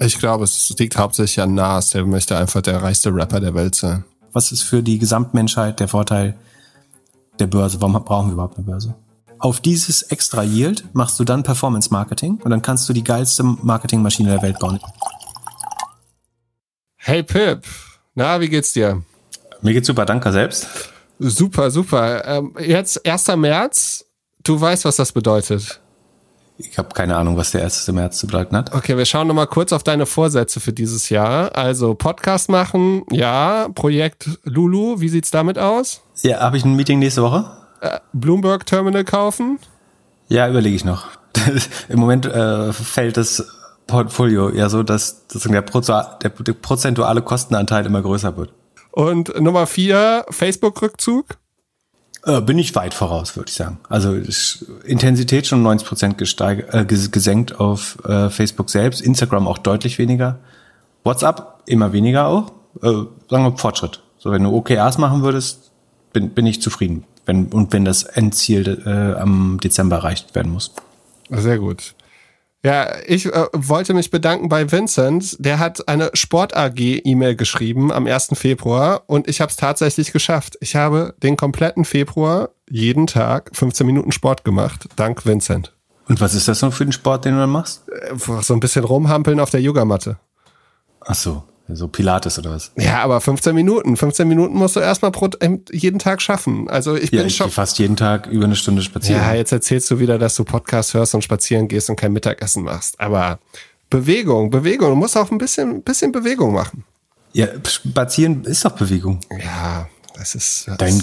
Ich glaube, es liegt hauptsächlich an Nas. Der möchte einfach der reichste Rapper der Welt sein. Was ist für die Gesamtmenschheit der Vorteil der Börse? Warum brauchen wir überhaupt eine Börse? Auf dieses extra Yield machst du dann Performance Marketing und dann kannst du die geilste Marketingmaschine der Welt bauen. Hey Pip, na, wie geht's dir? Mir geht's super, danke selbst. Super, super. Ähm, jetzt 1. März, du weißt, was das bedeutet. Ich habe keine Ahnung, was der 1. März zu bedeuten hat. Okay, wir schauen nochmal kurz auf deine Vorsätze für dieses Jahr. Also Podcast machen, ja. Projekt Lulu, wie sieht's damit aus? Ja, habe ich ein Meeting nächste Woche? Äh, Bloomberg Terminal kaufen? Ja, überlege ich noch. Im Moment äh, fällt das Portfolio ja so, dass, dass der, der, der prozentuale Kostenanteil immer größer wird. Und Nummer vier, Facebook-Rückzug? Äh, bin ich weit voraus, würde ich sagen. Also Intensität schon 90 Prozent äh, gesenkt auf äh, Facebook selbst, Instagram auch deutlich weniger, WhatsApp immer weniger auch. Äh, sagen wir Fortschritt. So, wenn du OKRs machen würdest, bin, bin ich zufrieden. Wenn, und wenn das Endziel äh, am Dezember erreicht werden muss. Sehr gut. Ja, ich äh, wollte mich bedanken bei Vincent. Der hat eine Sport AG E-Mail geschrieben am 1. Februar und ich habe es tatsächlich geschafft. Ich habe den kompletten Februar jeden Tag 15 Minuten Sport gemacht, dank Vincent. Und was ist das noch für ein Sport, den du dann machst? Äh, so ein bisschen rumhampeln auf der Yogamatte. Ach so. So Pilates oder was? Ja, aber 15 Minuten. 15 Minuten musst du erstmal pro, jeden Tag schaffen. Also ich ja, bin ich schon. fast jeden Tag über eine Stunde spazieren. Ja, jetzt erzählst du wieder, dass du Podcast hörst und spazieren gehst und kein Mittagessen machst. Aber Bewegung, Bewegung. Du musst auch ein bisschen, bisschen Bewegung machen. Ja, spazieren ist doch Bewegung. Ja, das ist. Das Dein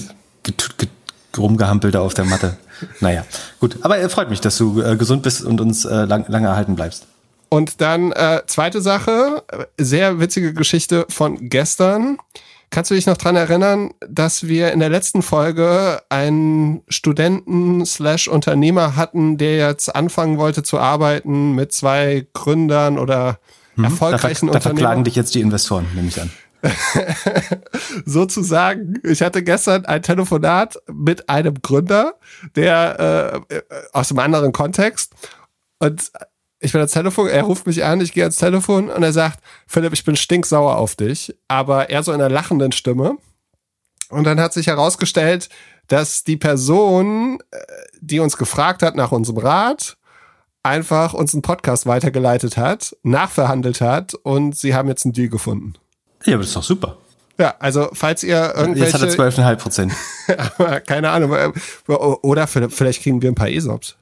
rumgehampelter auf der Matte. naja, gut. Aber er freut mich, dass du äh, gesund bist und uns äh, lang, lange erhalten bleibst. Und dann äh, zweite Sache, sehr witzige Geschichte von gestern. Kannst du dich noch dran erinnern, dass wir in der letzten Folge einen Studenten slash Unternehmer hatten, der jetzt anfangen wollte zu arbeiten mit zwei Gründern oder mhm, erfolgreichen da, ver da verklagen dich jetzt die Investoren, nehme ich an. sozusagen, ich hatte gestern ein Telefonat mit einem Gründer, der äh, aus einem anderen Kontext und ich bin ans Telefon, er ruft mich an, ich gehe ans Telefon und er sagt, Philipp, ich bin stinksauer auf dich, aber er so in einer lachenden Stimme. Und dann hat sich herausgestellt, dass die Person, äh, die uns gefragt hat nach unserem Rat, einfach uns einen Podcast weitergeleitet hat, nachverhandelt hat und sie haben jetzt einen Deal gefunden. Ja, aber das ist doch super. Ja, also falls ihr irgendwelche... Jetzt hat er 12,5 Prozent. keine Ahnung. Äh, oder vielleicht kriegen wir ein paar ESOPs.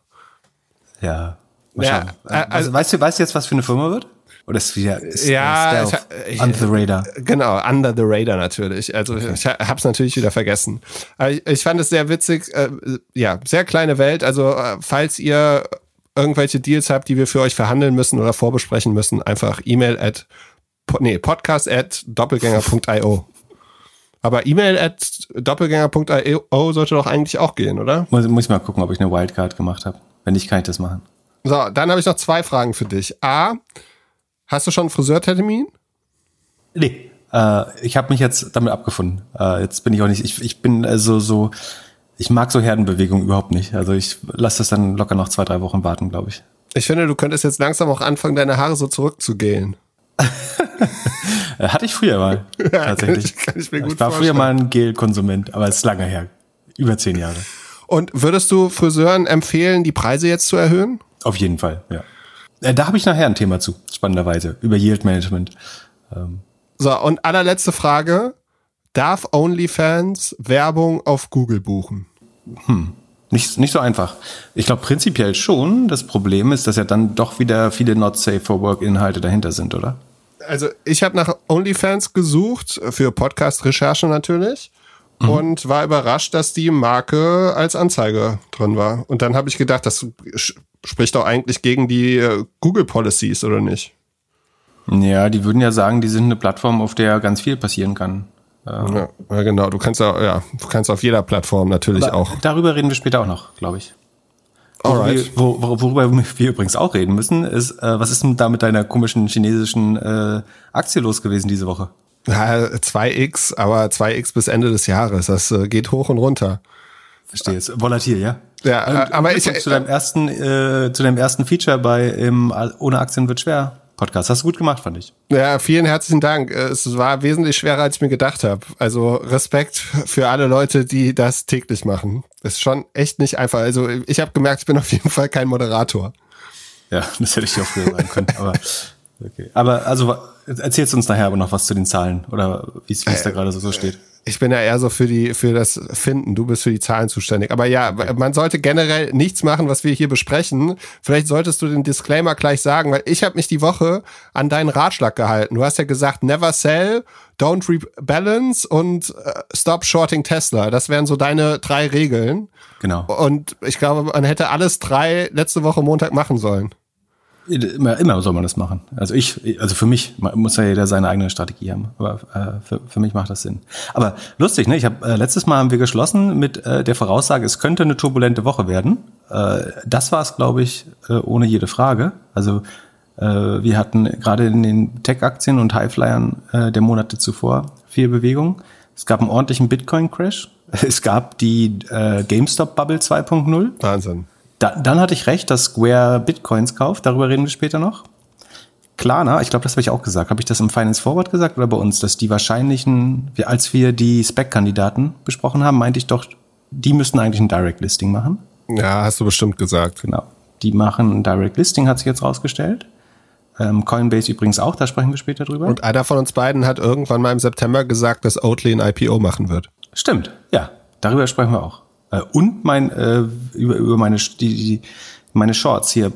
Ja, Mal ja, äh, also, weißt, du, weißt du jetzt, was für eine Firma wird? Oder ist wieder ist ja, ich, under the radar? Genau, under the radar natürlich. Also okay. ich habe es natürlich wieder vergessen. Ich, ich, fand es sehr witzig. Äh, ja, sehr kleine Welt. Also äh, falls ihr irgendwelche Deals habt, die wir für euch verhandeln müssen oder vorbesprechen müssen, einfach E-Mail at nee, podcast at doppelgänger.io. Aber E-Mail at doppelgänger.io sollte doch eigentlich auch gehen, oder? Muss, muss ich mal gucken, ob ich eine Wildcard gemacht habe. Wenn nicht, kann ich das machen. So, dann habe ich noch zwei Fragen für dich. A, hast du schon einen Friseurtermin? Nee. Äh, ich habe mich jetzt damit abgefunden. Äh, jetzt bin ich auch nicht, ich, ich bin also so, ich mag so Herdenbewegung überhaupt nicht. Also ich lasse das dann locker noch zwei, drei Wochen warten, glaube ich. Ich finde, du könntest jetzt langsam auch anfangen, deine Haare so zurückzugehen. Hatte ich früher mal, tatsächlich. kann ich, kann ich, ich war früher mal ein Gel-Konsument, aber es ist lange her. Über zehn Jahre. Und würdest du Friseuren empfehlen, die Preise jetzt zu erhöhen? Auf jeden Fall, ja. Äh, da habe ich nachher ein Thema zu, spannenderweise, über Yield Management. Ähm. So, und allerletzte Frage. Darf OnlyFans Werbung auf Google buchen? Hm. Nicht, nicht so einfach. Ich glaube prinzipiell schon. Das Problem ist, dass ja dann doch wieder viele Not Safe for Work Inhalte dahinter sind, oder? Also ich habe nach OnlyFans gesucht, für Podcast-Recherche natürlich. Mhm. Und war überrascht, dass die Marke als Anzeige drin war. Und dann habe ich gedacht, das spricht doch eigentlich gegen die äh, Google Policies, oder nicht? Ja, die würden ja sagen, die sind eine Plattform, auf der ganz viel passieren kann. Ähm ja, ja, genau. Du kannst ja, ja, du kannst auf jeder Plattform natürlich auch. Darüber reden wir später auch noch, glaube ich. Alright. Wor worüber wir übrigens auch reden müssen, ist, äh, was ist denn da mit deiner komischen chinesischen äh, Aktie los gewesen diese Woche? Ja, 2x, aber 2x bis Ende des Jahres. Das äh, geht hoch und runter. Verstehe jetzt. Volatil, ja? Ja, äh, aber ich zu deinem ersten äh, zu deinem ersten Feature bei im, ohne Aktien wird schwer Podcast. Hast du gut gemacht, fand ich. Ja, vielen herzlichen Dank. Es war wesentlich schwerer, als ich mir gedacht habe. Also Respekt für alle Leute, die das täglich machen. Ist schon echt nicht einfach. Also ich habe gemerkt, ich bin auf jeden Fall kein Moderator. Ja, das hätte ich auch früher sagen können. Aber, okay. aber also erzählst uns nachher aber noch was zu den Zahlen oder wie es da gerade so, so steht. Ich bin ja eher so für die für das Finden. Du bist für die Zahlen zuständig. Aber ja, man sollte generell nichts machen, was wir hier besprechen. Vielleicht solltest du den Disclaimer gleich sagen, weil ich habe mich die Woche an deinen Ratschlag gehalten. Du hast ja gesagt, never sell, don't rebalance und uh, stop shorting Tesla. Das wären so deine drei Regeln. Genau. Und ich glaube, man hätte alles drei letzte Woche Montag machen sollen. Immer, immer soll man das machen. Also ich, also für mich muss ja jeder seine eigene Strategie haben. Aber äh, für, für mich macht das Sinn. Aber lustig, ne? Ich habe äh, letztes Mal haben wir geschlossen mit äh, der Voraussage, es könnte eine turbulente Woche werden. Äh, das war es, glaube ich, äh, ohne jede Frage. Also äh, wir hatten gerade in den Tech-Aktien und Highflyern äh, der Monate zuvor viel Bewegung. Es gab einen ordentlichen Bitcoin-Crash. Es gab die äh, GameStop-Bubble 2.0. Wahnsinn. Da, dann hatte ich recht, dass Square Bitcoins kauft. Darüber reden wir später noch. Klarna, ich glaube, das habe ich auch gesagt. Habe ich das im Finance Forward gesagt oder bei uns, dass die wahrscheinlichen, als wir die Spec-Kandidaten besprochen haben, meinte ich doch, die müssten eigentlich ein Direct Listing machen. Ja, hast du bestimmt gesagt. Genau. Die machen ein Direct Listing, hat sich jetzt rausgestellt. Ähm, Coinbase übrigens auch, da sprechen wir später drüber. Und einer von uns beiden hat irgendwann mal im September gesagt, dass Oatly ein IPO machen wird. Stimmt, ja. Darüber sprechen wir auch. Äh, und mein äh, über, über meine die, die, meine Shorts hier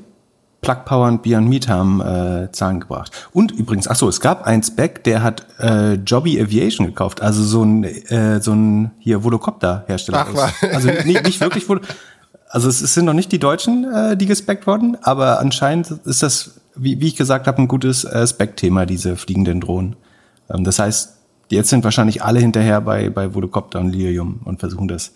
Plug Power und Beyond Meat haben äh, Zahlen gebracht. Und übrigens, ach so, es gab einen Spec, der hat äh, Jobby Aviation gekauft, also so ein äh, so ein hier Volocopter Hersteller. Ach, was? Also nicht, nicht wirklich Volo also es sind noch nicht die Deutschen, äh, die gespeckt wurden, aber anscheinend ist das, wie, wie ich gesagt habe, ein gutes äh, Spec-Thema, diese fliegenden Drohnen. Ähm, das heißt, jetzt sind wahrscheinlich alle hinterher bei, bei Volocopter und Lilium und versuchen das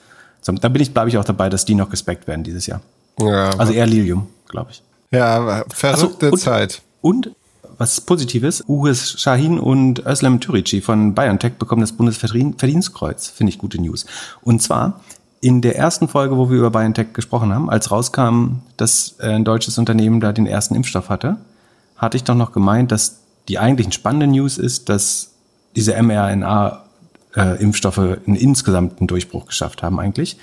da bin ich, glaube ich, auch dabei, dass die noch gespeckt werden dieses Jahr. Ja, also eher Lilium, glaube ich. Ja, verrückte so, und, Zeit. Und was Positives, Uwes Shahin und Özlem Türici von BioNTech bekommen das Bundesverdienstkreuz. Finde ich gute News. Und zwar in der ersten Folge, wo wir über BioNTech gesprochen haben, als rauskam, dass äh, ein deutsches Unternehmen da den ersten Impfstoff hatte, hatte ich doch noch gemeint, dass die eigentlich spannende News ist, dass diese mRNA äh, Impfstoffe einen insgesamten Durchbruch geschafft haben eigentlich.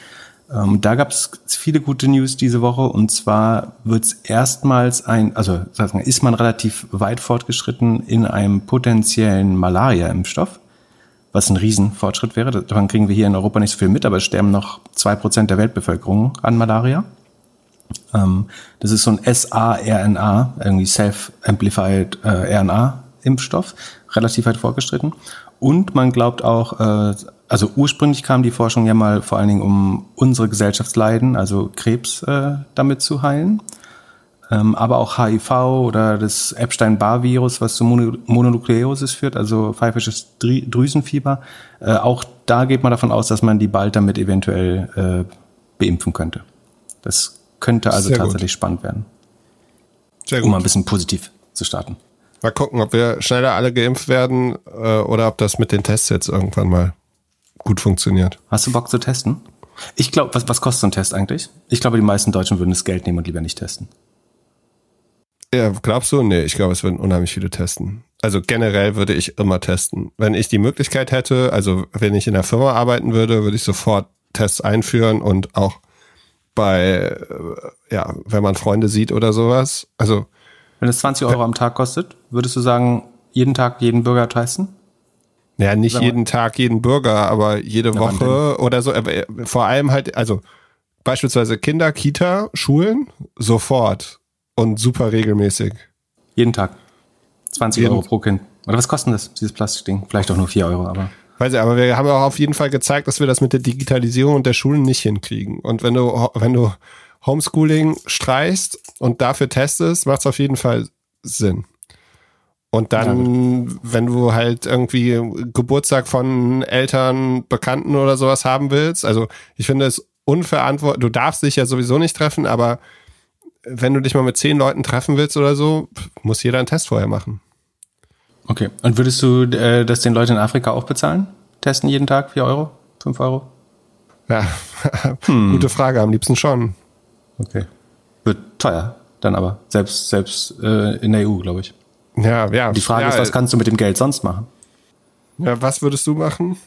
Ähm, da gab es viele gute News diese Woche und zwar wird es erstmals ein, also sagen, ist man relativ weit fortgeschritten in einem potenziellen Malaria-Impfstoff, was ein Riesenfortschritt wäre. Daran kriegen wir hier in Europa nicht so viel mit, aber es sterben noch zwei Prozent der Weltbevölkerung an Malaria. Ähm, das ist so ein SARNA, irgendwie Self-Amplified äh, RNA-Impfstoff, relativ weit fortgeschritten. Und man glaubt auch, äh, also ursprünglich kam die Forschung ja mal vor allen Dingen um unsere Gesellschaftsleiden, also Krebs äh, damit zu heilen. Ähm, aber auch HIV oder das Epstein-Barr-Virus, was zu Mononukleosis führt, also pfeifisches Drüsenfieber. Äh, auch da geht man davon aus, dass man die bald damit eventuell äh, beimpfen könnte. Das könnte also Sehr tatsächlich gut. spannend werden. Sehr gut. Um mal ein bisschen positiv zu starten. Mal gucken, ob wir schneller alle geimpft werden äh, oder ob das mit den Tests jetzt irgendwann mal gut funktioniert. Hast du Bock zu testen? Ich glaube, was, was kostet so ein Test eigentlich? Ich glaube, die meisten Deutschen würden das Geld nehmen und lieber nicht testen. Ja, glaubst du? Nee, ich glaube, es würden unheimlich viele testen. Also generell würde ich immer testen. Wenn ich die Möglichkeit hätte, also wenn ich in der Firma arbeiten würde, würde ich sofort Tests einführen und auch bei, äh, ja, wenn man Freunde sieht oder sowas. Also wenn es 20 Euro am Tag kostet, würdest du sagen, jeden Tag jeden Bürger testen? Ja, nicht jeden Tag jeden Bürger, aber jede ja, Woche oder so. Aber äh, vor allem halt, also beispielsweise Kinder, Kita, Schulen, sofort und super regelmäßig. Jeden Tag. 20 jeden Euro pro Kind. Oder was kostet das, dieses Plastikding? Vielleicht auch nur 4 Euro, aber. Weiß ich, aber wir haben auch auf jeden Fall gezeigt, dass wir das mit der Digitalisierung und der Schulen nicht hinkriegen. Und wenn du, wenn du Homeschooling streichst und dafür testest, macht es auf jeden Fall Sinn. Und dann, ja, wenn du halt irgendwie Geburtstag von Eltern, Bekannten oder sowas haben willst, also ich finde es unverantwortlich, du darfst dich ja sowieso nicht treffen, aber wenn du dich mal mit zehn Leuten treffen willst oder so, muss jeder einen Test vorher machen. Okay. Und würdest du äh, das den Leuten in Afrika auch bezahlen? Testen jeden Tag? vier Euro? fünf Euro? Ja, hm. gute Frage, am liebsten schon. Okay. Wird teuer, dann aber. Selbst, selbst äh, in der EU, glaube ich. Ja, ja. Die Frage ja, ist, was kannst du mit dem Geld sonst machen? Ja, was würdest du machen?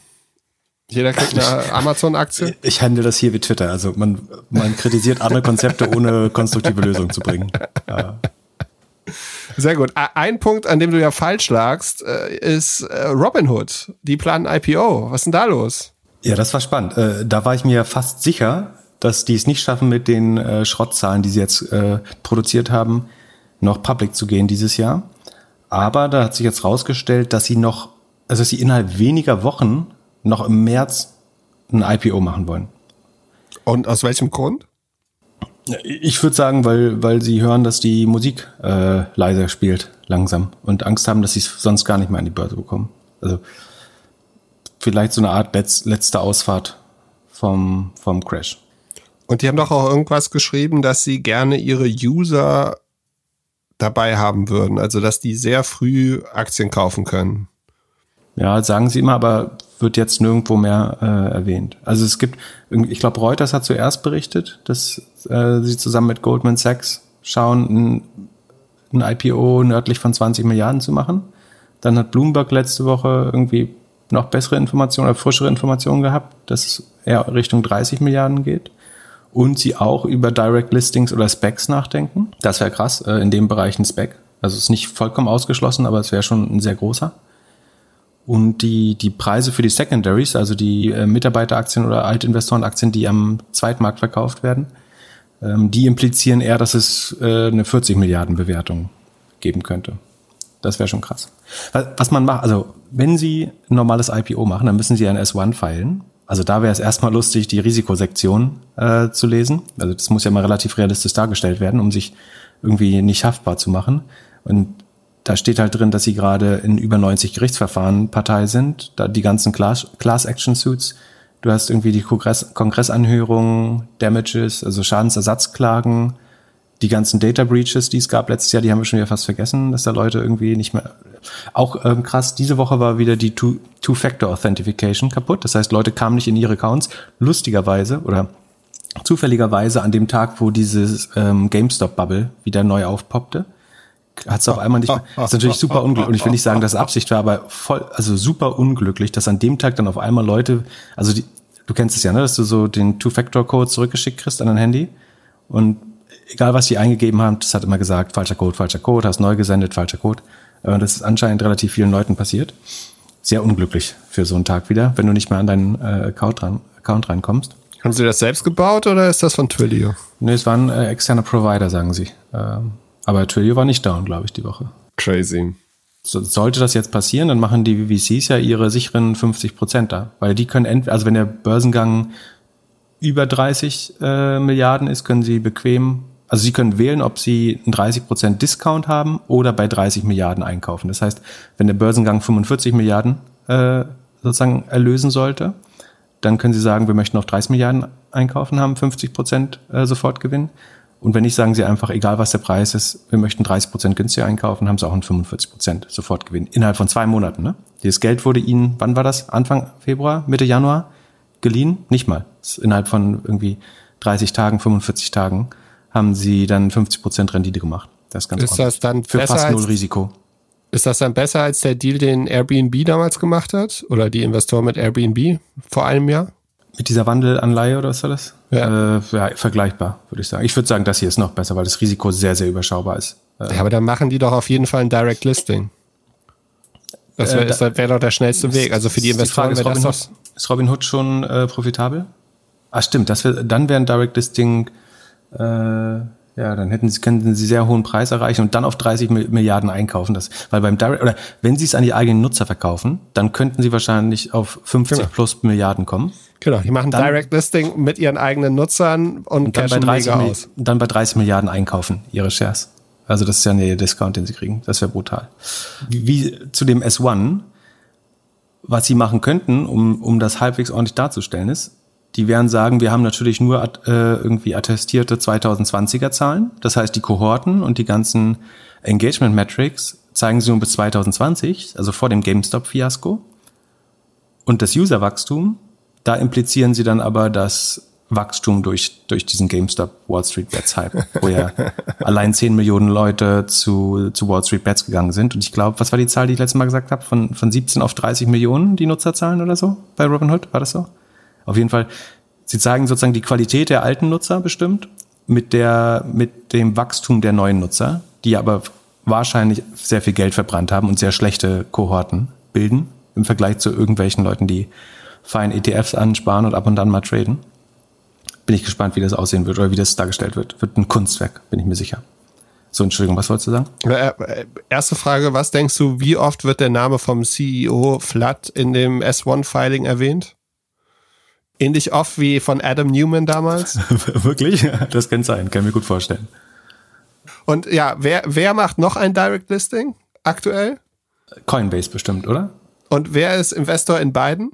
Jeder kriegt eine Amazon-Aktie? Ich handle das hier wie Twitter. Also man, man kritisiert andere Konzepte, ohne konstruktive Lösungen zu bringen. Ja. Sehr gut. Ein Punkt, an dem du ja falsch lagst, äh, ist äh, Robinhood. Die planen IPO. Was ist denn da los? Ja, das war spannend. Äh, da war ich mir fast sicher, dass die es nicht schaffen, mit den Schrottzahlen, die sie jetzt produziert haben, noch public zu gehen dieses Jahr. Aber da hat sich jetzt rausgestellt, dass sie noch, also dass sie innerhalb weniger Wochen noch im März ein IPO machen wollen. Und aus welchem Grund? Ich würde sagen, weil, weil sie hören, dass die Musik äh, leiser spielt, langsam. Und Angst haben, dass sie es sonst gar nicht mehr an die Börse bekommen. Also vielleicht so eine Art Letz, letzte Ausfahrt vom, vom Crash. Und die haben doch auch irgendwas geschrieben, dass sie gerne ihre User dabei haben würden. Also dass die sehr früh Aktien kaufen können. Ja, sagen sie immer, aber wird jetzt nirgendwo mehr äh, erwähnt. Also es gibt, ich glaube, Reuters hat zuerst berichtet, dass äh, sie zusammen mit Goldman Sachs schauen, ein, ein IPO nördlich von 20 Milliarden zu machen. Dann hat Bloomberg letzte Woche irgendwie noch bessere Informationen oder frischere Informationen gehabt, dass es eher Richtung 30 Milliarden geht. Und sie auch über Direct Listings oder Specs nachdenken. Das wäre krass, äh, in dem Bereich ein Spec. Also es ist nicht vollkommen ausgeschlossen, aber es wäre schon ein sehr großer. Und die, die Preise für die Secondaries, also die äh, Mitarbeiteraktien oder Altinvestorenaktien, die am Zweitmarkt verkauft werden, ähm, die implizieren eher, dass es äh, eine 40 Milliarden Bewertung geben könnte. Das wäre schon krass. Was, was man macht, also wenn Sie ein normales IPO machen, dann müssen Sie ein S1 feilen. Also da wäre es erstmal lustig, die Risikosektion äh, zu lesen. Also das muss ja mal relativ realistisch dargestellt werden, um sich irgendwie nicht haftbar zu machen. Und da steht halt drin, dass sie gerade in über 90 Gerichtsverfahren Partei sind. Da die ganzen Class, Class Action Suits. Du hast irgendwie die Kongress, Kongressanhörungen, Damages, also Schadensersatzklagen, die ganzen Data Breaches, die es gab letztes Jahr, die haben wir schon wieder fast vergessen, dass da Leute irgendwie nicht mehr. Auch ähm, krass, diese Woche war wieder die Two-Factor-Authentification kaputt. Das heißt, Leute kamen nicht in ihre Accounts. Lustigerweise oder zufälligerweise an dem Tag, wo dieses ähm, GameStop-Bubble wieder neu aufpoppte hat es auf einmal nicht mehr. Das ist natürlich super unglücklich. Und ich will nicht sagen, dass es Absicht war, aber voll, also super unglücklich, dass an dem Tag dann auf einmal Leute, also die, du kennst es ja, ne, dass du so den Two-Factor-Code zurückgeschickt kriegst an dein Handy und egal was die eingegeben haben, das hat immer gesagt, falscher Code, falscher Code, hast neu gesendet, falscher Code. Und das ist anscheinend relativ vielen Leuten passiert. Sehr unglücklich für so einen Tag wieder, wenn du nicht mehr an deinen äh, Account, ran, Account reinkommst. Haben Sie das selbst gebaut oder ist das von Twilio? Nee, es war ein äh, externer Provider, sagen sie. Ähm, aber Twilio war nicht down, glaube ich, die Woche. Crazy. So, sollte das jetzt passieren, dann machen die VCs ja ihre sicheren 50 Prozent da. Weil die können, entweder, also wenn der Börsengang über 30 äh, Milliarden ist, können sie bequem, also sie können wählen, ob sie einen 30 Prozent Discount haben oder bei 30 Milliarden einkaufen. Das heißt, wenn der Börsengang 45 Milliarden äh, sozusagen erlösen sollte, dann können sie sagen, wir möchten auf 30 Milliarden einkaufen, haben 50 Prozent äh, Sofortgewinn. Und wenn nicht, sagen sie einfach, egal was der Preis ist, wir möchten 30 Prozent günstiger einkaufen, haben sie auch einen 45 Prozent Sofortgewinn. Innerhalb von zwei Monaten. Ne? Dieses Geld wurde ihnen, wann war das? Anfang Februar, Mitte Januar geliehen? Nicht mal. Innerhalb von irgendwie 30 Tagen, 45 Tagen haben sie dann 50 Prozent Rendite gemacht. Das ist ganz Ist das dann Für fast null Risiko. Ist das dann besser als der Deal, den Airbnb damals gemacht hat? Oder die Investoren mit Airbnb vor einem Jahr? Mit dieser Wandelanleihe oder was war das? Ja. Äh, ja, vergleichbar, würde ich sagen. Ich würde sagen, das hier ist noch besser, weil das Risiko sehr, sehr überschaubar ist. Ja, aber dann machen die doch auf jeden Fall ein Direct Listing. Das wäre Äh, da- wär doch der schnellste Weg. Also für die Investoren ist, wäre das Robin. Hood, ist Robin Hood schon äh, profitabel? Ah, stimmt. Das wär, dann wäre ein Direct Listing, äh, ja, dann hätten sie, könnten sie sehr hohen Preis erreichen und dann auf 30 Mi- Milliarden einkaufen. Das, weil beim Direct, oder wenn sie es an die eigenen Nutzer verkaufen, dann könnten sie wahrscheinlich auf 50 Genau. plus Milliarden kommen. Genau, die machen Dann- Direct Listing mit ihren eigenen Nutzern und, Und dann bei, cashen 30 mega Mi- aus. dann bei 30 Milliarden einkaufen, ihre Shares. Also das ist ja der Discount, den sie kriegen. Das wäre brutal. Wie, wie zu dem S1, was sie machen könnten, um, um das halbwegs ordentlich darzustellen, ist, die werden sagen, wir haben natürlich nur äh, irgendwie attestierte 2020er Zahlen. Das heißt, die Kohorten und die ganzen Engagement Metrics zeigen sie nur bis 2020, also vor dem GameStop-Fiasko. Und das Userwachstum, da implizieren sie dann aber, dass Wachstum durch, durch diesen GameStop Wall Street Bets Hype, wo ja allein 10 Millionen Leute zu, zu Wall Street Bets gegangen sind. Und ich glaube, was war die Zahl, die ich letztes Mal gesagt habe? Von, von 17 auf 30 Millionen die Nutzerzahlen oder so bei Robinhood? War das so? Auf jeden Fall, sie zeigen sozusagen die Qualität der alten Nutzer bestimmt mit der, mit dem Wachstum der neuen Nutzer, die aber wahrscheinlich sehr viel Geld verbrannt haben und sehr schlechte Kohorten bilden im Vergleich zu irgendwelchen Leuten, die fein ETFs ansparen und ab und an mal traden bin ich gespannt, wie das aussehen wird oder wie das dargestellt wird. Wird ein Kunstwerk, bin ich mir sicher. So, Entschuldigung, was wolltest du sagen? Äh, äh, erste Frage, was denkst du, wie oft wird der Name vom CEO Flood in dem S1-Filing erwähnt? Ähnlich oft wie von Adam Newman damals? Wirklich? Das kann sein, kann ich mir gut vorstellen. Und ja, wer, wer macht noch ein Direct Listing aktuell? Coinbase bestimmt, oder? Und wer ist Investor in beiden?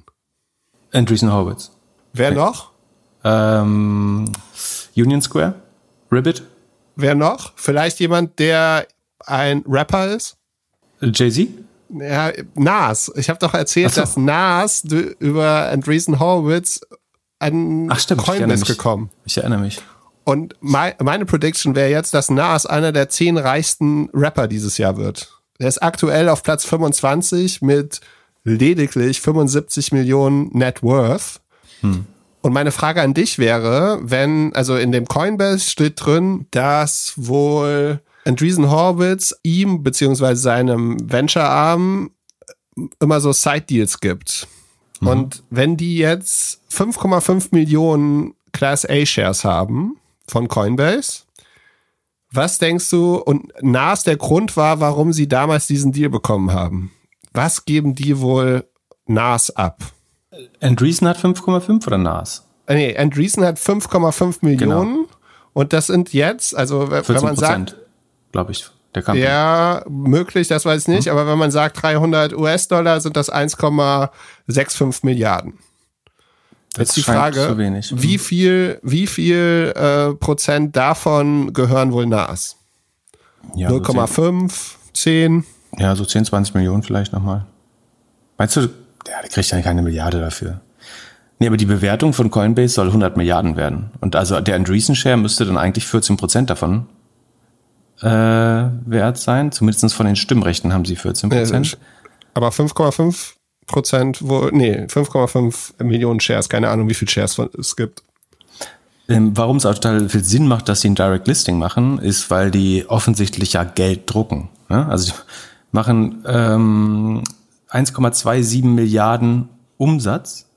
Andreessen Horowitz. Wer okay. noch? Ähm, Union Square? Ribbit? Wer noch? Vielleicht jemand, der ein Rapper ist? Jay-Z? Ja, Nas. Ich habe doch erzählt, so. dass Nas über Andreessen Horowitz an Ach, stimmt, Coin ist gekommen. Ich erinnere mich. Und mein, meine Prediction wäre jetzt, dass Nas einer der zehn reichsten Rapper dieses Jahr wird. Der ist aktuell auf Platz 25 mit lediglich 75 Millionen Net Worth. Hm. Und meine Frage an dich wäre, wenn, also in dem Coinbase steht drin, dass wohl Andreessen Horowitz ihm beziehungsweise seinem Venture-Arm immer so Side-Deals gibt. Mhm. Und wenn die jetzt 5,5 Millionen Class A-Shares haben von Coinbase, was denkst du, und Nas der Grund war, warum sie damals diesen Deal bekommen haben? Was geben die wohl Nas ab? Andreessen hat 5,5 oder NAS? Äh, nee, Andreessen hat 5,5 Millionen. Genau. Und das sind jetzt, also wenn man sagt. glaube ich, der Company. Ja, möglich, das weiß ich nicht. Hm. Aber wenn man sagt 300 US-Dollar, sind das 1,65 Milliarden. Das jetzt die Frage, wie hm. viel, wie viel äh, Prozent davon gehören wohl NAS? Ja, 0,5, so 10? Ja, so 10, 20 Millionen vielleicht nochmal. Meinst du, ja, der kriegt ja keine Milliarde dafür. Nee, aber die Bewertung von Coinbase soll 100 Milliarden werden. Und also der Andreessen Share müsste dann eigentlich 14 Prozent davon äh, wert sein. Zumindest von den Stimmrechten haben sie 14 Prozent. aber 5,5 Prozent, wo, nee, 5,5 Millionen Shares. Keine Ahnung, wie viel Shares es gibt. Ähm, Warum es auch total viel Sinn macht, dass sie ein Direct Listing machen, ist, weil die offensichtlich ja Geld drucken. Ne? Also die machen ähm, 1,27 Milliarden Umsatz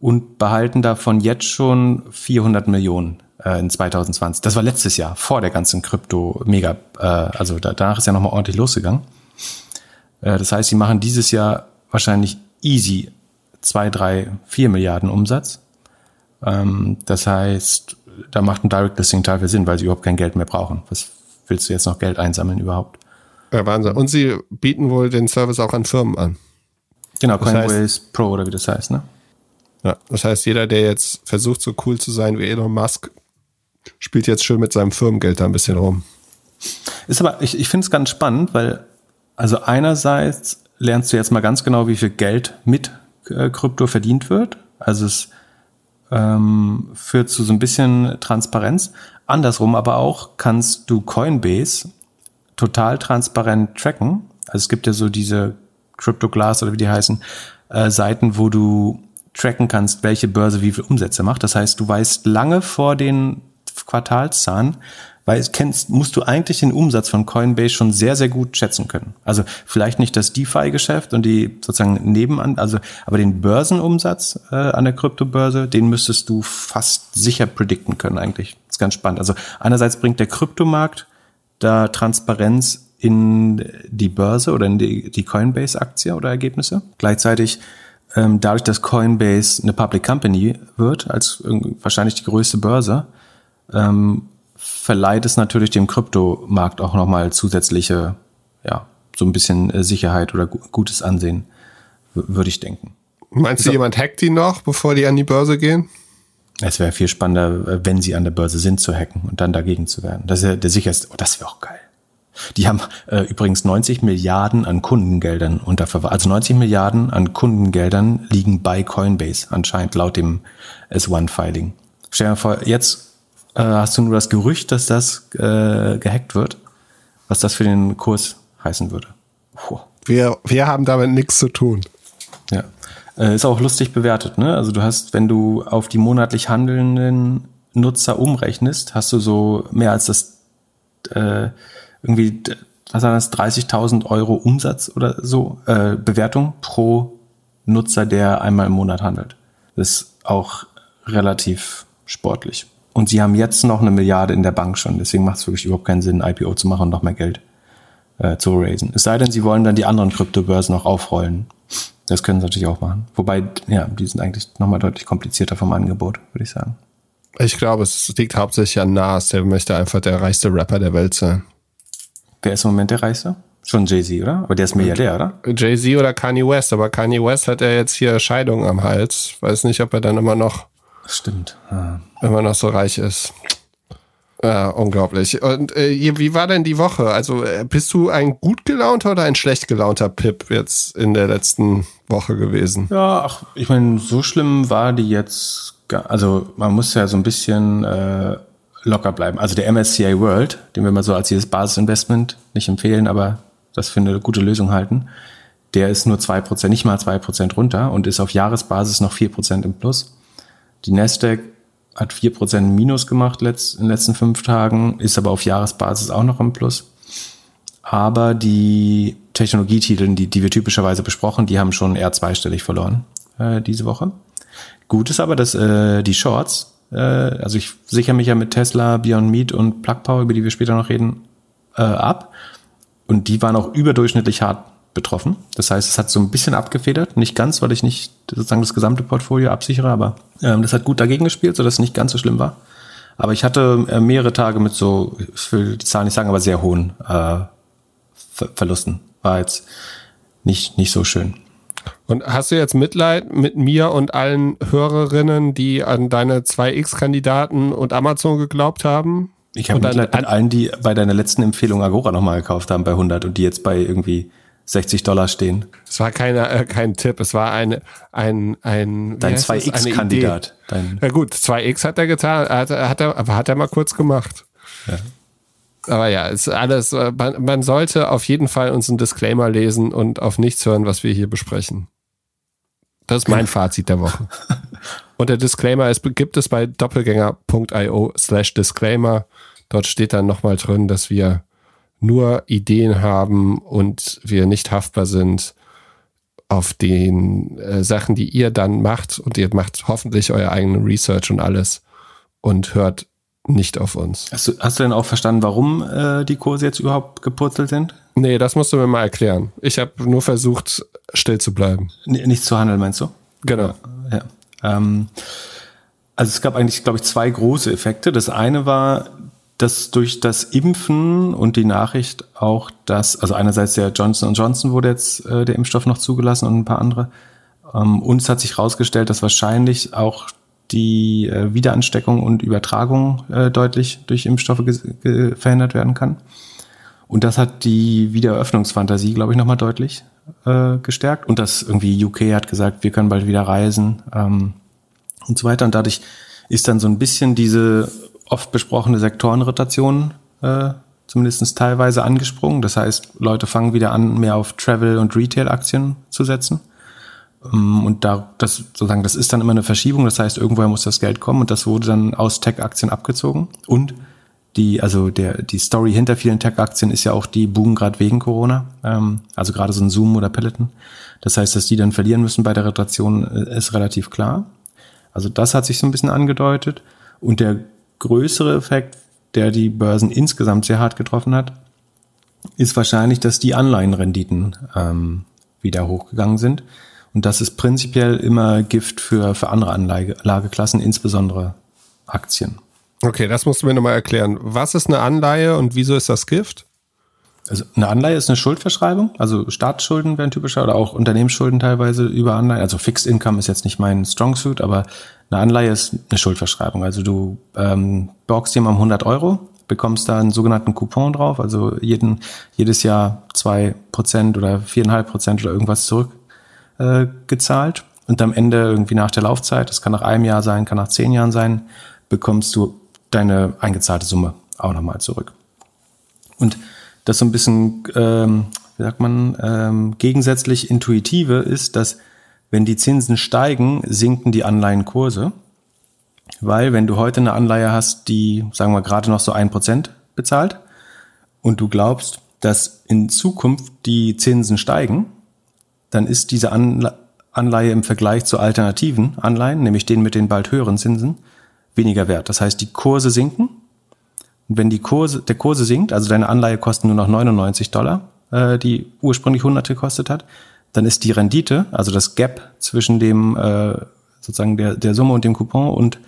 und behalten davon jetzt schon 400 Millionen äh, in 2020. Das war letztes Jahr, vor der ganzen Krypto-Mega, äh, also da, danach ist ja nochmal ordentlich losgegangen. Äh, das heißt, sie machen dieses Jahr wahrscheinlich easy zwei, drei, vier Milliarden Umsatz. Ähm, das heißt, da macht ein Direct Listing total viel Sinn, weil sie überhaupt kein Geld mehr brauchen. Was willst du jetzt noch Geld einsammeln überhaupt? Ja, Wahnsinn. Und sie bieten wohl den Service auch an Firmen an. Genau, Coinbase Pro oder wie das heißt, ne? Ja, das heißt, jeder, der jetzt versucht, so cool zu sein wie Elon Musk, spielt jetzt schön mit seinem Firmengeld da ein bisschen rum. Ist aber, ich, ich finde es ganz spannend, weil, also einerseits lernst du jetzt mal ganz genau, wie viel Geld mit äh, Krypto verdient wird. Also es ähm, führt zu so ein bisschen Transparenz. Andersrum aber auch kannst du Coinbase total transparent tracken. Also es gibt ja so diese CryptoGlass oder wie die heißen, äh, Seiten, wo du tracken kannst, welche Börse wie viel Umsätze macht. Das heißt, du weißt lange vor den Quartalszahlen, weil kennst, musst du eigentlich den Umsatz von Coinbase schon sehr, sehr gut schätzen können. Also vielleicht nicht das DeFi-Geschäft und die sozusagen nebenan, also aber den Börsenumsatz äh, an der Kryptobörse, den müsstest du fast sicher predikten können eigentlich. Das ist ganz spannend. Also einerseits bringt der Kryptomarkt da Transparenz in die Börse oder in die, die Coinbase-Aktie oder Ergebnisse. Gleichzeitig ähm, dadurch, dass Coinbase eine Public Company wird, als wahrscheinlich die größte Börse, ähm, verleiht es natürlich dem Kryptomarkt auch nochmal zusätzliche, ja, so ein bisschen äh, Sicherheit oder gutes Ansehen, würde ich denken. Meinst du, jemand hackt die noch, bevor die an die Börse gehen? Es wäre viel spannender, äh, wenn sie an der Börse sind, zu hacken und dann dagegen zu werden. Das ist ja der sicherste. Oh, das wäre auch geil. Die haben äh, übrigens 90 Milliarden an Kundengeldern unterverwaltet. Also 90 Milliarden an Kundengeldern liegen bei Coinbase anscheinend laut dem S1-Filing. Stell dir vor, jetzt äh, hast du nur das Gerücht, dass das äh, gehackt wird, was das für den Kurs heißen würde. Puh. Wir, wir haben damit nichts zu tun. Ja. Äh, ist auch lustig bewertet, ne? Also du hast, wenn du auf die monatlich handelnden Nutzer umrechnest, hast du so mehr als das äh, irgendwie, was war das, 30.000 Euro Umsatz oder so, äh, Bewertung pro Nutzer, der einmal im Monat handelt. Das ist auch relativ sportlich. Und sie haben jetzt noch eine Milliarde in der Bank schon, deswegen macht es wirklich überhaupt keinen Sinn, ein IPO zu machen und noch mehr Geld äh, zu raisen. Es sei denn, sie wollen dann die anderen Kryptobörsen noch aufrollen. Das können sie natürlich auch machen. Wobei, ja, die sind eigentlich nochmal deutlich komplizierter vom Angebot, würde ich sagen. Ich glaube, es liegt hauptsächlich an Nas. Der möchte einfach der reichste Rapper der Welt sein. Wer ist im Moment der reichste? Schon Jay-Z, oder? Aber der ist Milliardär, oder? Jay-Z oder Kanye West. Aber Kanye West hat ja jetzt hier Scheidung am Hals. Weiß nicht, ob er dann immer noch. Stimmt. Ja. Immer noch so reich ist. Ja, unglaublich. Und äh, wie war denn die Woche? Also äh, bist du ein gut gelaunter oder ein schlecht gelaunter Pip jetzt in der letzten Woche gewesen? Ja, ach, ich meine, so schlimm war die jetzt. Gar, also man muss ja so ein bisschen äh, locker bleiben. Also der MSCI World, den wir mal so als jedes Basisinvestment nicht empfehlen, aber das für eine gute Lösung halten, der ist nur zwei Prozent, nicht mal zwei Prozent runter und ist auf Jahresbasis noch vier Prozent im Plus. Die Nasdaq hat vier Prozent Minus gemacht letzt, in den letzten fünf Tagen, ist aber auf Jahresbasis auch noch im Plus. Aber die Technologietitel, die, die wir typischerweise besprochen, die haben schon eher zweistellig verloren äh, diese Woche. Gut ist aber, dass äh, die Shorts, äh, also ich sichere mich ja mit Tesla, Beyond Meat und Plug Power, über die wir später noch reden, äh, ab. Und die waren auch überdurchschnittlich hart betroffen. Das heißt, es hat so ein bisschen abgefedert. Nicht ganz, weil ich nicht sozusagen das gesamte Portfolio absichere, aber ähm, das hat gut dagegen gespielt, sodass es nicht ganz so schlimm war. Aber ich hatte äh, mehrere Tage mit so, ich will die Zahlen nicht sagen, aber sehr hohen äh, Ver Verlusten. War jetzt nicht, nicht so schön. Und hast du jetzt Mitleid mit mir und allen Hörerinnen, die an deine 2X-Kandidaten und Amazon geglaubt haben? Ich habe Mitleid mit allen, die bei deiner letzten Empfehlung Agora nochmal gekauft haben bei 100 und die jetzt bei irgendwie 60 Dollar stehen. Es war keine, äh, kein Tipp, es war eine, ein, ein, Dein 2X-Kandidat. Ja gut, 2X hat er getan, hat, hat er, aber hat er mal kurz gemacht. Ja. Aber ja, ist alles, äh, man, man sollte auf jeden Fall unseren Disclaimer lesen und auf nichts hören, was wir hier besprechen. Das ist mein Fazit der Woche. Und der Disclaimer ist, gibt es bei doppelgänger.io slash Disclaimer. Dort steht dann nochmal drin, dass wir nur Ideen haben und wir nicht haftbar sind auf den äh, Sachen, die ihr dann macht. Und ihr macht hoffentlich euer eigenen Research und alles und hört nicht auf uns. Hast du, hast du denn auch verstanden, warum äh, die Kurse jetzt überhaupt gepurzelt sind? Nee, das musst du mir mal erklären. Ich habe nur versucht, still zu bleiben. N nicht zu handeln, meinst du? Genau. Ja. Ähm, also es gab eigentlich, glaube ich, zwei große Effekte. Das eine war, dass durch das Impfen und die Nachricht auch, dass, also einerseits der Johnson Johnson wurde jetzt äh, der Impfstoff noch zugelassen und ein paar andere. Ähm, uns hat sich herausgestellt, dass wahrscheinlich auch die äh, Wiederansteckung und Übertragung äh, deutlich durch Impfstoffe verhindert werden kann. Und das hat die Wiedereröffnungsfantasie, glaube ich, nochmal deutlich äh, gestärkt. Und das irgendwie UK hat gesagt, wir können bald wieder reisen ähm, und so weiter. Und dadurch ist dann so ein bisschen diese oft besprochene Sektorenrotation äh, zumindest teilweise angesprungen. Das heißt, Leute fangen wieder an, mehr auf Travel- und Retail-Aktien zu setzen. Ähm, und da, das sozusagen, das ist dann immer eine Verschiebung. Das heißt, irgendwoher muss das Geld kommen und das wurde dann aus Tech-Aktien abgezogen. Und die, also der, die Story hinter vielen Tech-Aktien ist ja auch die Boom gerade wegen Corona. Ähm, also gerade so ein Zoom oder Peloton. Das heißt, dass die dann verlieren müssen bei der Rotation, äh, ist relativ klar. Also das hat sich so ein bisschen angedeutet. Und der größere Effekt, der die Börsen insgesamt sehr hart getroffen hat, ist wahrscheinlich, dass die Anleihenrenditen ähm, wieder hochgegangen sind. Und das ist prinzipiell immer Gift für, für andere Anlageklassen, insbesondere Aktien. Okay, das musst du mir nochmal erklären. Was ist eine Anleihe und wieso ist das Gift? Also eine Anleihe ist eine Schuldverschreibung, also Staatsschulden werden typischer oder auch Unternehmensschulden teilweise über Anleihen. Also Fixed Income ist jetzt nicht mein Strong Suit, aber eine Anleihe ist eine Schuldverschreibung. Also du ähm, borgst jemandem 100 Euro, bekommst da einen sogenannten Coupon drauf, also jeden, jedes Jahr zwei Prozent oder viereinhalb Prozent oder irgendwas zurück äh. Und am Ende irgendwie nach der Laufzeit, das kann nach einem Jahr sein, kann nach zehn Jahren sein, bekommst du deine eingezahlte Summe auch nochmal zurück. Und das so ein bisschen, ähm, wie sagt man, ähm, gegensätzlich intuitive ist, dass wenn die Zinsen steigen, sinken die Anleihenkurse. Weil wenn du heute eine Anleihe hast, die, sagen wir, gerade noch so ein Prozent bezahlt und du glaubst, dass in Zukunft die Zinsen steigen, dann ist diese Anleihe im Vergleich zu alternativen Anleihen, nämlich denen mit den bald höheren Zinsen, weniger wert. Das heißt, die Kurse sinken. Und wenn die Kurse, der Kurse sinkt, also deine Anleihe kostet nur noch 99 Dollar, äh, die ursprünglich 100 gekostet hat, dann ist die Rendite, also das Gap zwischen dem äh, sozusagen der, der Summe und dem Coupon und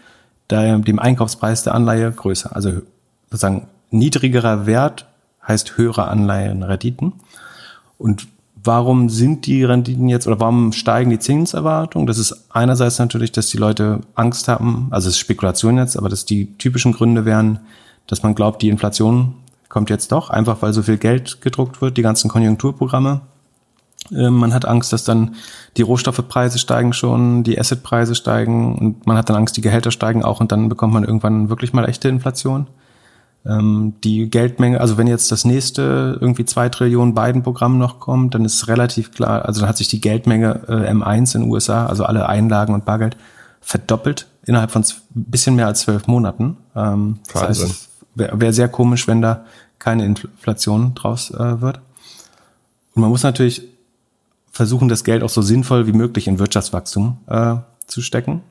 der, dem Einkaufspreis der Anleihe größer. Also sozusagen niedrigerer Wert heißt höhere Anleihenrenditen. Und warum sind die Renditen jetzt oder warum steigen die Zinserwartungen? Das ist einerseits natürlich, dass die Leute Angst haben, also es ist Spekulation jetzt, aber dass die typischen Gründe wären, dass man glaubt, die Inflation kommt jetzt doch, einfach weil so viel Geld gedruckt wird, die ganzen Konjunkturprogramme. Ähm, man hat Angst, dass dann die Rohstoffepreise steigen schon, die Assetpreise steigen und man hat dann Angst, die Gehälter steigen auch und dann bekommt man irgendwann wirklich mal echte Inflation. Ähm, die Geldmenge, also wenn jetzt das nächste irgendwie zwei Trillionen Biden-Programm noch kommt, dann ist relativ klar, also dann hat sich die Geldmenge äh, M1 in den USA, also alle Einlagen und Bargeld, verdoppelt innerhalb von ein bisschen mehr als zwölf Monaten. Ähm, das heißt, wäre wär sehr komisch, wenn da keine Inflation draus äh, wird. Und man muss natürlich versuchen, das Geld auch so sinnvoll wie möglich in Wirtschaftswachstum äh, zu stecken.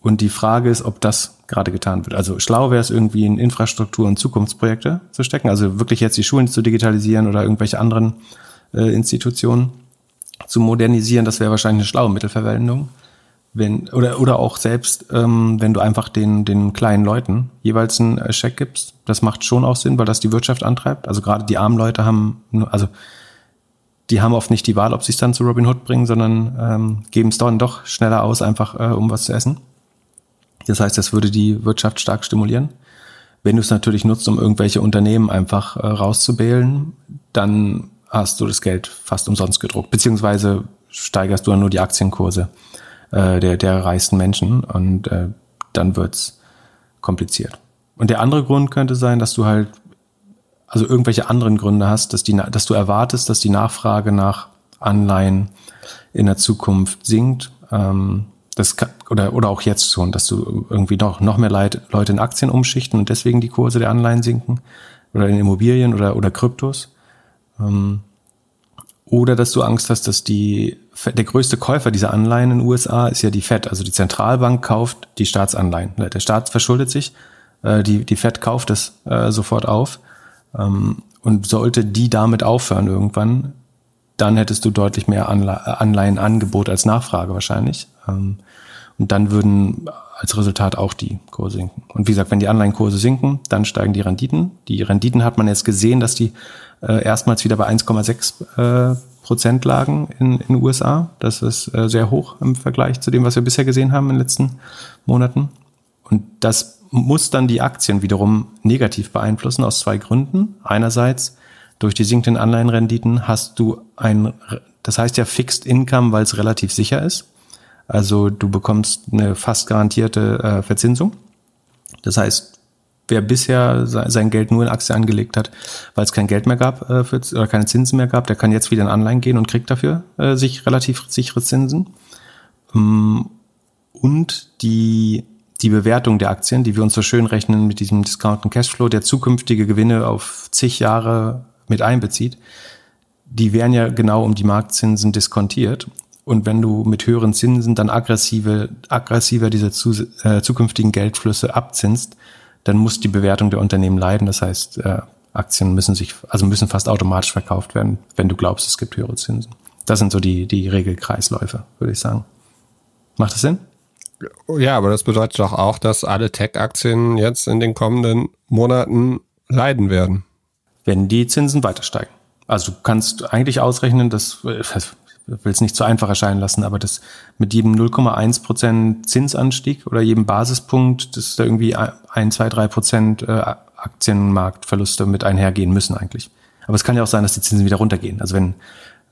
Und die Frage ist, ob das gerade getan wird. Also schlau wäre es irgendwie in Infrastruktur und Zukunftsprojekte zu stecken, also wirklich jetzt die Schulen zu digitalisieren oder irgendwelche anderen äh, Institutionen zu modernisieren. Das wäre wahrscheinlich eine schlaue Mittelverwendung. Wenn, oder, oder auch selbst, ähm, wenn du einfach den, den kleinen Leuten jeweils einen äh, Scheck gibst, das macht schon auch Sinn, weil das die Wirtschaft antreibt. Also gerade die armen Leute haben, also die haben oft nicht die Wahl, ob sie es dann zu Robin Hood bringen, sondern ähm, geben es dann doch schneller aus, einfach äh, um was zu essen. Das heißt, das würde die Wirtschaft stark stimulieren. Wenn du es natürlich nutzt, um irgendwelche Unternehmen einfach äh, rauszubählen, dann hast du das Geld fast umsonst gedruckt, beziehungsweise steigerst du dann nur die Aktienkurse äh, der, der reichsten Menschen und äh, dann wird's kompliziert. Und der andere Grund könnte sein, dass du halt also irgendwelche anderen Gründe hast, dass, die, dass du erwartest, dass die Nachfrage nach Anleihen in der Zukunft sinkt. Ähm, das kann, oder, oder auch jetzt schon, dass du irgendwie noch, noch mehr Leute in Aktien umschichten und deswegen die Kurse der Anleihen sinken oder in Immobilien oder, oder Kryptos. Ähm, oder dass du Angst hast, dass die, der größte Käufer dieser Anleihen in den USA ist ja die Fed. Also die Zentralbank kauft die Staatsanleihen. Der Staat verschuldet sich, äh, die, die Fed kauft es äh, sofort auf und sollte die damit aufhören irgendwann, dann hättest du deutlich mehr Anleihenangebot als Nachfrage wahrscheinlich. Ähm, und dann würden als Resultat auch die Kurse sinken. Und wie gesagt, wenn die Anleihenkurse sinken, dann steigen die Renditen. Die Renditen hat man jetzt gesehen, dass die äh, erstmals wieder bei 1,6 äh, Prozent lagen in den USA. Das ist äh, sehr hoch im Vergleich zu dem, was wir bisher gesehen haben in den letzten Monaten. Und das muss dann die Aktien wiederum negativ beeinflussen aus zwei Gründen. Einerseits durch die sinkenden Anleihenrenditen hast du ein, das heißt ja Fixed Income, weil es relativ sicher ist. Also du bekommst eine fast garantierte äh, Verzinsung. Das heißt, wer bisher sein Geld nur in Aktien angelegt hat, weil es kein Geld mehr gab äh, für, oder keine Zinsen mehr gab, der kann jetzt wieder in Anleihen gehen und kriegt dafür äh, sich relativ sichere Zinsen. Mm, und die die Bewertung der Aktien, die wir uns so schön rechnen mit diesem Discounten Cashflow, der zukünftige Gewinne auf zig Jahre mit einbezieht, die werden ja genau um die Marktzinsen diskontiert. Und wenn du mit höheren Zinsen dann aggressive, aggressiver diese zu, äh, zukünftigen Geldflüsse abzinst, dann muss die Bewertung der Unternehmen leiden. Das heißt, äh, Aktien müssen sich, also müssen fast automatisch verkauft werden, wenn du glaubst, es gibt höhere Zinsen. Das sind so die, die Regelkreisläufe, würde ich sagen. Macht das Sinn? Ja, aber das bedeutet doch auch, dass alle Tech-Aktien jetzt in den kommenden Monaten leiden werden. Wenn die Zinsen weiter steigen. Also du kannst eigentlich ausrechnen, dass, ich will es nicht zu einfach erscheinen lassen, aber das mit jedem 0,1 Prozent Zinsanstieg oder jedem Basispunkt, dass da irgendwie ein, zwei, drei Prozent äh, Aktienmarktverluste mit einhergehen müssen eigentlich. Aber es kann ja auch sein, dass die Zinsen wieder runtergehen. Also wenn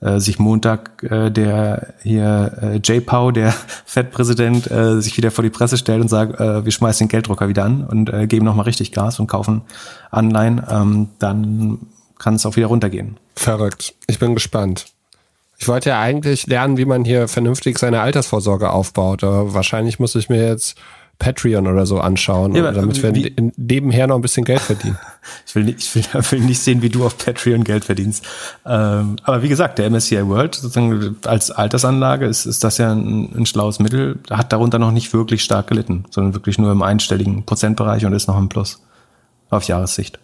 äh, sich Montag äh, der hier äh, Jay Pau, der Fed-Präsident, äh, sich wieder vor die Presse stellt und sagt, äh, wir schmeißen den Gelddrucker wieder an und äh, geben nochmal richtig Gas und kaufen Anleihen, ähm, dann kann es auch wieder runtergehen. Verrückt. Ich bin gespannt. Ich wollte ja eigentlich lernen, wie man hier vernünftig seine Altersvorsorge aufbaut. Aber wahrscheinlich muss ich mir jetzt Patreon oder so anschauen, ja, damit wir wie, nebenher noch ein bisschen Geld verdienen. ich, will nicht, ich will, will nicht sehen, wie du auf Patreon Geld verdienst. Ähm, aber wie gesagt, der MSCI World sozusagen als Altersanlage ist, ist das ja ein, ein schlaues Mittel, hat darunter noch nicht wirklich stark gelitten, sondern wirklich nur im einstelligen Prozentbereich und ist noch im Plus auf Jahressicht.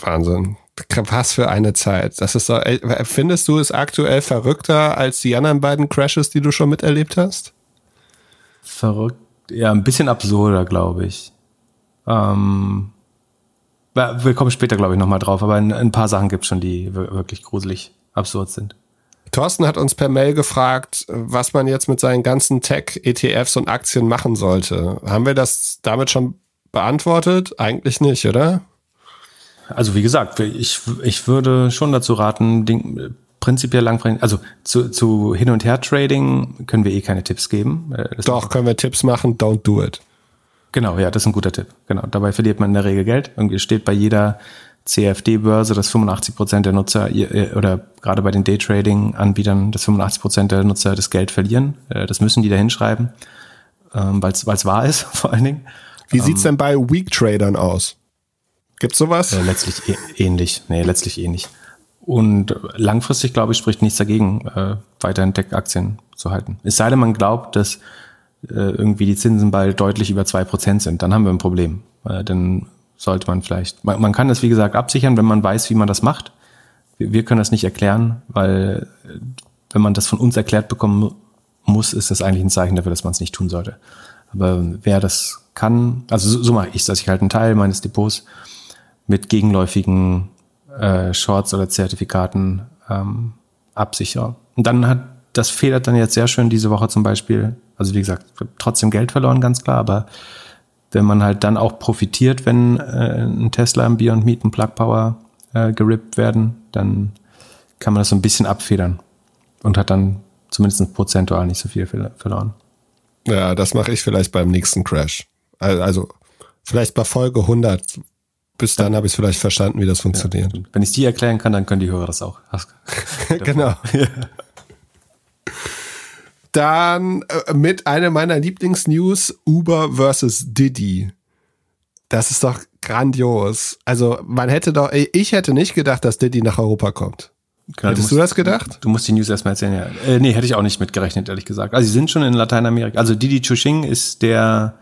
Wahnsinn. Was für eine Zeit. Das ist so, findest du es aktuell verrückter als die anderen beiden Crashes, die du schon miterlebt hast? Verrückt, ja, ein bisschen absurder, glaube ich. Ähm, wir kommen später, glaube ich, nochmal drauf, aber ein, ein paar Sachen gibt es schon, die wirklich gruselig absurd sind. Thorsten hat uns per Mail gefragt, was man jetzt mit seinen ganzen Tech-ETFs und Aktien machen sollte. Haben wir das damit schon beantwortet? Eigentlich nicht, oder? Also wie gesagt, ich, ich würde schon dazu raten, prinzipiell langfristig, also zu, zu Hin- und Her-Trading können wir eh keine Tipps geben. Äh, das Doch, können wir Tipps machen, don't do it. Genau, ja, das ist ein guter Tipp. Genau, dabei verliert man in der Regel Geld. Irgendwie steht bei jeder CFD-Börse, dass 85 Prozent der Nutzer oder gerade bei den Daytrading-Anbietern, dass 85 Prozent der Nutzer das Geld verlieren. Äh, das müssen die da hinschreiben, weil es wahr ist, vor allen Dingen. Wie sieht's ähm, denn bei Weak-Tradern aus? Gibt's sowas? Äh, letztlich eh, ähnlich. Nee, letztlich ähnlich. Und langfristig, glaube ich, spricht nichts dagegen, äh, weiterhin Tech-Aktien zu halten. Es sei denn, man glaubt, dass äh, irgendwie die Zinsen bald deutlich über zwei Prozent sind. Dann haben wir ein Problem. Äh, dann sollte man vielleicht, man, man kann das, wie gesagt, absichern, wenn man weiß, wie man das macht. Wir, wir können das nicht erklären, weil äh, wenn man das von uns erklärt bekommen muss, ist das eigentlich ein Zeichen dafür, dass man es nicht tun sollte. Aber wer das kann, also so, so mache ich es, dass ich halt einen Teil meines Depots mit gegenläufigen äh, Shorts oder Zertifikaten ähm, absichere. Und dann hat das federt dann jetzt sehr schön diese Woche zum Beispiel. Also wie gesagt, trotzdem Geld verloren, ganz klar, aber wenn man halt dann auch profitiert, wenn äh, ein Tesla, ein Beyond Meat, ein Plug Power äh, gerippt werden, dann kann man das so ein bisschen abfedern und hat dann zumindest prozentual nicht so viel verloren. Ja, das mache ich vielleicht beim nächsten Crash. Also vielleicht bei Folge 100 bis dann habe ich vielleicht verstanden, wie das funktioniert. Ja, wenn ich es dir erklären kann, dann können die Hörer das auch. genau. Dann äh, mit einer meiner Lieblingsnews, Uber versus Diddy. Das ist doch grandios. Also man hätte doch, ich hätte nicht gedacht, dass Diddy nach Europa kommt. Genau, Hättest du, musst, du, das gedacht? Du musst die News erstmal erzählen, ja. Äh, nee, hätte ich auch nicht mitgerechnet, ehrlich gesagt. Also sie sind schon in Lateinamerika. Also Didi Chuxing ist der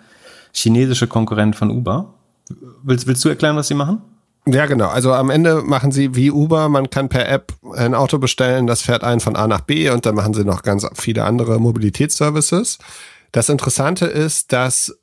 chinesische Konkurrent von Uber. Willst, willst du erklären, was sie machen? Ja, genau. Also am Ende machen sie wie Uber, man kann per App ein Auto bestellen, das fährt einen von A nach B und dann machen sie noch ganz viele andere Mobilitätsservices. Das Interessante ist, dass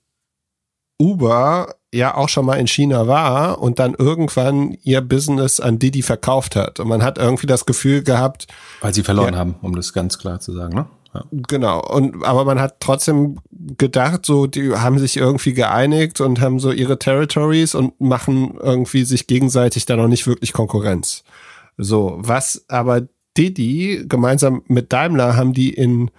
Uber ja auch schon mal in China war und dann irgendwann ihr Business an Didi verkauft hat. Und man hat irgendwie das Gefühl gehabt. Weil sie verloren ja, haben, um das ganz klar zu sagen, ne? Ja. Genau. Und, aber man hat trotzdem gedacht, so, die haben sich irgendwie geeinigt und haben so ihre Territories und machen irgendwie sich gegenseitig da noch nicht wirklich Konkurrenz. So, was aber Didi gemeinsam mit Daimler haben die in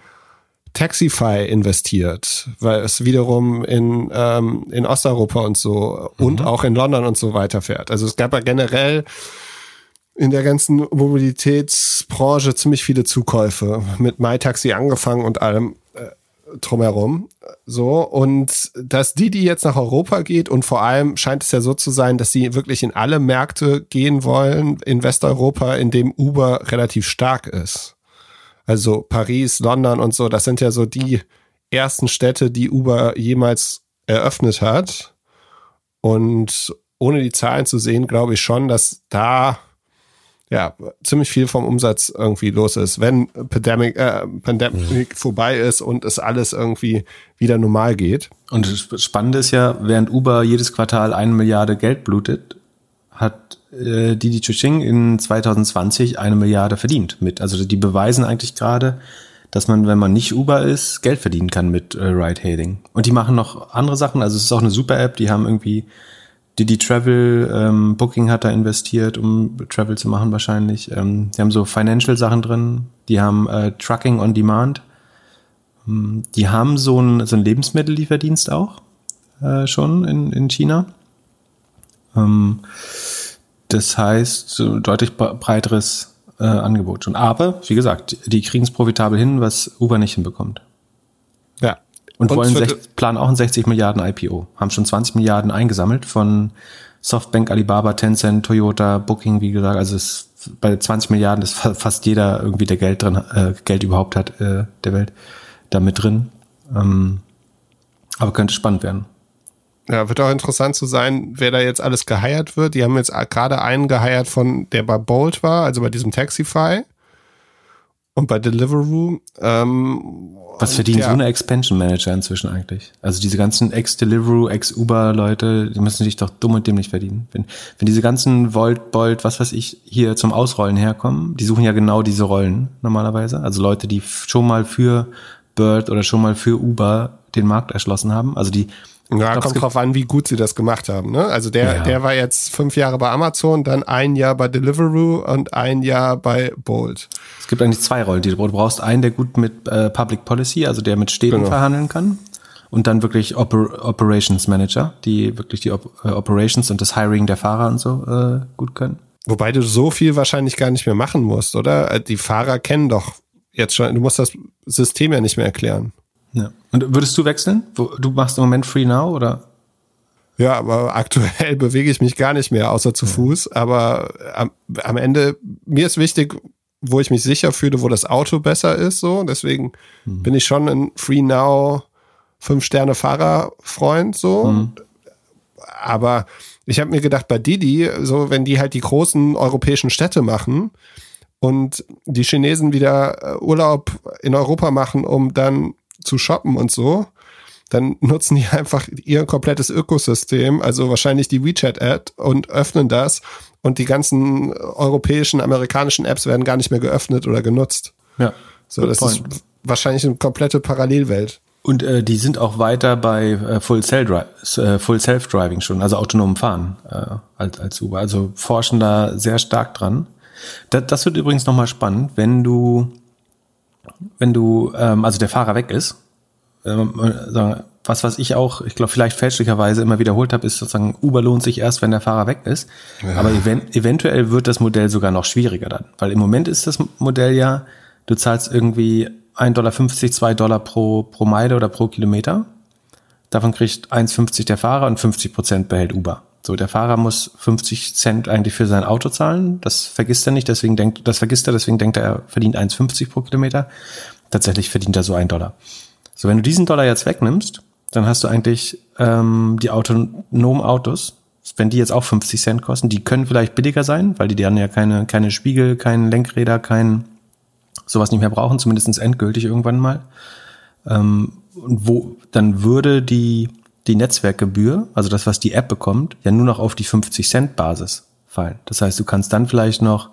Taxify investiert, weil es wiederum in, ähm, in Osteuropa und so mhm. und auch in London und so weiter fährt. Also es gab ja generell in der ganzen Mobilitätsbranche ziemlich viele Zukäufe. Mit MyTaxi angefangen und allem äh, drumherum. So, und dass die, die jetzt nach Europa geht und vor allem scheint es ja so zu sein, dass sie wirklich in alle Märkte gehen wollen in Westeuropa, in dem Uber relativ stark ist. Also Paris, London und so, das sind ja so die ersten Städte, die Uber jemals eröffnet hat. Und ohne die Zahlen zu sehen, glaube ich schon, dass da ja, ziemlich viel vom Umsatz irgendwie los ist, wenn Pandemic, äh, Pandemic mhm. vorbei ist und es alles irgendwie wieder normal geht. Und das Spannende ist ja, während Uber jedes Quartal eine Milliarde Geld blutet, hat äh, Didi Chuxing in 2020 eine Milliarde verdient mit. Also die beweisen eigentlich gerade, dass man, wenn man nicht Uber ist, Geld verdienen kann mit äh, Ride-Hailing. Und die machen noch andere Sachen. Also es ist auch eine super App. Die haben irgendwie Didi Travel ähm, Booking hat da investiert, um Travel zu machen wahrscheinlich. Ähm, die haben so Financial-Sachen drin. Die haben äh, Trucking on Demand. Ähm, die haben so einen so einen Lebensmittellieferdienst auch äh, schon in, in China. Ähm, das heißt, deutlich breiteres äh, Angebot schon. Aber, wie gesagt, die kriegen es profitabel hin, was Uber nicht hinbekommt. Und, und wollen sech, planen auch ein 60 Milliarden IPO. Haben schon 20 Milliarden eingesammelt von Softbank, Alibaba, Tencent, Toyota, Booking, wie gesagt. Also es, bei 20 Milliarden ist fast jeder irgendwie, der Geld drin, äh, Geld überhaupt hat, äh, der Welt, da mit drin. Ähm, aber könnte spannend werden. Ja, wird auch interessant zu sein, wer da jetzt alles geheiert wird. Die haben jetzt gerade einen geheiert von, der bei Bolt war, also bei diesem Taxify und bei Deliveroo. Ähm, Was verdient so eine Expansion Manager inzwischen eigentlich? Also diese ganzen Ex-Deliveroo, Ex-Uber-Leute, die müssen sich doch dumm und dämlich verdienen. Wenn, wenn diese ganzen Volt, Bolt, was weiß ich, hier zum Ausrollen herkommen, die suchen ja genau diese Rollen normalerweise. Also Leute, die schon mal für Bird oder schon mal für Uber den Markt erschlossen haben. Also die ja, glaub, kommt drauf an, wie gut sie das gemacht haben. Ne? Also der, ja. der war jetzt fünf Jahre bei Amazon, dann ein Jahr bei Deliveroo und ein Jahr bei Bolt. Es gibt eigentlich zwei Rollen, die du brauchst. Einen, der gut mit äh, Public Policy, also der mit Städten genau. verhandeln kann. Und dann wirklich Oper Operations Manager, die wirklich die Op äh, Operations und das Hiring der Fahrer und so äh, gut können. Wobei du so viel wahrscheinlich gar nicht mehr machen musst, oder? Äh, die Fahrer kennen doch jetzt schon, du musst das System ja nicht mehr erklären. Ja. Und würdest du wechseln? Du machst im Moment Free Now oder? Ja, aber aktuell bewege ich mich gar nicht mehr, außer zu Fuß. Aber am, am Ende, mir ist wichtig, wo ich mich sicher fühle, wo das Auto besser ist. So, deswegen mhm. bin ich schon ein Free Now fünf Sterne Fahrerfreund. So, mhm. aber ich habe mir gedacht, bei Didi, so wenn die halt die großen europäischen Städte machen und die Chinesen wieder äh, Urlaub in Europa machen, um dann zu shoppen und so, dann nutzen die einfach ihr komplettes Ökosystem, also wahrscheinlich die WeChat-App und öffnen das und die ganzen europäischen, amerikanischen Apps werden gar nicht mehr geöffnet oder genutzt. Ja. So, das point. ist wahrscheinlich eine komplette Parallelwelt. Und äh, die sind auch weiter bei äh, Full, äh, Full Self-Driving schon, also autonomen Fahren äh, als, als Uber. Also forschen da sehr stark dran. Das, das wird übrigens nochmal spannend, wenn du wenn du, ähm, also der Fahrer weg ist, ähm, sagen, was was ich auch, ich glaube vielleicht fälschlicherweise immer wiederholt habe, ist sozusagen, Uber lohnt sich erst, wenn der Fahrer weg ist. Ja. Aber event eventuell wird das Modell sogar noch schwieriger dann. Weil im Moment ist das Modell ja, du zahlst irgendwie 1,50 Dollar, 2 Dollar pro, pro Meile oder pro Kilometer. Davon kriegt 1,50 der Fahrer und 50 Prozent behält Uber. So, der Fahrer muss 50 Cent eigentlich für sein Auto zahlen. Das vergisst er nicht, deswegen denkt, das vergisst er, deswegen denkt er, er verdient 1,50 pro Kilometer. Tatsächlich verdient er so einen Dollar. So, wenn du diesen Dollar jetzt wegnimmst, dann hast du eigentlich ähm, die autonomen Autos, wenn die jetzt auch 50 Cent kosten, die können vielleicht billiger sein, weil die dann ja keine, keine Spiegel, keine Lenkräder, kein sowas nicht mehr brauchen, zumindest endgültig irgendwann mal. Ähm, wo dann würde die die Netzwerkgebühr, also das, was die App bekommt, ja nur noch auf die 50 Cent Basis fallen. Das heißt, du kannst dann vielleicht noch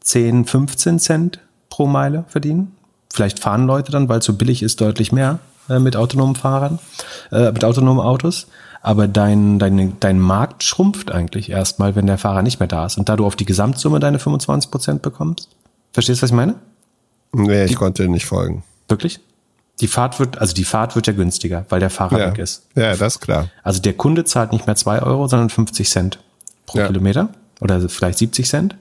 10, 15 Cent pro Meile verdienen. Vielleicht fahren Leute dann, weil es so billig ist, deutlich mehr äh, mit autonomen Fahrern, äh, mit autonomen Autos. Aber dein, dein, dein Markt schrumpft eigentlich erstmal, wenn der Fahrer nicht mehr da ist. Und da du auf die Gesamtsumme deine 25 Prozent bekommst. Verstehst du, was ich meine? Nee, ich die, konnte nicht folgen. Wirklich? Die Fahrt wird, also die Fahrt wird ja günstiger, weil der Fahrer ja. weg ist. Ja, das ist klar. Also der Kunde zahlt nicht mehr zwei Euro, sondern 50 Cent pro ja. Kilometer oder vielleicht 70 Cent.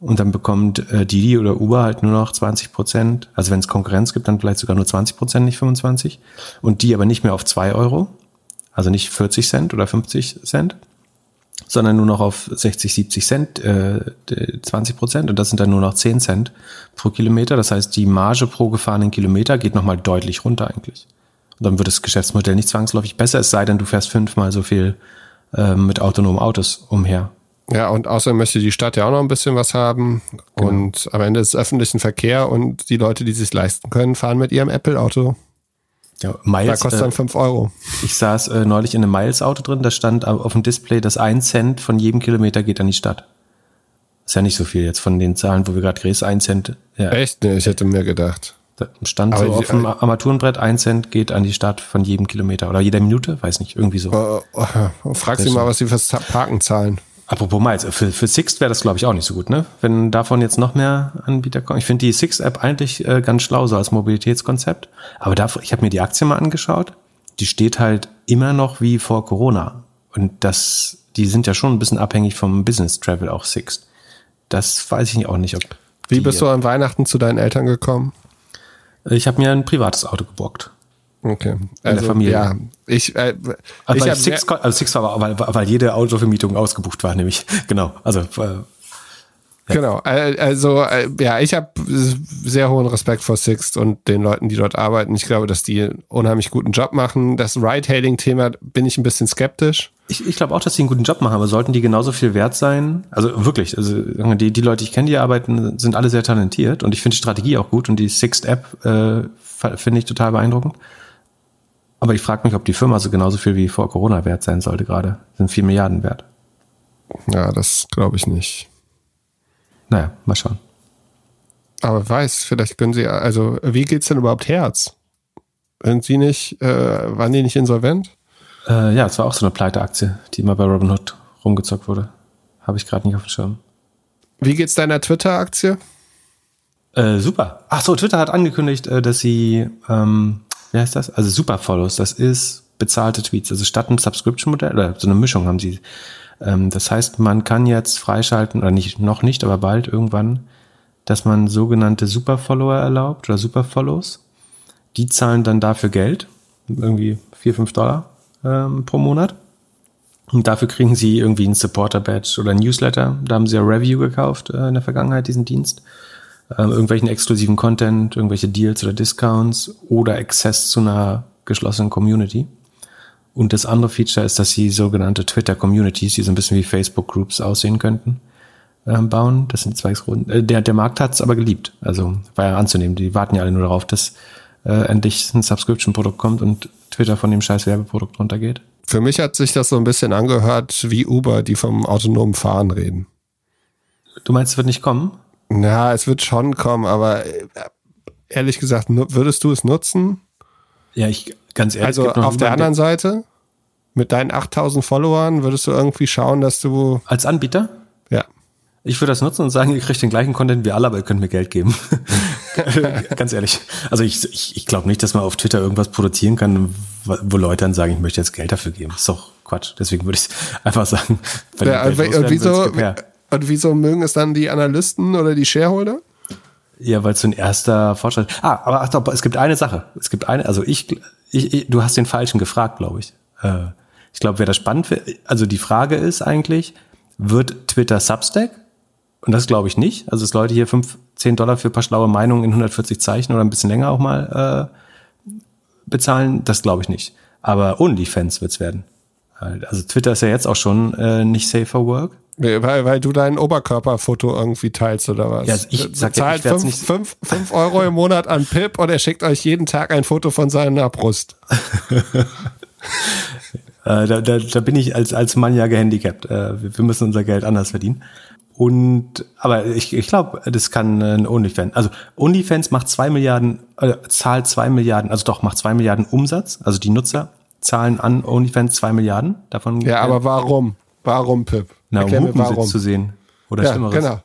Und dann bekommt äh, Didi oder Uber halt nur noch 20 Prozent. Also wenn es Konkurrenz gibt, dann vielleicht sogar nur 20 Prozent, nicht 25. Und die aber nicht mehr auf zwei Euro. Also nicht 40 Cent oder 50 Cent, sondern nur noch auf 60, 70 Cent, äh, 20 Prozent und das sind dann nur noch 10 Cent pro Kilometer. Das heißt, die Marge pro gefahrenen Kilometer geht nochmal deutlich runter eigentlich. Und dann wird das Geschäftsmodell nicht zwangsläufig besser, es sei denn, du fährst fünfmal so viel äh, mit autonomen Autos umher. Ja, und außerdem möchte die Stadt ja auch noch ein bisschen was haben. Genau. Und am Ende ist es öffentlichen Verkehr und die Leute, die sich leisten können, fahren mit ihrem Apple-Auto. Ja, Miles, da kostet dann 5 äh, Euro. Ich saß äh, neulich in einem Miles-Auto drin, da stand auf dem Display, dass ein Cent von jedem Kilometer geht an die Stadt. Ist ja nicht so viel jetzt von den Zahlen, wo wir gerade geredet ein Cent. Ja. Echt? Nee, ich hätte mehr gedacht. Stand so auf dem Armaturenbrett, ein Cent geht an die Stadt von jedem Kilometer oder jeder Minute, weiß nicht, irgendwie so. Uh, uh, frag sie mal, was sie fürs Parken zahlen. Apropos Miles, für, für Sixt wäre das, glaube ich, auch nicht so gut, ne? Wenn davon jetzt noch mehr Anbieter kommen. Ich finde die Sixt-App eigentlich äh, ganz schlau, so als Mobilitätskonzept. Aber da, ich habe mir die Aktie mal angeschaut. Die steht halt immer noch wie vor Corona. Und das, die sind ja schon ein bisschen abhängig vom Business Travel, auch Sixt. Das weiß ich auch nicht, ob. Wie bist du an Weihnachten zu deinen Eltern gekommen? Ich habe mir ein privates Auto geborgt. Okay. In also, der Familie. Ja, ich, äh, also ich Six, also Six war, weil, weil jede Autovermietung ausgebucht war, nämlich. Genau. Also äh, Genau, also äh, ja, ich habe sehr hohen Respekt vor Sixt und den Leuten, die dort arbeiten. Ich glaube, dass die einen unheimlich guten Job machen. Das Ride-Hailing-Thema bin ich ein bisschen skeptisch. Ich, ich glaube auch, dass sie einen guten Job machen, aber sollten die genauso viel wert sein? Also wirklich, also die, die Leute, die ich kenne, die arbeiten, sind alle sehr talentiert und ich finde die Strategie auch gut und die Sixt-App äh, finde ich total beeindruckend. Aber ich frage mich, ob die Firma so genauso viel wie vor Corona wert sein sollte gerade. Sind vier Milliarden wert. Ja, das glaube ich nicht. Naja, mal schauen. Aber weiß, vielleicht können Sie, also wie geht's denn überhaupt Herz? Sind Sie nicht, äh, waren die nicht insolvent? Äh, ja, es war auch so eine Pleiteaktie, die immer bei Robinhood rumgezockt wurde. Habe ich gerade nicht auf dem Schirm. Wie geht's deiner Twitter-Aktie? Äh, super. Ach so, Twitter hat angekündigt, äh, dass sie, ähm, wie heißt das? Also Super Follows. Das ist bezahlte Tweets. Also statt ein Subscription-Modell oder so eine Mischung haben sie ähm, das heißt, man kann jetzt freischalten, oder nicht, noch nicht, aber bald irgendwann, dass man sogenannte Superfollower erlaubt oder Superfollows. Die zahlen dann dafür Geld, irgendwie vier fünf Dollar ähm, pro Monat. Und dafür kriegen sie irgendwie ein Supporter-Badge oder ein Newsletter. Da haben sie ja Review gekauft äh, in der Vergangenheit, diesen Dienst. Ähm, irgendwelchen exklusiven Content, irgendwelche Deals oder Discounts oder Access zu einer geschlossenen Community. Und das andere Feature ist, dass sie sogenannte Twitter-Communities, die so ein bisschen wie Facebook-Groups aussehen könnten, ähm, bauen. Das sind zwei Gründe. Äh, der, der Markt hat es aber geliebt. Also war ja anzunehmen. Die warten ja alle nur darauf, dass äh, endlich ein Subscription-Produkt kommt und Twitter von dem scheiß Werbeprodukt runtergeht. Für mich hat sich das so ein bisschen angehört wie Uber, die vom autonomen Fahren reden. Du meinst, es wird nicht kommen? Na, es wird schon kommen, aber äh, ehrlich gesagt, würdest du es nutzen? Ja, ich ganz ehrlich. Also auf der anderen Seite, mit deinen 8000 Followern würdest du irgendwie schauen, dass du. Als Anbieter? Ja. Ich würde das nutzen und sagen, ihr kriegt den gleichen Content wie alle, aber ihr könnt mir Geld geben. Ganz ehrlich. Also ich, ich, ich glaube nicht, dass man auf Twitter irgendwas produzieren kann, wo Leute dann sagen, ich möchte jetzt Geld dafür geben. Das ist doch Quatsch. Deswegen würde ich einfach sagen, wenn ja, wieso, und wieso mögen es dann die Analysten oder die Shareholder? Ja, weil es so ein erster Fortschritt. Ah, aber ach doch, es gibt eine Sache. Es gibt eine, also ich, ich, ich du hast den falschen gefragt, glaube ich. Äh, ich glaube, wer das spannend findet, also die Frage ist eigentlich, wird Twitter Substack? Und das glaube ich nicht. Also dass Leute hier fünf, zehn Dollar für ein paar schlaue Meinungen in 140 Zeichen oder ein bisschen länger auch mal äh, bezahlen, das glaube ich nicht. Aber OnlyFans wird's werden. Also Twitter ist ja jetzt auch schon äh, nicht safe for work. Weil, weil du dein Oberkörperfoto irgendwie teilst oder was? Ja, ich sag ja, fünf, fünf Euro im Monat an Pip und er schickt euch jeden Tag ein Foto von seiner Brust. äh, da, da, da bin ich als, als Mann ja gehandicapt. Äh, wir müssen unser Geld anders verdienen. Und aber ich, ich glaube, das kann ein OnlyFans. Also OnlyFans macht zwei Milliarden, äh, zahlt zwei Milliarden, also doch macht zwei Milliarden Umsatz. Also die Nutzer zahlen an OnlyFans zwei Milliarden. Davon ja, aber warum? Warum, Pip? Na, um Hupensitz zu sehen. Oder ja, Schlimmeres. Genau.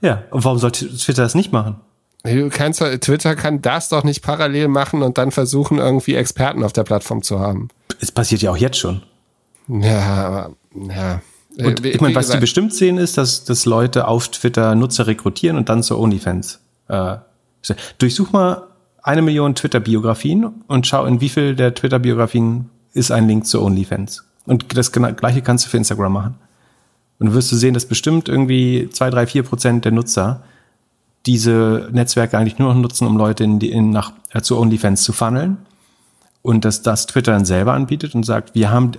Ja, und warum sollte Twitter das nicht machen? Du kannst, Twitter kann das doch nicht parallel machen und dann versuchen, irgendwie Experten auf der Plattform zu haben. Es passiert ja auch jetzt schon. Ja, aber, ja. Und ich meine, was die bestimmt sehen, ist, dass, dass Leute auf Twitter Nutzer rekrutieren und dann zu OnlyFans. Äh, durchsuch mal eine Million Twitter-Biografien und schau, in wie viel der Twitter-Biografien ist ein Link zu OnlyFans. Und das gleiche kannst du für Instagram machen. Und du wirst du sehen, dass bestimmt irgendwie zwei, drei, vier Prozent der Nutzer diese Netzwerke eigentlich nur noch nutzen, um Leute in die, in, nach, äh, zu OnlyFans zu funneln. Und dass das Twitter dann selber anbietet und sagt, wir haben,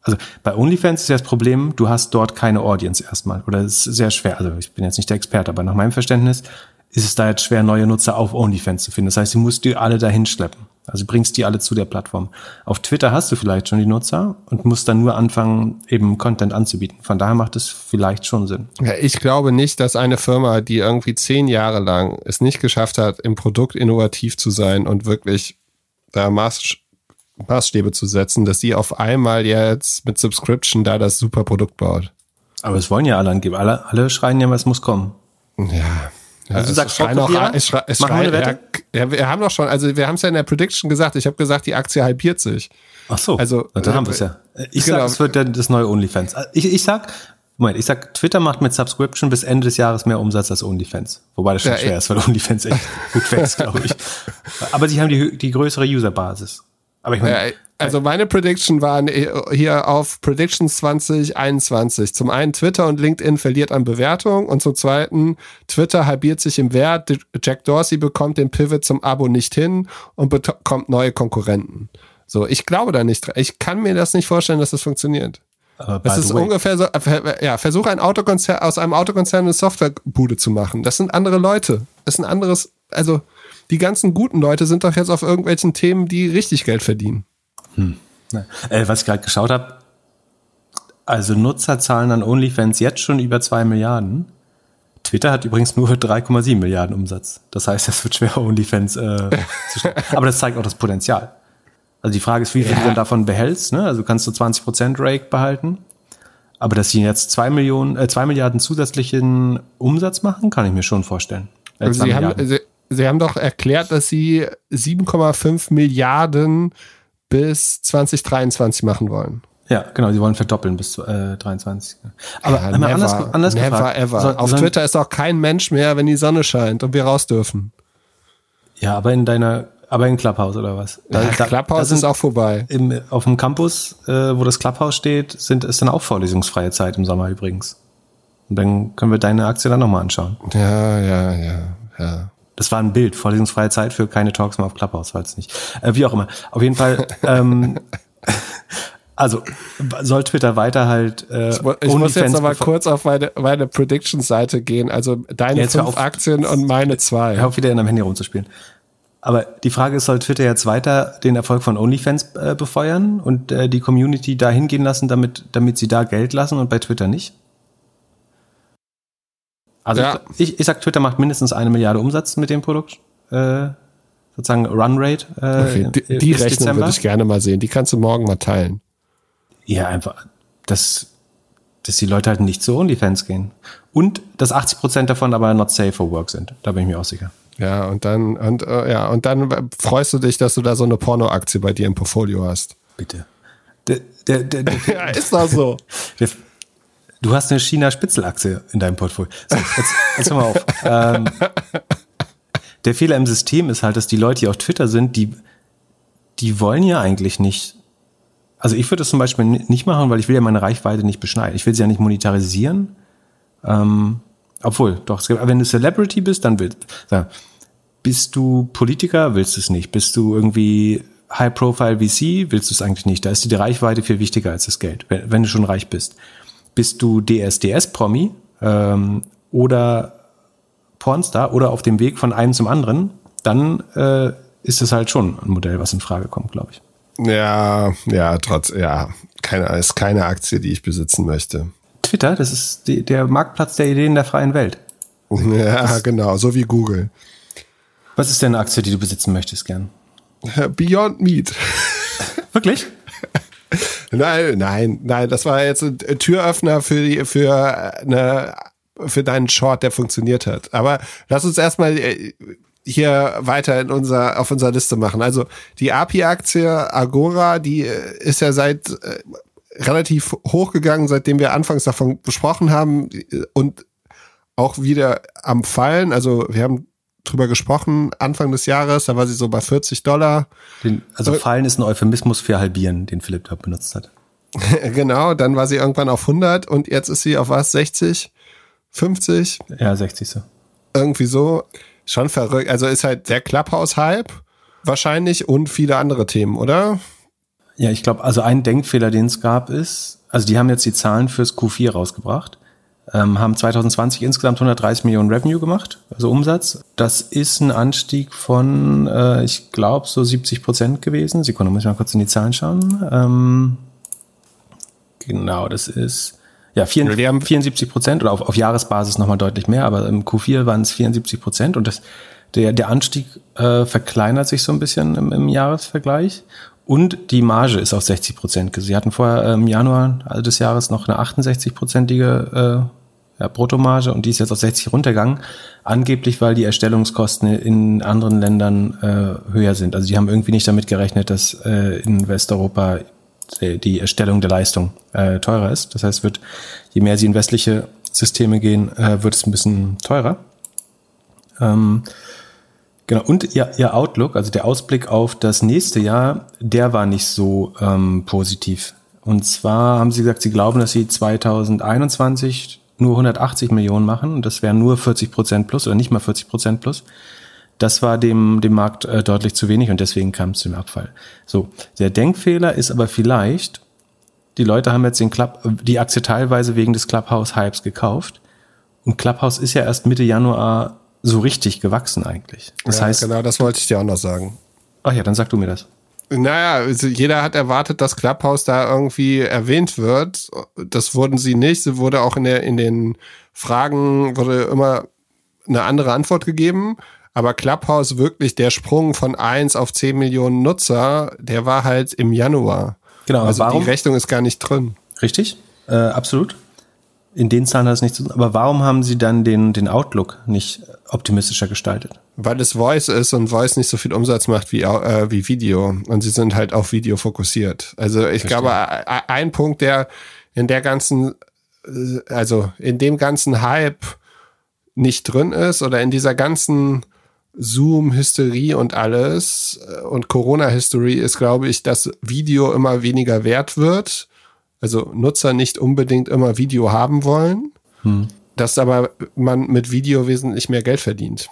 also bei OnlyFans ist ja das Problem, du hast dort keine Audience erstmal. Oder es ist sehr schwer. Also ich bin jetzt nicht der Experte, aber nach meinem Verständnis ist es da jetzt schwer, neue Nutzer auf OnlyFans zu finden. Das heißt, du musst die alle dahin schleppen. Also bringst die alle zu der Plattform. Auf Twitter hast du vielleicht schon die Nutzer und musst dann nur anfangen, eben Content anzubieten. Von daher macht es vielleicht schon Sinn. Ja, ich glaube nicht, dass eine Firma, die irgendwie zehn Jahre lang es nicht geschafft hat, im Produkt innovativ zu sein und wirklich da Maß, Maßstäbe zu setzen, dass die auf einmal jetzt mit Subscription da das super Produkt baut. Aber es wollen ja alle angeben. Alle, alle schreien ja, was muss kommen. Ja. Also du sagst Schraubpapier? es schrei, es Machen wir eine Wette? ja, ja, wir haben doch schon, also wir haben es ja in der Prediction gesagt, ich habe gesagt, die Aktie halbiert sich. Ach so, Also, dann äh, haben wir es ja. Ich genau. sag, es wird dann das neue OnlyFans. Ich, ich sag, Moment, ich sag, Twitter macht mit Subscription bis Ende des Jahres mehr Umsatz als OnlyFans. Wobei das schon Ja, schwer ist, weil OnlyFans echt gut wächst, glaube ich. Aber sie haben die, die größere Userbasis. Aber ich meine, Ja, also meine Prediction waren äh, hier auf Predictions 2021. Zum einen Twitter und LinkedIn verliert an Bewertung und zum zweiten Twitter halbiert sich im Wert. Jack Dorsey bekommt den Pivot zum Abo nicht hin und bekommt neue Konkurrenten. So, ich glaube da nicht dran. Ich kann mir das nicht vorstellen, dass das funktioniert. aber Das ist ungefähr so, äh, ja, versuch ein Autokonzern, aus einem Autokonzern eine Softwarebude zu machen. Das sind andere Leute. Das ist ein anderes, also die ganzen guten Leute sind doch jetzt auf irgendwelchen Themen, die richtig Geld verdienen. ne. äh, was ich gerade geschaut habe, also Nutzerzahlen an OnlyFans jetzt schon über zwei Milliarden. Twitter hat übrigens nur 3,7 Milliarden Umsatz. Das heißt, es wird schwer, OnlyFans äh, zu schlagen. Aber das zeigt auch das Potenzial. Also die Frage ist, wie viel Ja. du dann davon behältst. Ne? Also kannst du 20% Rake behalten. Aber dass sie jetzt zwei Millionen, äh, zwei Milliarden zusätzlichen Umsatz machen, kann ich mir schon vorstellen. Äh, Also sie, haben. Sie, haben doch erklärt, dass sie 7,5 Milliarden bis 2023 machen wollen. ja, genau, sie wollen verdoppeln bis äh, 23. Aber Ja, einmal anders, anders never gefragt. ever. Soll- Auf sollen- Twitter ist auch kein Mensch mehr, wenn die Sonne scheint und wir raus dürfen. Ja, aber in deiner, aber in Clubhouse oder was? Da, Ja, da- Clubhouse das ist auch vorbei. im, auf dem Campus, äh, wo das Clubhouse steht, sind, ist dann auch vorlesungsfreie Zeit im Sommer übrigens. Und dann können wir deine Aktie dann nochmal anschauen. Ja, ja, ja, ja. Das war ein Bild, vorlesungsfreie Zeit für keine Talks mehr auf Clubhouse, falls nicht. Äh, wie auch immer. Auf jeden Fall, ähm, also soll Twitter weiter halt äh, Ich, ich muss jetzt OnlyFans noch mal bevor- kurz auf meine, meine Prediction-Seite gehen. Also deine Jetzt hör fünf auf. Aktien und meine zwei. Hör auf, wieder in deinem Handy rumzuspielen. Aber die Frage ist, soll Twitter jetzt weiter den Erfolg von OnlyFans äh, befeuern und äh, die Community da hingehen lassen, damit, damit sie da Geld lassen und bei Twitter nicht? Also Ja. ich, ich sag, Twitter macht mindestens eine Milliarde Umsatz mit dem Produkt. Äh, sozusagen Run Rate. Äh, Okay, die, die Rechnung würde ich gerne mal sehen. Die kannst du morgen mal teilen. Ja, einfach, dass, dass die Leute halt nicht zu OnlyFans gehen. Und dass 80 Prozent davon aber not safe for work sind. Da bin ich mir auch sicher. Ja, und dann, und, äh, ja, und dann freust du dich, dass du da so eine Porno-Aktie bei dir im Portfolio hast. Bitte. Der, der, der, der, Ja, ist doch so. Der, du hast eine China-Spitzelachse in deinem Portfolio. So, jetzt, jetzt hör mal auf. Ähm, der Fehler im System ist halt, dass die Leute, die auf Twitter sind, die, die wollen ja eigentlich nicht. Also ich würde das zum Beispiel ni- nicht machen, weil ich will ja meine Reichweite nicht beschneiden. Ich will sie ja nicht monetarisieren. Ähm, obwohl, doch, es gibt, wenn du Celebrity bist, dann willst sag, Bist du Politiker, willst du es nicht. Bist du irgendwie High-Profile VC, willst du es eigentlich nicht. Da ist dir die Reichweite viel wichtiger als das Geld, wenn, wenn du schon reich bist. Bist du DSDS-Promi ähm, oder Pornstar oder auf dem Weg von einem zum anderen, dann äh, ist es halt schon ein Modell, was in Frage kommt, glaube ich. Ja, ja, trotz, ja, keine, ist keine Aktie, die ich besitzen möchte. Twitter, das ist die, der Marktplatz der Ideen der freien Welt. Ja, genau, so wie Google. Was ist denn eine Aktie, die du besitzen möchtest gern? Beyond Meat. Wirklich? Nein, nein, nein, das war jetzt ein Türöffner für die, für eine, für deinen Short, der funktioniert hat. Aber lass uns erstmal äh, hier weiter in unser, auf unserer Liste machen. Also die API-Aktie Agora, die äh, ist ja seit äh, relativ hochgegangen, seitdem wir anfangs davon besprochen haben äh, und auch wieder am Fallen. Also wir haben drüber gesprochen Anfang des Jahres, da war sie so bei 40 Dollar. Den, also Äh, fallen ist ein Euphemismus für halbieren, den Philipp da benutzt hat. genau, dann war sie irgendwann auf 100 und jetzt ist sie auf was? 60? 50? Ja, 60 so. Irgendwie so. Schon verrückt. Also ist halt der Clubhouse-Hype wahrscheinlich und viele andere Themen, oder? Ja, ich glaube, also ein Denkfehler, den es gab, ist, also die haben jetzt die Zahlen fürs Q4 rausgebracht. Ähm, haben 2020 insgesamt 130 Millionen Revenue gemacht, also Umsatz. Das ist ein Anstieg von, äh, ich glaube, so 70 Prozent gewesen. Sekunde, muss ich mal kurz in die Zahlen schauen. Ähm, genau, das ist ja 74, haben 74 Prozent oder auf, auf Jahresbasis nochmal deutlich mehr, aber im Q4 waren es 74 Prozent und das, der, der Anstieg äh, verkleinert sich so ein bisschen im, im Jahresvergleich. Und die Marge ist auf 60 Prozent. Sie hatten vorher im Januar des Jahres noch eine 68-prozentige äh, ja, Bruttomarge und die ist jetzt auf 60 runtergegangen. Angeblich, weil die Erstellungskosten in anderen Ländern äh, höher sind. Also die haben irgendwie nicht damit gerechnet, dass äh, in Westeuropa die Erstellung der Leistung äh, teurer ist. Das heißt, wird, je mehr sie in westliche Systeme gehen, äh, wird es ein bisschen teurer. Ähm, genau, und ihr, ihr Outlook, also der Ausblick auf das nächste Jahr, der war nicht so ähm, positiv. Und zwar haben sie gesagt, sie glauben, dass sie 2021 nur 180 Millionen machen und das wären nur 40 Prozent plus oder nicht mal 40 Prozent plus. Das war dem, dem Markt äh, deutlich zu wenig und deswegen kam es zum Abfall. So, der Denkfehler ist aber vielleicht, die Leute haben jetzt den Club, die Aktie teilweise wegen des Clubhouse-Hypes gekauft und Clubhouse ist ja erst Mitte Januar so richtig gewachsen eigentlich. Das ja, heißt, genau, das wollte ich dir auch noch sagen. Ach ja, dann sag du mir das. Naja, also jeder hat erwartet, dass Clubhouse da irgendwie erwähnt wird. Das wurden sie nicht. Sie wurde auch in, der, in den Fragen, wurde immer eine andere Antwort gegeben. Aber Clubhouse wirklich der Sprung von eins auf zehn Millionen Nutzer, der war halt im Januar. Genau. Also warum? die Rechnung ist gar nicht drin. Richtig, äh, absolut. In den Zahlen hat es nichts zu tun. Aber warum haben Sie dann den, den Outlook nicht optimistischer gestaltet? Weil es Voice ist und Voice nicht so viel Umsatz macht wie, äh, wie Video. Und sie sind halt auf Video fokussiert. Also ich Verstehe. glaube, ein Punkt, der in der ganzen, äh, also in dem ganzen Hype nicht drin ist oder in dieser ganzen Zoom-Hysterie und alles äh, und Corona-Hysterie ist, glaube ich, dass Video immer weniger wert wird also Nutzer nicht unbedingt immer Video haben wollen, hm. dass aber man mit Video wesentlich mehr Geld verdient.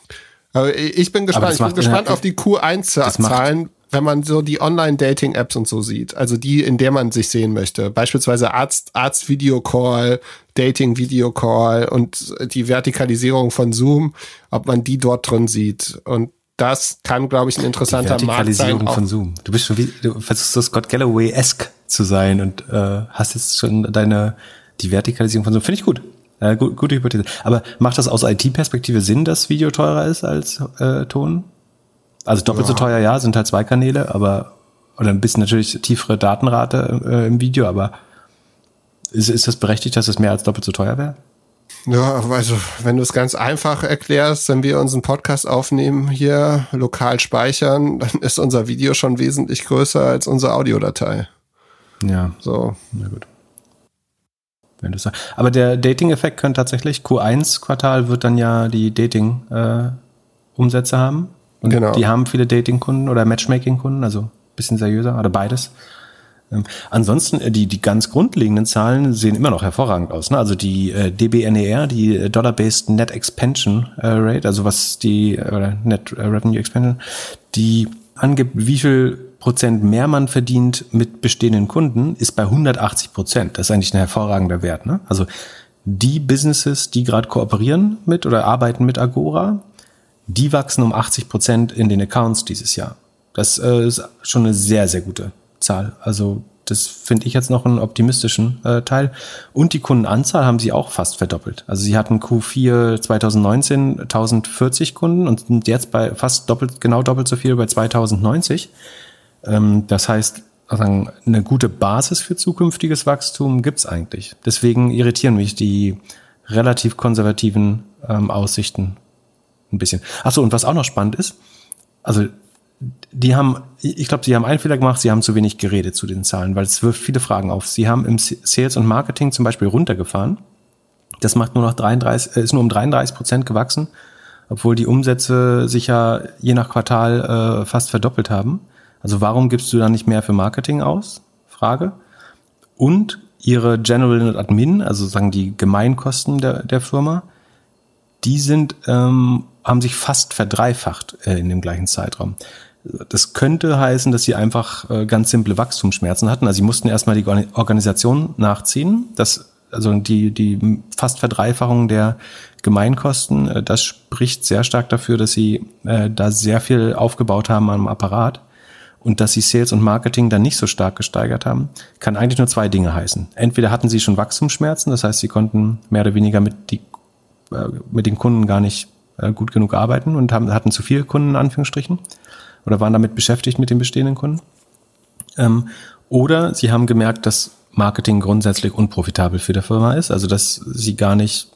Aber ich bin gespannt, ich bin gespannt auf die Q1-Zahlen, wenn man so die Online-Dating-Apps und so sieht, also die, in der man sich sehen möchte. Beispielsweise Arzt, Arzt-Video-Call, Dating-Video-Call und die Vertikalisierung von Zoom, ob man die dort drin sieht. Und das kann, glaube ich, ein interessanter Markt sein. Vertikalisierung von Zoom. Du bist schon wie, du versuchst so Scott Galloway-esque zu sein und äh, hast jetzt schon deine die Vertikalisierung von so finde ich gut. Äh, gut gute Hypothese. Aber macht das aus IT-Perspektive Sinn, dass Video teurer ist als äh, Ton? Also doppelt ja. so teuer, ja, sind halt zwei Kanäle, aber oder ein bisschen natürlich tiefere Datenrate äh, im Video, aber ist, ist das berechtigt, dass es mehr als doppelt so teuer wäre? Ja, also wenn du es ganz einfach erklärst, wenn wir unseren Podcast aufnehmen, hier lokal speichern, dann ist unser Video schon wesentlich größer als unsere Audiodatei. Ja. So. Na gut. Wenn du sagst. Aber der Dating-Effekt könnte tatsächlich, Q1-Quartal wird dann ja die Dating-Umsätze äh, haben. Und genau. die haben viele Dating-Kunden oder Matchmaking-Kunden, also ein bisschen seriöser oder beides. Ähm, ansonsten, äh, die, die ganz grundlegenden Zahlen sehen immer noch hervorragend aus. Ne? Also die äh, DBNER, die äh, Dollar-Based Net Expansion äh, Rate, also was die äh, Net Revenue Expansion, die angibt, wie viel Prozent mehr man verdient mit bestehenden Kunden, ist bei 180 Prozent. Das ist eigentlich ein hervorragender Wert. Ne? Also die Businesses, die gerade kooperieren mit oder arbeiten mit Agora, die wachsen um 80 Prozent in den Accounts dieses Jahr. Das äh, ist schon eine sehr, sehr gute Zahl. Also das finde ich jetzt noch einen optimistischen äh, Teil. Und die Kundenanzahl haben sie auch fast verdoppelt. Also sie hatten Q4 2019 1040 Kunden und sind jetzt bei fast doppelt, genau doppelt so viel bei 2090. Ähm, das heißt, also eine gute Basis für zukünftiges Wachstum gibt's eigentlich. Deswegen irritieren mich die relativ konservativen ähm, Aussichten ein bisschen. Ach so, und was auch noch spannend ist, also die haben, ich glaube, sie haben einen Fehler gemacht, sie haben zu wenig geredet zu den Zahlen, weil es wirft viele Fragen auf. Sie haben im Sales und Marketing zum Beispiel runtergefahren. Das macht nur noch 33, äh, ist nur um 33 Prozent gewachsen, obwohl die Umsätze sich ja je nach Quartal äh, fast verdoppelt haben. Also warum gibst du da nicht mehr für Marketing aus? Frage. Und ihre General und Admin, also sagen die Gemeinkosten der, der Firma, die sind, ähm, haben sich fast verdreifacht äh, in dem gleichen Zeitraum. Das könnte heißen, dass sie einfach äh, ganz simple Wachstumsschmerzen hatten. Also sie mussten erstmal die Organisation nachziehen. Das also die, die fast Verdreifachung der Gemeinkosten, äh, das spricht sehr stark dafür, dass sie äh, da sehr viel aufgebaut haben am Apparat und dass sie Sales und Marketing dann nicht so stark gesteigert haben, kann eigentlich nur zwei Dinge heißen. Entweder hatten sie schon Wachstumsschmerzen, das heißt, sie konnten mehr oder weniger mit, die, äh, mit den Kunden gar nicht äh, gut genug arbeiten und haben, hatten zu viele Kunden in Anführungsstrichen oder waren damit beschäftigt mit den bestehenden Kunden. Ähm, oder sie haben gemerkt, dass Marketing grundsätzlich unprofitabel für die Firma ist, also dass sie gar nicht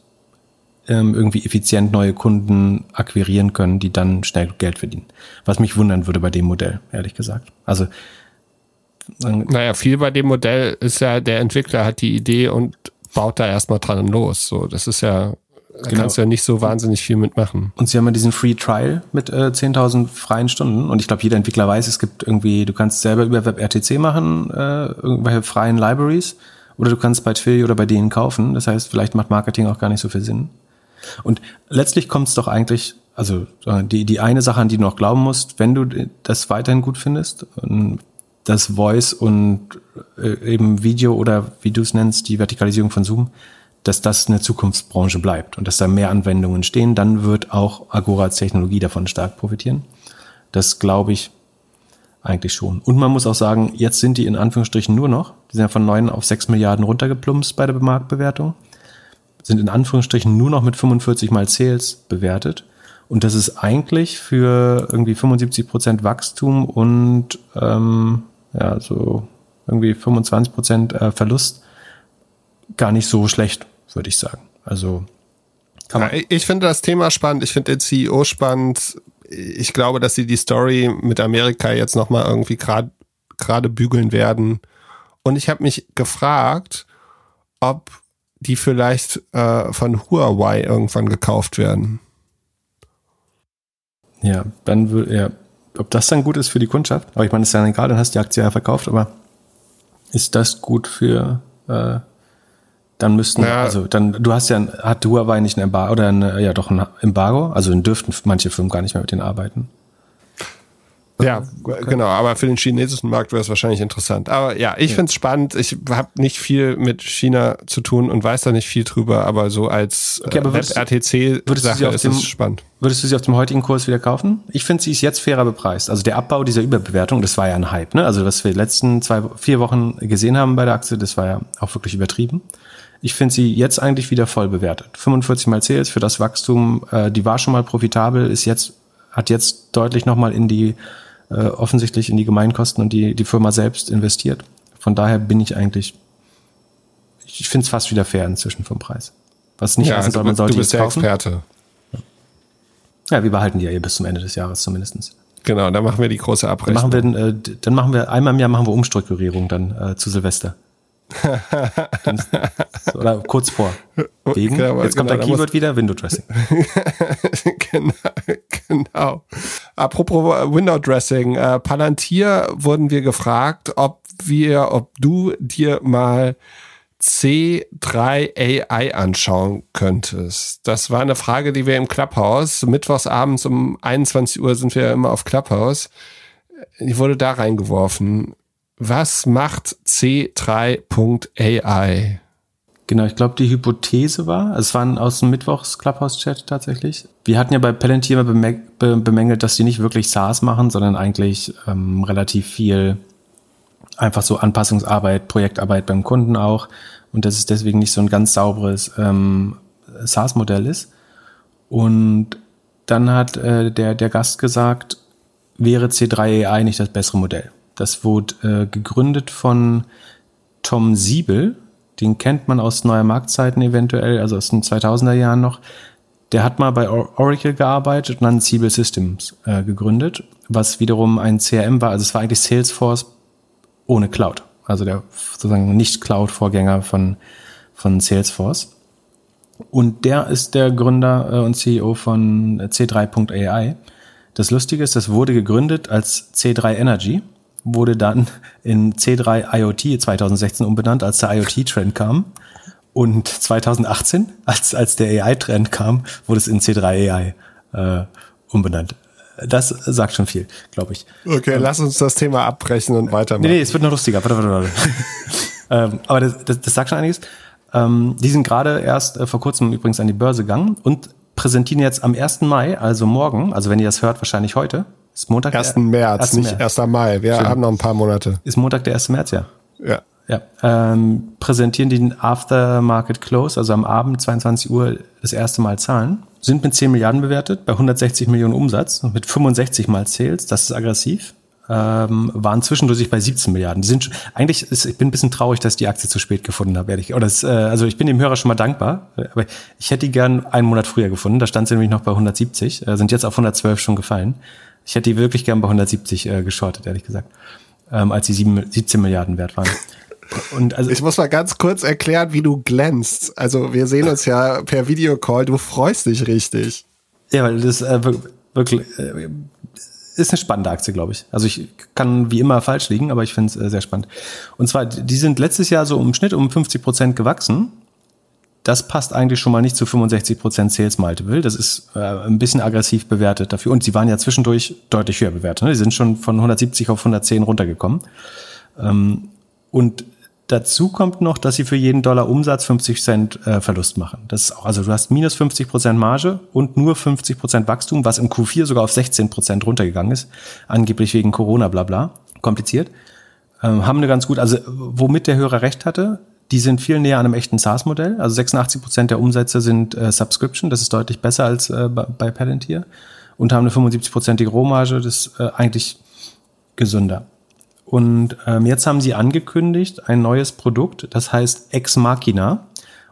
ähm, irgendwie effizient neue Kunden akquirieren können, die dann schnell Geld verdienen. Was mich wundern würde bei dem Modell, ehrlich gesagt. Also naja, viel bei dem Modell ist ja, der Entwickler hat die Idee und baut da erstmal dran los. So, das ist ja, da genau. kannst du ja nicht so wahnsinnig viel mitmachen. Und sie haben ja diesen Free Trial mit äh, 10.000 freien Stunden. Und ich glaube, jeder Entwickler weiß, es gibt irgendwie, du kannst selber über WebRTC machen, äh, irgendwelche freien Libraries. Oder du kannst bei Twilio oder bei denen kaufen. Das heißt, vielleicht macht Marketing auch gar nicht so viel Sinn. Und letztlich kommt es doch eigentlich, also die, die eine Sache, an die du noch glauben musst, wenn du das weiterhin gut findest, das Voice und äh, eben Video oder wie du es nennst, die Vertikalisierung von Zoom, dass das eine Zukunftsbranche bleibt und dass da mehr Anwendungen stehen, dann wird auch Agora als Technologie davon stark profitieren. Das glaube ich eigentlich schon. Und man muss auch sagen, jetzt sind die in Anführungsstrichen nur noch, die sind ja von neun auf sechs Milliarden runtergeplumpst bei der Marktbewertung sind in Anführungsstrichen nur noch mit 45 mal Sales bewertet. Und das ist eigentlich für irgendwie 75 Prozent Wachstum und ähm, ja, so irgendwie 25 Prozent äh, Verlust gar nicht so schlecht, würde ich sagen. Also kann man ja, ich finde das Thema spannend. Ich finde den CEO spannend. Ich glaube, dass sie die Story mit Amerika jetzt noch mal irgendwie gerade gerade bügeln werden. Und ich habe mich gefragt, ob die vielleicht äh, von Huawei irgendwann gekauft werden. Ja, dann würde ja, ob das dann gut ist für die Kundschaft, aber ich meine, ist ja egal, dann hast du die Aktie ja verkauft, aber ist das gut für äh, dann müssten, ja. also dann, du hast ja, hat Huawei nicht ein Embargo oder ein, ja doch ein Embargo, also dann dürften manche Firmen gar nicht mehr mit denen arbeiten. Ja, okay. genau, aber für den chinesischen Markt wäre es wahrscheinlich interessant. Aber ja, ich ja. finde es spannend. Ich habe nicht viel mit China zu tun und weiß da nicht viel drüber, aber so als okay, aber würdest, RTC-Sache ist es spannend. Würdest du sie auf dem heutigen Kurs wieder kaufen? Ich finde, sie ist jetzt fairer bepreist. Also der Abbau dieser Überbewertung, das war ja ein Hype. Ne? Also was wir letzten zwei, vier Wochen gesehen haben bei der Aktie, das war ja auch wirklich übertrieben. Ich finde sie jetzt eigentlich wieder voll bewertet. 45 mal Sales für das Wachstum, äh, die war schon mal profitabel, ist jetzt, hat jetzt deutlich nochmal in die äh, offensichtlich in die Gemeinkosten und die, die Firma selbst investiert. Von daher bin ich eigentlich, ich finde es fast wieder fair inzwischen vom Preis. Was nicht ja, heißen soll, man sollte du bist der kaufen. Experte. Ja, wir behalten die ja bis zum Ende des Jahres zumindestens. Genau, dann machen wir die große Abrechnung. Dann machen wir, äh, dann machen wir einmal im Jahr machen wir Umstrukturierung dann äh, zu Silvester. Oder kurz vor. Wegen. Genau, Jetzt kommt genau, der Keyword wieder, Window Dressing. genau, genau. Apropos Window Dressing, äh, Palantir wurden wir gefragt, ob wir, ob du dir mal C3 AI anschauen könntest. Das war eine Frage, die wir im Clubhouse, mittwochs abends um 21 Uhr sind wir immer auf Clubhouse. Die wurde da reingeworfen. Was macht C3.ai? Genau, ich glaube, die Hypothese war, es waren aus dem Mittwochs Clubhouse-Chat tatsächlich. Wir hatten ja bei Palantir immer bemängelt, dass die nicht wirklich SaaS machen, sondern eigentlich ähm, relativ viel einfach so Anpassungsarbeit, Projektarbeit beim Kunden auch. Und dass es deswegen nicht so ein ganz sauberes ähm, SaaS-Modell ist. Und dann hat äh, der, der Gast gesagt, wäre C3AI nicht das bessere Modell. Das wurde äh, gegründet von Tom Siebel. Den kennt man aus neuer Marktzeiten eventuell, also aus den 2000er Jahren noch. Der hat mal bei Oracle gearbeitet und dann Siebel Systems äh, gegründet, was wiederum ein CRM war. Also es war eigentlich Salesforce ohne Cloud. Also der sozusagen nicht Cloud-Vorgänger von, von Salesforce. Und der ist der Gründer äh, und CEO von C3.ai. Das Lustige ist, das wurde gegründet als C3 Energy wurde dann in C3 IoT 2016 umbenannt, als der IoT-Trend kam. Und 2018, als, als der AI-Trend kam, wurde es in C3 AI äh, umbenannt. Das sagt schon viel, glaube ich. Okay, ähm, lass uns das Thema abbrechen und weitermachen. Nee, nee, es wird noch lustiger. Warte, warte, warte. ähm, aber das, das, das sagt schon einiges. Ähm, die sind gerade erst äh, vor kurzem übrigens an die Börse gegangen und präsentieren jetzt am 1. Mai, also morgen, also wenn ihr das hört, wahrscheinlich heute, ist Montag 1. März, 1. nicht 1. Mai. Wir Schön. haben noch ein paar Monate. Ist Montag der 1. März, ja. Ja. Ja, ähm, präsentieren den Aftermarket Close, also am Abend 22 Uhr das erste Mal Zahlen. Sind mit 10 Milliarden bewertet, bei 160 Millionen Umsatz und mit 65 mal Sales, das ist aggressiv. Ähm, waren zwischendurch bei 17 Milliarden. Die sind schon, eigentlich ist, ich bin ein bisschen traurig, dass ich die Aktie zu spät gefunden habe, ehrlich. Oder das, äh, also ich bin dem Hörer schon mal dankbar, aber ich hätte die gern einen Monat früher gefunden. Da stand sie nämlich noch bei 170, äh, sind jetzt auf 112 schon gefallen. Ich hätte die wirklich gern bei 170 äh, geschortet, ehrlich gesagt, ähm, als die 7, 17 Milliarden wert waren. Und also, Ich muss mal ganz kurz erklären, wie du glänzt. Also wir sehen uns ja per Videocall. Du freust dich richtig. ja, weil das äh, wir- wirklich äh, ist eine spannende Aktie, glaube ich. Also ich kann wie immer falsch liegen, aber ich finde es äh, sehr spannend. Und zwar, die sind letztes Jahr so im Schnitt um 50 Prozent gewachsen. Das passt eigentlich schon mal nicht zu 65 Prozent Sales Multiple. Das ist äh, ein bisschen aggressiv bewertet dafür. Und sie waren ja zwischendurch deutlich höher bewertet. Ne? Die sind schon von 170 auf 110 runtergekommen. Ähm, und dazu kommt noch, dass sie für jeden Dollar Umsatz 50 Cent äh, Verlust machen. Das ist auch, also du hast minus 50 Prozent Marge und nur 50 Prozent Wachstum, was im Q4 sogar auf 16 Prozent runtergegangen ist. Angeblich wegen Corona, bla bla. Kompliziert. Ähm, haben eine ganz gut, also womit der Hörer recht hatte, die sind viel näher an einem echten SaaS-Modell. Also 86 Prozent der Umsätze sind äh, Subscription. Das ist deutlich besser als äh, bei, Palantir. Und haben eine 75-prozentige Rohmarge. Das ist äh, eigentlich gesünder. Und ähm, jetzt haben sie angekündigt ein neues Produkt, das heißt Ex Machina.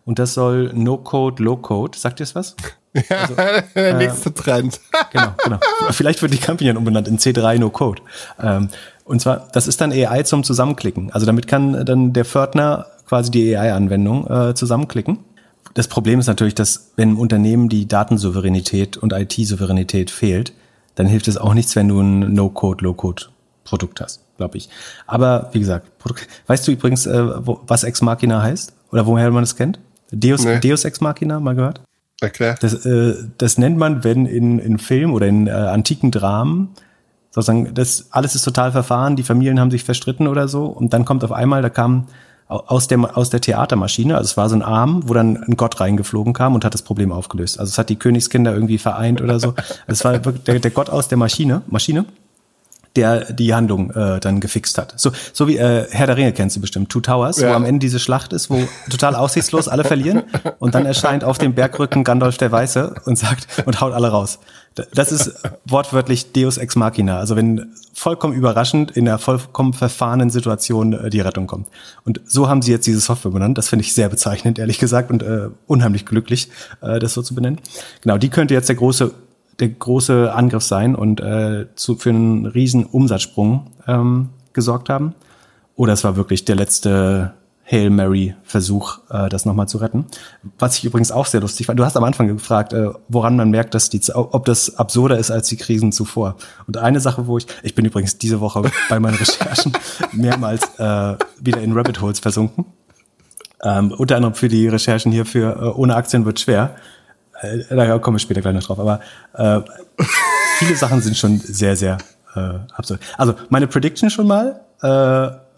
Und das soll No-Code, Low-Code. Sagt ihr es was? Ja, der nächste Trend. Genau, genau. Vielleicht wird die Kampagne umbenannt in C3 No-Code. Ähm, und zwar, das ist dann AI zum Zusammenklicken. Also damit kann dann der Pförtner quasi die AI-Anwendung äh, zusammenklicken. Das Problem ist natürlich, dass wenn im Unternehmen die Datensouveränität und IT-Souveränität fehlt, dann hilft es auch nichts, wenn du ein No-Code, Low-Code-Produkt hast, glaube ich. Aber wie gesagt, Produkt, weißt du übrigens, äh, wo, was Ex Machina heißt? Oder woher man das kennt? Deus, Nee. Deus Ex Machina, mal gehört? Erklär. Das, äh, das nennt man, wenn in, in Film oder in äh, antiken Dramen sozusagen, das alles ist total verfahren, die Familien haben sich verstritten oder so und dann kommt auf einmal, da kam aus der, aus der Theatermaschine, also es war so ein Arm, wo dann ein Gott reingeflogen kam und hat das Problem aufgelöst. Also es hat die Königskinder irgendwie vereint oder so. Es war der, der Gott aus der Maschine, Maschine der die Handlung äh, dann gefixt hat. So, so wie äh, Herr der Ringe kennst du bestimmt, Two Towers, wo Ja. am Ende diese Schlacht ist, wo total aussichtslos alle verlieren und dann erscheint auf dem Bergrücken Gandalf der Weiße und sagt und haut alle raus. Das ist wortwörtlich Deus Ex Machina, also wenn vollkommen überraschend in einer vollkommen verfahrenen Situation äh, die Rettung kommt. Und so haben sie jetzt diese Software benannt. Das finde ich sehr bezeichnend, ehrlich gesagt, und äh, unheimlich glücklich, äh, das so zu benennen. Genau, die könnte jetzt der große der große Angriff sein und äh, zu, für einen riesen Umsatzsprung ähm, gesorgt haben. Oder es war wirklich der letzte Hail Mary Versuch, äh, das nochmal zu retten. Was ich übrigens auch sehr lustig fand. Du hast am Anfang gefragt, äh, woran man merkt, dass die, ob das absurder ist als die Krisen zuvor. Und eine Sache, wo ich, ich bin übrigens diese Woche bei meinen Recherchen mehrmals äh, wieder in Rabbit Holes versunken. Ähm, unter anderem für die Recherchen hier für äh, Ohne Aktien wird schwer. Äh, da kommen wir später gleich noch drauf. Aber äh, viele Sachen sind schon sehr, sehr äh, absurd. Also meine Prediction schon mal. Äh,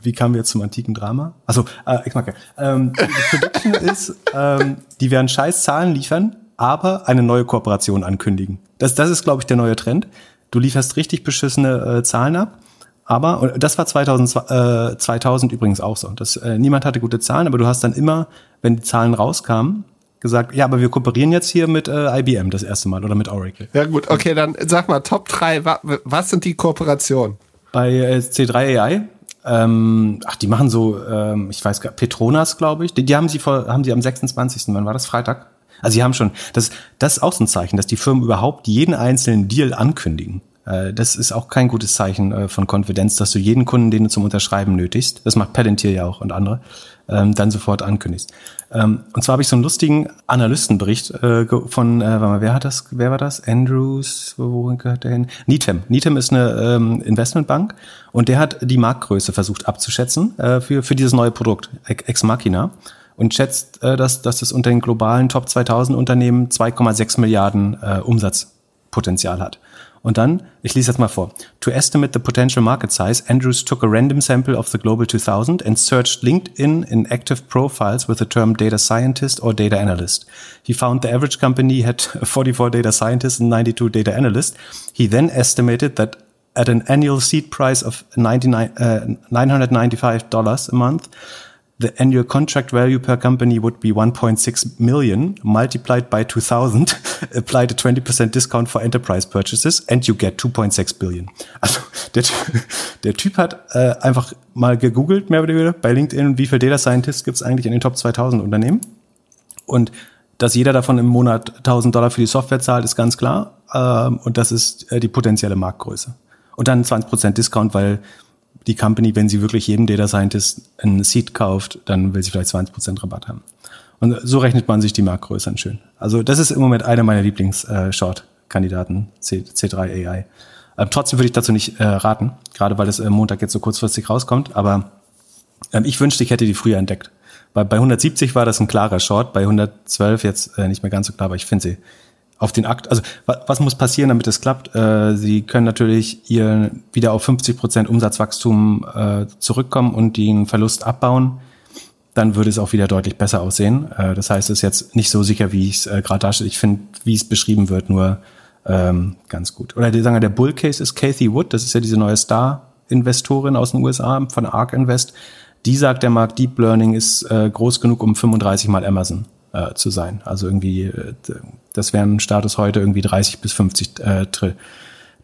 wie kamen wir jetzt zum antiken Drama? Also äh, ich mag ja. Ähm, die Prediction ist, ähm, die werden scheiß Zahlen liefern, aber eine neue Kooperation ankündigen. Das, das ist, glaube ich, der neue Trend. Du lieferst richtig beschissene äh, Zahlen ab. Aber, und das war 2000, äh, 2000 übrigens auch so. Das, äh, niemand hatte gute Zahlen, aber du hast dann immer, wenn die Zahlen rauskamen, gesagt, ja, aber wir kooperieren jetzt hier mit äh, IBM das erste Mal oder mit Oracle. Ja gut, okay, dann sag mal Top 3, wa, was sind die Kooperationen? Bei äh, C3 AI, ähm, ach, die machen so, ähm, ich weiß gar Petronas, glaube ich. Die, die haben sie vor, haben sie am 26. Wann war das? Freitag? Also sie haben schon, das, das ist auch so ein Zeichen, dass die Firmen überhaupt jeden einzelnen Deal ankündigen. Äh, Das ist auch kein gutes Zeichen äh, von Konfidenz, dass du jeden Kunden, den du zum Unterschreiben nötigst, das macht Palantir ja auch und andere, ähm, dann sofort ankündigst. Ähm, Und zwar habe ich so einen lustigen Analystenbericht äh, von, äh, wer hat das, wer war das? Andrews, wo wo gehört der hin? Needham. Needham ist eine ähm, Investmentbank und der hat die Marktgröße versucht abzuschätzen für, für dieses neue Produkt, Ex Machina und schätzt, dass, dass es unter den globalen Top 2000 Unternehmen 2,6 Milliarden Umsatzpotenzial hat. Und dann, ich lese jetzt mal vor. To estimate the potential market size, Andrews took a random sample of the Global 2000 and searched LinkedIn in active profiles with the term data scientist or data analyst. He found the average company had 44 data scientists and 92 data analysts. He then estimated that at an annual seed price of 99, uh, $995 a month, the annual contract value per company would be 1.6 million multiplied by 2000, applied a 20% discount for enterprise purchases and you get 2.6 billion. Also der, der Typ hat äh, einfach mal gegoogelt, mehr oder weniger, bei LinkedIn, wie viel Data Scientists gibt es eigentlich in den Top 2000 Unternehmen. Und dass jeder davon im Monat 1000 Dollar für die Software zahlt, ist ganz klar. Ähm, und das ist äh, die potenzielle Marktgröße. Und dann 20% Discount, weil die Company, wenn sie wirklich jedem Data Scientist einen Seed kauft, dann will sie vielleicht 20% Rabatt haben. Und so rechnet man sich die Marktgröße an schön. Also das ist im Moment einer meiner Lieblings-Short-Kandidaten, C, C3 AI. Ähm, trotzdem würde ich dazu nicht äh, raten, gerade weil das äh, Montag jetzt so kurzfristig rauskommt. Aber ähm, ich wünschte, ich hätte die früher entdeckt. Weil bei 170 war das ein klarer Short, bei 112 jetzt äh, nicht mehr ganz so klar, aber ich finde sie auf den Akt, also was muss passieren, damit es klappt? Äh, Sie können natürlich ihr wieder auf 50 Prozent Umsatzwachstum äh, zurückkommen und den Verlust abbauen. Dann würde es auch wieder deutlich besser aussehen. Äh, das heißt, es ist jetzt nicht so sicher, wie ich es äh, gerade darstelle. Ich finde, wie es beschrieben wird, nur ähm, ganz gut. Oder die sagen wir, der Bull Case ist Kathy Wood. Das ist ja diese neue Star-Investorin aus den USA von Ark Invest. Die sagt, der Markt Deep Learning ist äh, groß genug, um 35 mal Amazon äh, zu sein. Also irgendwie, äh, das wären Status heute irgendwie 30 bis 50 äh, Tri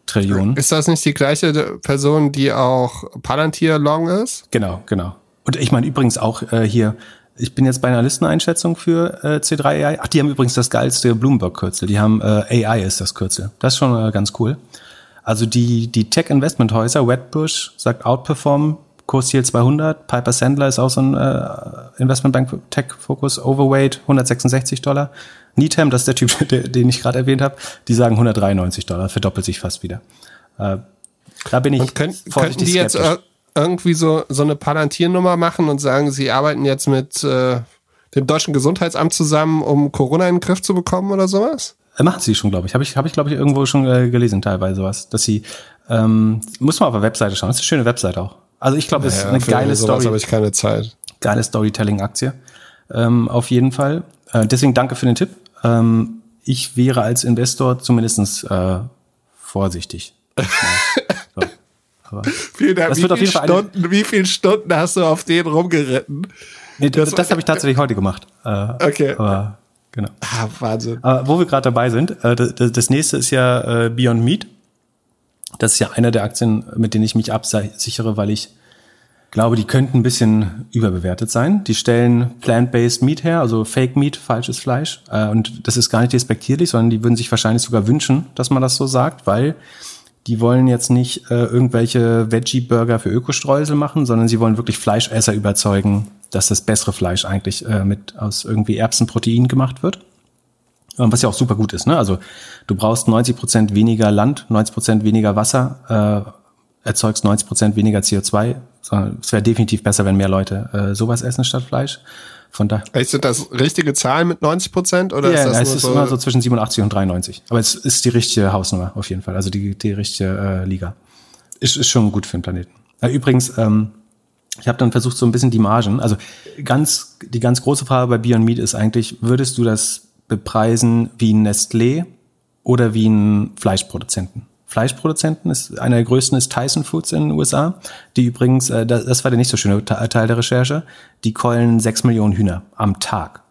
Trillionen. Ist das nicht die gleiche Person, die auch Palantir Long ist? Genau, genau. Und ich meine übrigens auch äh, hier, ich bin jetzt bei einer Listeneinschätzung für äh, C3 AI. Ach, die haben übrigens das geilste Bloomberg-Kürzel. Die haben äh, AI ist das Kürzel. Das ist schon äh, ganz cool. Also die, die Tech-Investment-Häuser, Wedbush sagt Outperform, Kursziel 200. Piper Sandler ist auch so ein äh, Investmentbank Tech Focus. Overweight 166 Dollar. Needham, das ist der Typ, der, den ich gerade erwähnt habe, die sagen 193 Dollar, verdoppelt sich fast wieder. Äh, da bin ich und könnt, könnten die jetzt irgendwie so, so eine Palantir-Nummer machen und sagen, sie arbeiten jetzt mit äh, dem deutschen Gesundheitsamt zusammen, um Corona in den Griff zu bekommen oder sowas? Äh, machen sie schon, glaube ich. Habe ich, hab ich glaube ich, irgendwo schon äh, gelesen, teilweise sowas. Dass sie, ähm, muss man auf der Webseite schauen. Das ist eine schöne Webseite auch. Also ich glaube, es naja, ist eine geile Story. habe ich keine Zeit. Geile Storytelling-Aktie. Ähm, auf jeden Fall. Äh, deswegen danke für den Tipp. Ähm, ich wäre als Investor zumindestens äh, vorsichtig. so. Aber Vielen Dank. Das wie, wird auf jeden Fall Stunden, wie viele Stunden hast du auf den rumgeritten? Nee, das, das habe ich tatsächlich heute gemacht. Äh, okay. Aber, genau. Ah, Wahnsinn. Aber wo wir gerade dabei sind, äh, das, das, nächste ist ja äh, Beyond Meat. Das ist ja einer der Aktien, mit denen ich mich absichere, weil ich glaube, die könnten ein bisschen überbewertet sein. Die stellen plant-based Meat her, also Fake Meat, falsches Fleisch. Äh, und das ist gar nicht despektierlich, sondern die würden sich wahrscheinlich sogar wünschen, dass man das so sagt, weil die wollen jetzt nicht äh, irgendwelche Veggie-Burger für Ökostreusel machen, sondern sie wollen wirklich Fleischesser überzeugen, dass das bessere Fleisch eigentlich äh, mit aus irgendwie Erbsenprotein gemacht wird. Ähm, was ja auch super gut ist. Ne? Also du brauchst 90 Prozent weniger Land, 90 Prozent weniger Wasser, äh, erzeugst 90 Prozent weniger CO2. Es wäre definitiv besser, wenn mehr Leute äh, sowas essen statt Fleisch. Von da. Sind das richtige Zahlen mit 90 Prozent oder ja, ist das es ist so immer so zwischen 87 und 93. Aber es ist die richtige Hausnummer auf jeden Fall. Also die, die richtige äh, Liga. Ist, ist schon gut für den Planeten. Äh, übrigens, ähm, ich habe dann versucht, so ein bisschen die Margen. Also ganz die ganz große Frage bei Beyond Meat ist eigentlich, würdest du das bepreisen wie ein Nestlé oder wie ein Fleischproduzenten. Fleischproduzenten ist einer der größten ist Tyson Foods in den USA, die übrigens, äh, das war der nicht so schöne Teil der Recherche, die keulen sechs Millionen Hühner am Tag.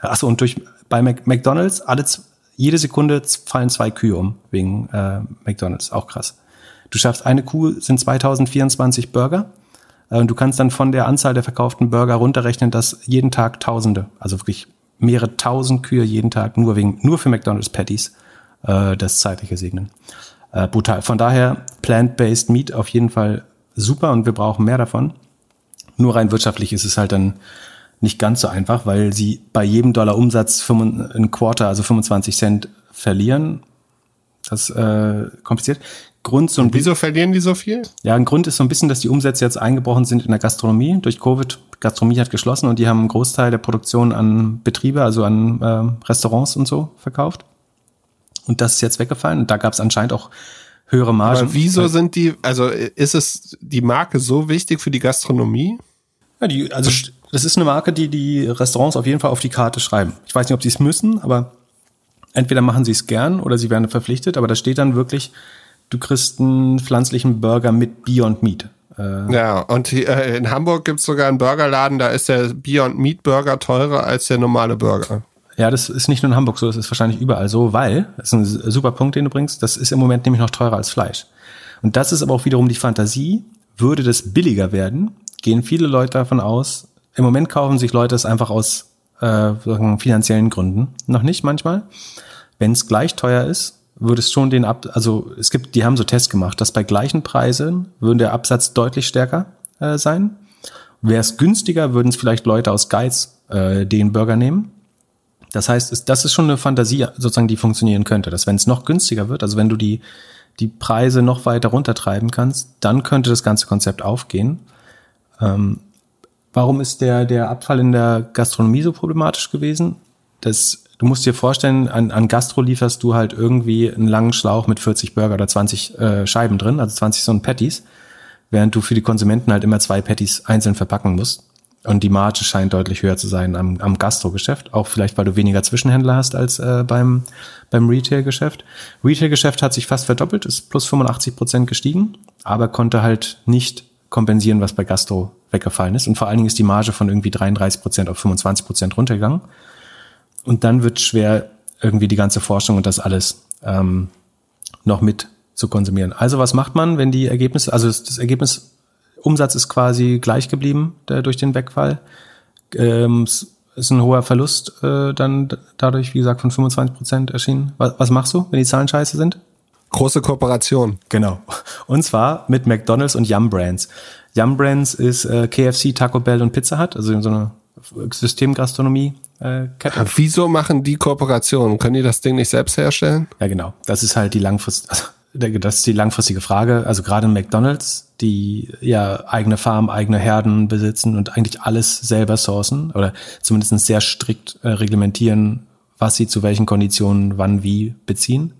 Achso, und durch bei McDonalds alle jede Sekunde fallen zwei Kühe um wegen äh, McDonalds, auch krass. Du schaffst eine Kuh sind 2024 Burger äh, und du kannst dann von der Anzahl der verkauften Burger runterrechnen, dass jeden Tag Tausende, also wirklich mehrere tausend Kühe jeden Tag nur wegen nur für McDonald's Patties äh, das zeitliche segnen. Äh, brutal. Von daher plant-based Meat auf jeden Fall super und wir brauchen mehr davon. Nur rein wirtschaftlich ist es halt dann nicht ganz so einfach, weil sie bei jedem Dollar Umsatz ein Quarter, also 25 Cent verlieren. Das äh, kompliziert. Grund so ein Wieso verlieren die so viel? Ja, ein Grund ist so ein bisschen, dass die Umsätze jetzt eingebrochen sind in der Gastronomie durch Covid. Gastronomie hat geschlossen und die haben einen Großteil der Produktion an Betriebe, also an äh, Restaurants und so verkauft. Und das ist jetzt weggefallen. Und da gab es anscheinend auch höhere Margen. Aber wieso sind die, also ist es die Marke so wichtig für die Gastronomie? Ja, die, also das ist eine Marke, die die Restaurants auf jeden Fall auf die Karte schreiben. Ich weiß nicht, ob sie es müssen, aber entweder machen sie es gern oder sie werden verpflichtet, aber da steht dann wirklich, du kriegst einen pflanzlichen Burger mit Beyond Meat. Äh, ja, und äh, in Hamburg gibt es sogar einen Burgerladen, da ist der Beyond Meat Burger teurer als der normale Burger. Ja, das ist nicht nur in Hamburg so, das ist wahrscheinlich überall so, weil, das ist ein super Punkt, den du bringst, das ist im Moment nämlich noch teurer als Fleisch. Und das ist aber auch wiederum die Fantasie, würde das billiger werden, gehen viele Leute davon aus, im Moment kaufen sich Leute es einfach aus äh, finanziellen Gründen. Noch nicht manchmal. Wenn es gleich teuer ist, würde es schon den Ab, also es gibt, die haben so Tests gemacht, dass bei gleichen Preisen würde der Absatz deutlich stärker äh, sein. Wäre es günstiger, würden es vielleicht Leute aus Geiz äh, den Burger nehmen. Das heißt, das ist schon eine Fantasie, sozusagen, die funktionieren könnte. Dass wenn es noch günstiger wird, also wenn du die, die Preise noch weiter runtertreiben kannst, dann könnte das ganze Konzept aufgehen. Ähm, warum ist der, der Abfall in der Gastronomie so problematisch gewesen? Das du musst dir vorstellen, an, an Gastro lieferst du halt irgendwie einen langen Schlauch mit 40 Burger oder 20 äh, Scheiben drin, also 20 so ein Patties, während du für die Konsumenten halt immer zwei Patties einzeln verpacken musst. Und die Marge scheint deutlich höher zu sein am, am Gastro-Geschäft, auch vielleicht, weil du weniger Zwischenhändler hast als äh, beim, beim Retail-Geschäft. Retail-Geschäft hat sich fast verdoppelt, ist plus 85 Prozent gestiegen, aber konnte halt nicht kompensieren, was bei Gastro weggefallen ist. Und vor allen Dingen ist die Marge von irgendwie 33 Prozent auf 25 Prozent runtergegangen. Und dann wird schwer, irgendwie die ganze Forschung und das alles ähm, noch mit zu konsumieren. Also was macht man, wenn die Ergebnisse, also das, das Ergebnis Umsatz ist quasi gleich geblieben der, durch den Wegfall. Ähm, es ist ein hoher Verlust äh, dann dadurch, wie gesagt, von 25 Prozent erschienen. Was, was machst du, wenn die Zahlen scheiße sind? Große Kooperation. Genau. Und zwar mit McDonalds und Yum Brands. Yum Brands ist äh, KFC, Taco Bell und Pizza Hut, also so eine Systemgastronomie äh, Kette. Wieso machen die Kooperationen? Können die das Ding nicht selbst herstellen? Ja, genau. Das ist halt die langfristige, also, das ist die langfristige Frage. Also gerade in McDonalds, die ja eigene Farmen, eigene Herden besitzen und eigentlich alles selber sourcen oder zumindest sehr strikt äh, reglementieren, was sie zu welchen Konditionen wann wie beziehen.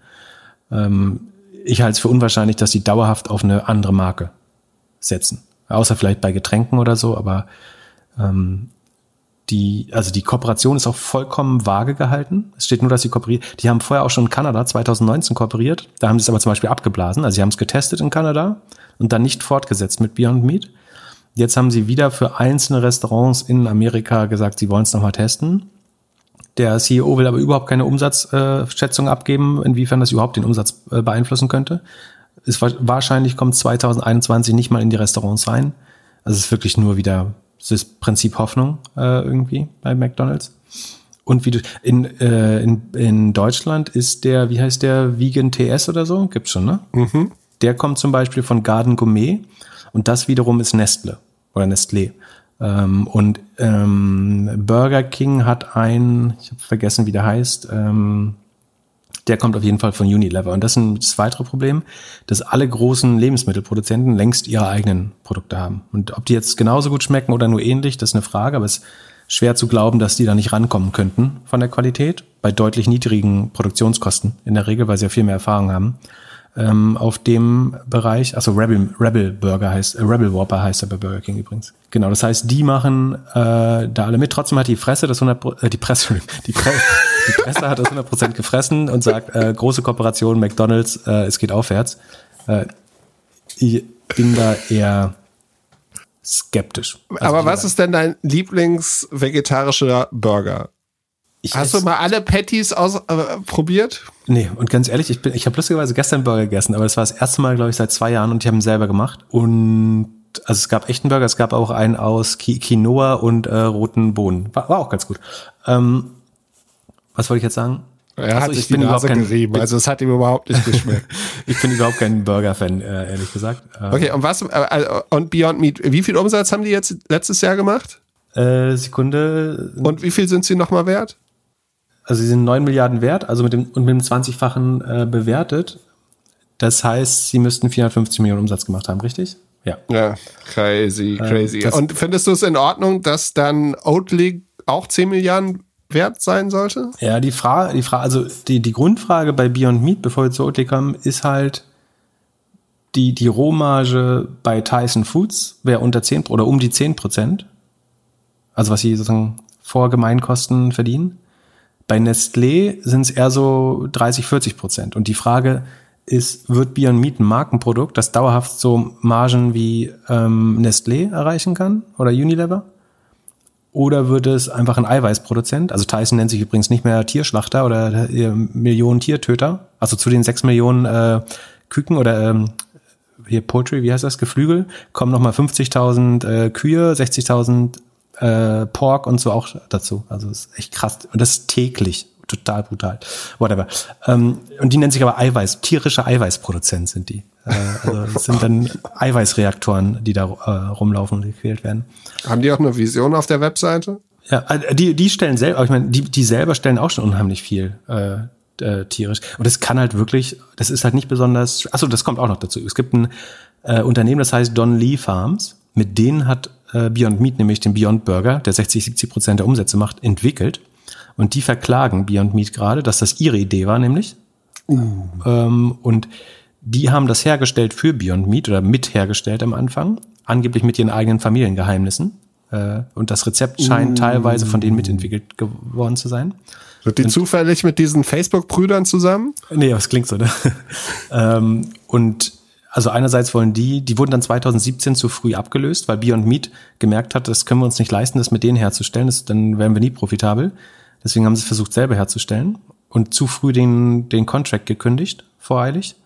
Ähm, ich halte es für unwahrscheinlich, dass sie dauerhaft auf eine andere Marke setzen. Außer vielleicht bei Getränken oder so, aber ähm, die, also die Kooperation ist auch vollkommen vage gehalten. Es steht nur, dass sie kooperieren. Die haben vorher auch schon in Kanada 2019 kooperiert. Da haben sie es aber zum Beispiel abgeblasen. Also sie haben es getestet in Kanada und dann nicht fortgesetzt mit Beyond Meat. Jetzt haben sie wieder für einzelne Restaurants in Amerika gesagt, sie wollen es nochmal testen. Der CEO will aber überhaupt keine Umsatzschätzung äh, abgeben, inwiefern das überhaupt den Umsatz äh, beeinflussen könnte. Ist wahrscheinlich kommt 2021 nicht mal in die Restaurants rein. Also es ist wirklich nur wieder das Prinzip Hoffnung äh, irgendwie bei McDonalds. Und wie du in, äh, in, in Deutschland ist der, wie heißt der, Vegan TS oder so? Gibt's schon, ne? Mhm. Der kommt zum Beispiel von Garden Gourmet und das wiederum ist Nestle oder Nestlé. Ähm, und ähm, Burger King hat ein, ich habe vergessen, wie der heißt, ähm, der kommt auf jeden Fall von Unilever. Und das ist das weitere Problem, dass alle großen Lebensmittelproduzenten längst ihre eigenen Produkte haben. Und ob die jetzt genauso gut schmecken oder nur ähnlich, das ist eine Frage, aber es ist schwer zu glauben, dass die da nicht rankommen könnten von der Qualität, bei deutlich niedrigen Produktionskosten in der Regel, weil sie ja viel mehr Erfahrung haben ähm, auf dem Bereich, also Rebel, Rebel Burger heißt, äh, Rebel Whopper heißt er bei Burger King übrigens. Genau, das heißt, die machen äh, da alle mit. Trotzdem hat die Fresse das 100, äh, die Presse, die, Pre die Presse hat das 100 Prozent gefressen und sagt, äh, große Kooperation, McDonald's, äh, es geht aufwärts. Äh, ich bin da eher skeptisch. Also Aber was ist denn dein Lieblingsvegetarischer Burger? Ich Hast du mal alle Patties aus, äh, probiert? Nee, und ganz ehrlich, ich bin, ich habe lustigerweise gestern Burger gegessen, aber das war das erste Mal, glaube ich, seit zwei Jahren und ich habe ihn selber gemacht. Und also es gab echten Burger, es gab auch einen aus Quinoa und äh, roten Bohnen. War, war auch ganz gut. Ähm, was wollte ich jetzt sagen? Er hat also, sich ich bin überhaupt kein, gerieben, also es hat ihm überhaupt nicht geschmeckt. ich bin überhaupt kein Burger-Fan, äh, ehrlich gesagt. Ähm, okay, und was, äh, und Beyond Meat, wie viel Umsatz haben die jetzt letztes Jahr gemacht? Äh, Sekunde. Und wie viel sind sie nochmal wert? Also sie sind 9 Milliarden wert, also mit dem, und mit dem 20-fachen äh, bewertet. Das heißt, sie müssten 450 Millionen Umsatz gemacht haben, richtig? Ja. Ja, crazy, äh, crazy. Äh, und findest du es in Ordnung, dass dann Oatly auch 10 Milliarden wert sein sollte? Ja, die Frage, die Frage, also die, die Grundfrage bei Beyond Meat, bevor wir zu Oatly kommen, ist halt die, die Rohmarge bei Tyson Foods wäre unter 10 oder um die 10 Prozent. Also was sie sozusagen vor Gemeinkosten verdienen. Bei Nestlé sind es eher so 30, 40 Prozent. Und die Frage ist, wird Beyond Meat ein Markenprodukt, das dauerhaft so Margen wie ähm, Nestlé erreichen kann oder Unilever? Oder wird es einfach ein Eiweißproduzent? Also Tyson nennt sich übrigens nicht mehr Tierschlachter oder äh, Millionen Tiertöter. Also zu den sechs Millionen äh, Küken oder ähm, hier Poultry, wie heißt das, Geflügel, kommen nochmal 50.000 äh, Kühe, 60.000 äh, Pork und so auch dazu. Also das ist echt krass. Und das ist täglich. Total brutal. Whatever. Ähm, und die nennen sich aber Eiweiß, tierische Eiweißproduzent sind die. Äh, also das sind dann Eiweißreaktoren, die da äh, rumlaufen und gequält werden. Haben die auch eine Vision auf der Webseite? Ja, äh, die, die stellen selber, ich meine, die, die selber stellen auch schon unheimlich viel äh, äh, tierisch. Und es kann halt wirklich, das ist halt nicht besonders, achso, das kommt auch noch dazu. Es gibt ein äh, Unternehmen, das heißt Don Lee Farms. Mit denen hat äh, Beyond Meat nämlich den Beyond Burger, der 60, 70 Prozent der Umsätze macht, entwickelt. Und die verklagen Beyond Meat gerade, dass das ihre Idee war, nämlich. Uh. Ähm, und die haben das hergestellt für Beyond Meat oder mit hergestellt am Anfang, angeblich mit ihren eigenen Familiengeheimnissen. Äh, und das Rezept scheint uh. teilweise von denen mitentwickelt geworden zu sein. Sind die und, zufällig mit diesen Facebook-Brüdern zusammen? Nee, das klingt so, ne? ähm, und also einerseits wollen die, die wurden dann 2017 zu früh abgelöst, weil Beyond Meat gemerkt hat, das können wir uns nicht leisten, das mit denen herzustellen, das, dann wären wir nie profitabel. Deswegen haben sie es versucht, selber herzustellen und zu früh den, den Contract gekündigt, voreilig.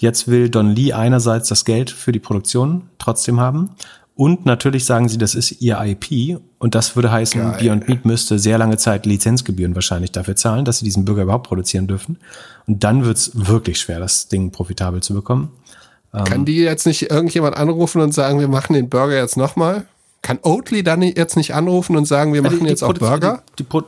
Jetzt will Don Lee einerseits das Geld für die Produktion trotzdem haben und natürlich sagen sie, das ist ihr IP und das würde heißen, Geil. Beyond Meat müsste sehr lange Zeit Lizenzgebühren wahrscheinlich dafür zahlen, dass sie diesen Burger überhaupt produzieren dürfen. Und dann wird's wirklich schwer, das Ding profitabel zu bekommen. Kann ähm, die jetzt nicht irgendjemand anrufen und sagen, wir machen den Burger jetzt nochmal? Kann Oatly dann jetzt nicht anrufen und sagen, wir machen die, die jetzt auch Burger? Die, die,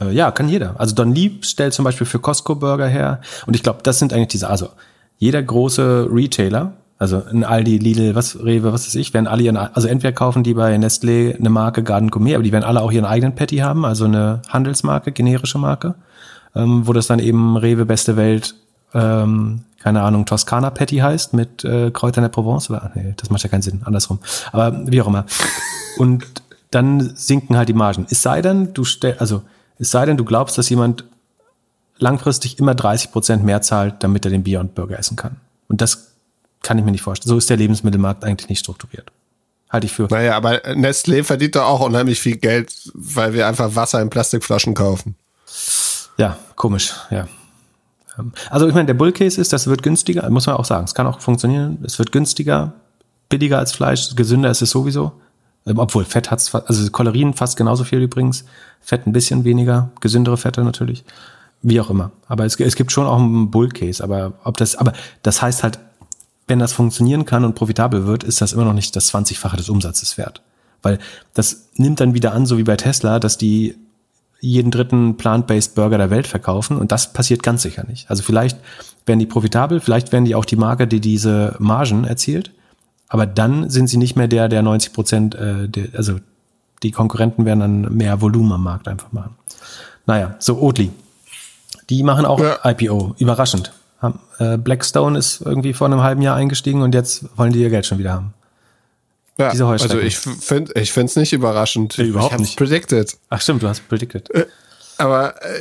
äh, ja, kann jeder. Also Don Lee stellt zum Beispiel für Costco Burger her. Und ich glaube, das sind eigentlich diese, also jeder große Retailer, also ein Aldi, Lidl, was, Rewe, was weiß ich, werden alle ihren, also entweder kaufen die bei Nestlé eine Marke Garden Gourmet, aber die werden alle auch ihren eigenen Patty haben, also eine Handelsmarke, generische Marke, ähm, wo das dann eben Rewe Beste Welt, ähm, keine Ahnung, Toskana Patty heißt mit äh, Kräutern der Provence. Oder, nee, das macht ja keinen Sinn, andersrum. Aber wie auch immer. Und dann sinken halt die Margen. Es sei denn, du stellst, also es sei denn, du glaubst, dass jemand langfristig immer 30 Prozent mehr zahlt, damit er den Beyond Burger essen kann. Und das kann ich mir nicht vorstellen. So ist der Lebensmittelmarkt eigentlich nicht strukturiert. Halte ich für. Naja, aber Nestlé verdient doch auch unheimlich viel Geld, weil wir einfach Wasser in Plastikflaschen kaufen. Ja, komisch, ja. Ähm, also ich meine, der Bullcase ist, das wird günstiger, muss man auch sagen. Es kann auch funktionieren. Es wird günstiger, billiger als Fleisch, gesünder ist es sowieso. Ähm, obwohl Fett hat's, also Kalorien fast genauso viel übrigens. Fett ein bisschen weniger, gesündere Fette natürlich. Wie auch immer. Aber es, es gibt schon auch einen Bullcase. Aber ob das, aber das heißt halt, wenn das funktionieren kann und profitabel wird, ist das immer noch nicht das 20-fache des Umsatzes wert. Weil das nimmt dann wieder an, so wie bei Tesla, dass die jeden dritten plant-based Burger der Welt verkaufen und das passiert ganz sicher nicht. Also vielleicht werden die profitabel, vielleicht werden die auch die Marke, die diese Margen erzielt, aber dann sind sie nicht mehr der, der 90 Prozent, äh, der, also die Konkurrenten werden dann mehr Volumen am Markt einfach machen. Naja, so Oatly. Die machen auch ja. IPO, überraschend. Äh, Blackstone ist irgendwie vor einem halben Jahr eingestiegen und jetzt wollen die ihr Geld schon wieder haben. Ja, Diese also ich finde ich finde es nicht überraschend. Ja, überhaupt ich nicht. predicted. Ach stimmt, du hast predicted. Äh, aber äh,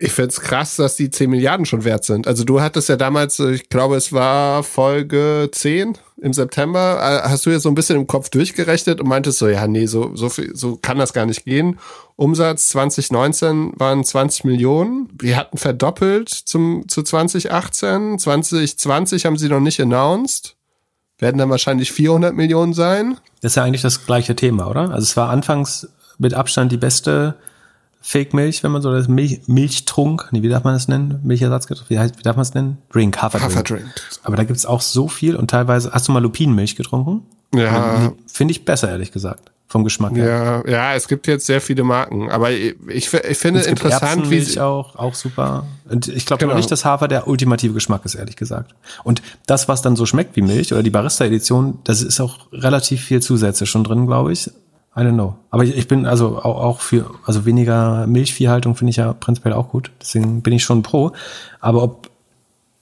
ich finde es krass, dass die 10 Milliarden schon wert sind. Also du hattest ja damals, äh, ich glaube, es war Folge 10 im September, äh, hast du ja so ein bisschen im Kopf durchgerechnet und meintest so, ja, nee, so, so, viel, so kann das gar nicht gehen. Umsatz 2019 waren 20 Millionen. Wir hatten verdoppelt zum, zu 2018. 2020 haben sie noch nicht announced. Werden dann wahrscheinlich 400 Millionen sein. Das ist ja eigentlich das gleiche Thema, oder? Also es war anfangs mit Abstand die beste Fake-Milch, wenn man so das Milch, Milchtrunk, nee, wie darf man das nennen? Milchersatzgetränk, wie, heißt, wie darf man es nennen? Drink, Haferdrink. Haferdrink. Aber da gibt's auch so viel und teilweise, hast du mal Lupinenmilch getrunken? Ja. Finde ich besser, ehrlich gesagt. Vom Geschmack her. Ja, ja, es gibt jetzt sehr viele Marken, aber ich, ich, ich finde es interessant, wie sie auch auch super. Und ich glaube genau. nicht, dass Hafer der ultimative Geschmack ist, ehrlich gesagt. Und das, was dann so schmeckt wie Milch oder die Barista-Edition, das ist auch relativ viel Zusätze schon drin, glaube ich. I don't know. Aber ich, ich bin also auch, auch für, also weniger Milchviehhaltung finde ich ja prinzipiell auch gut. Deswegen bin ich schon pro. Aber ob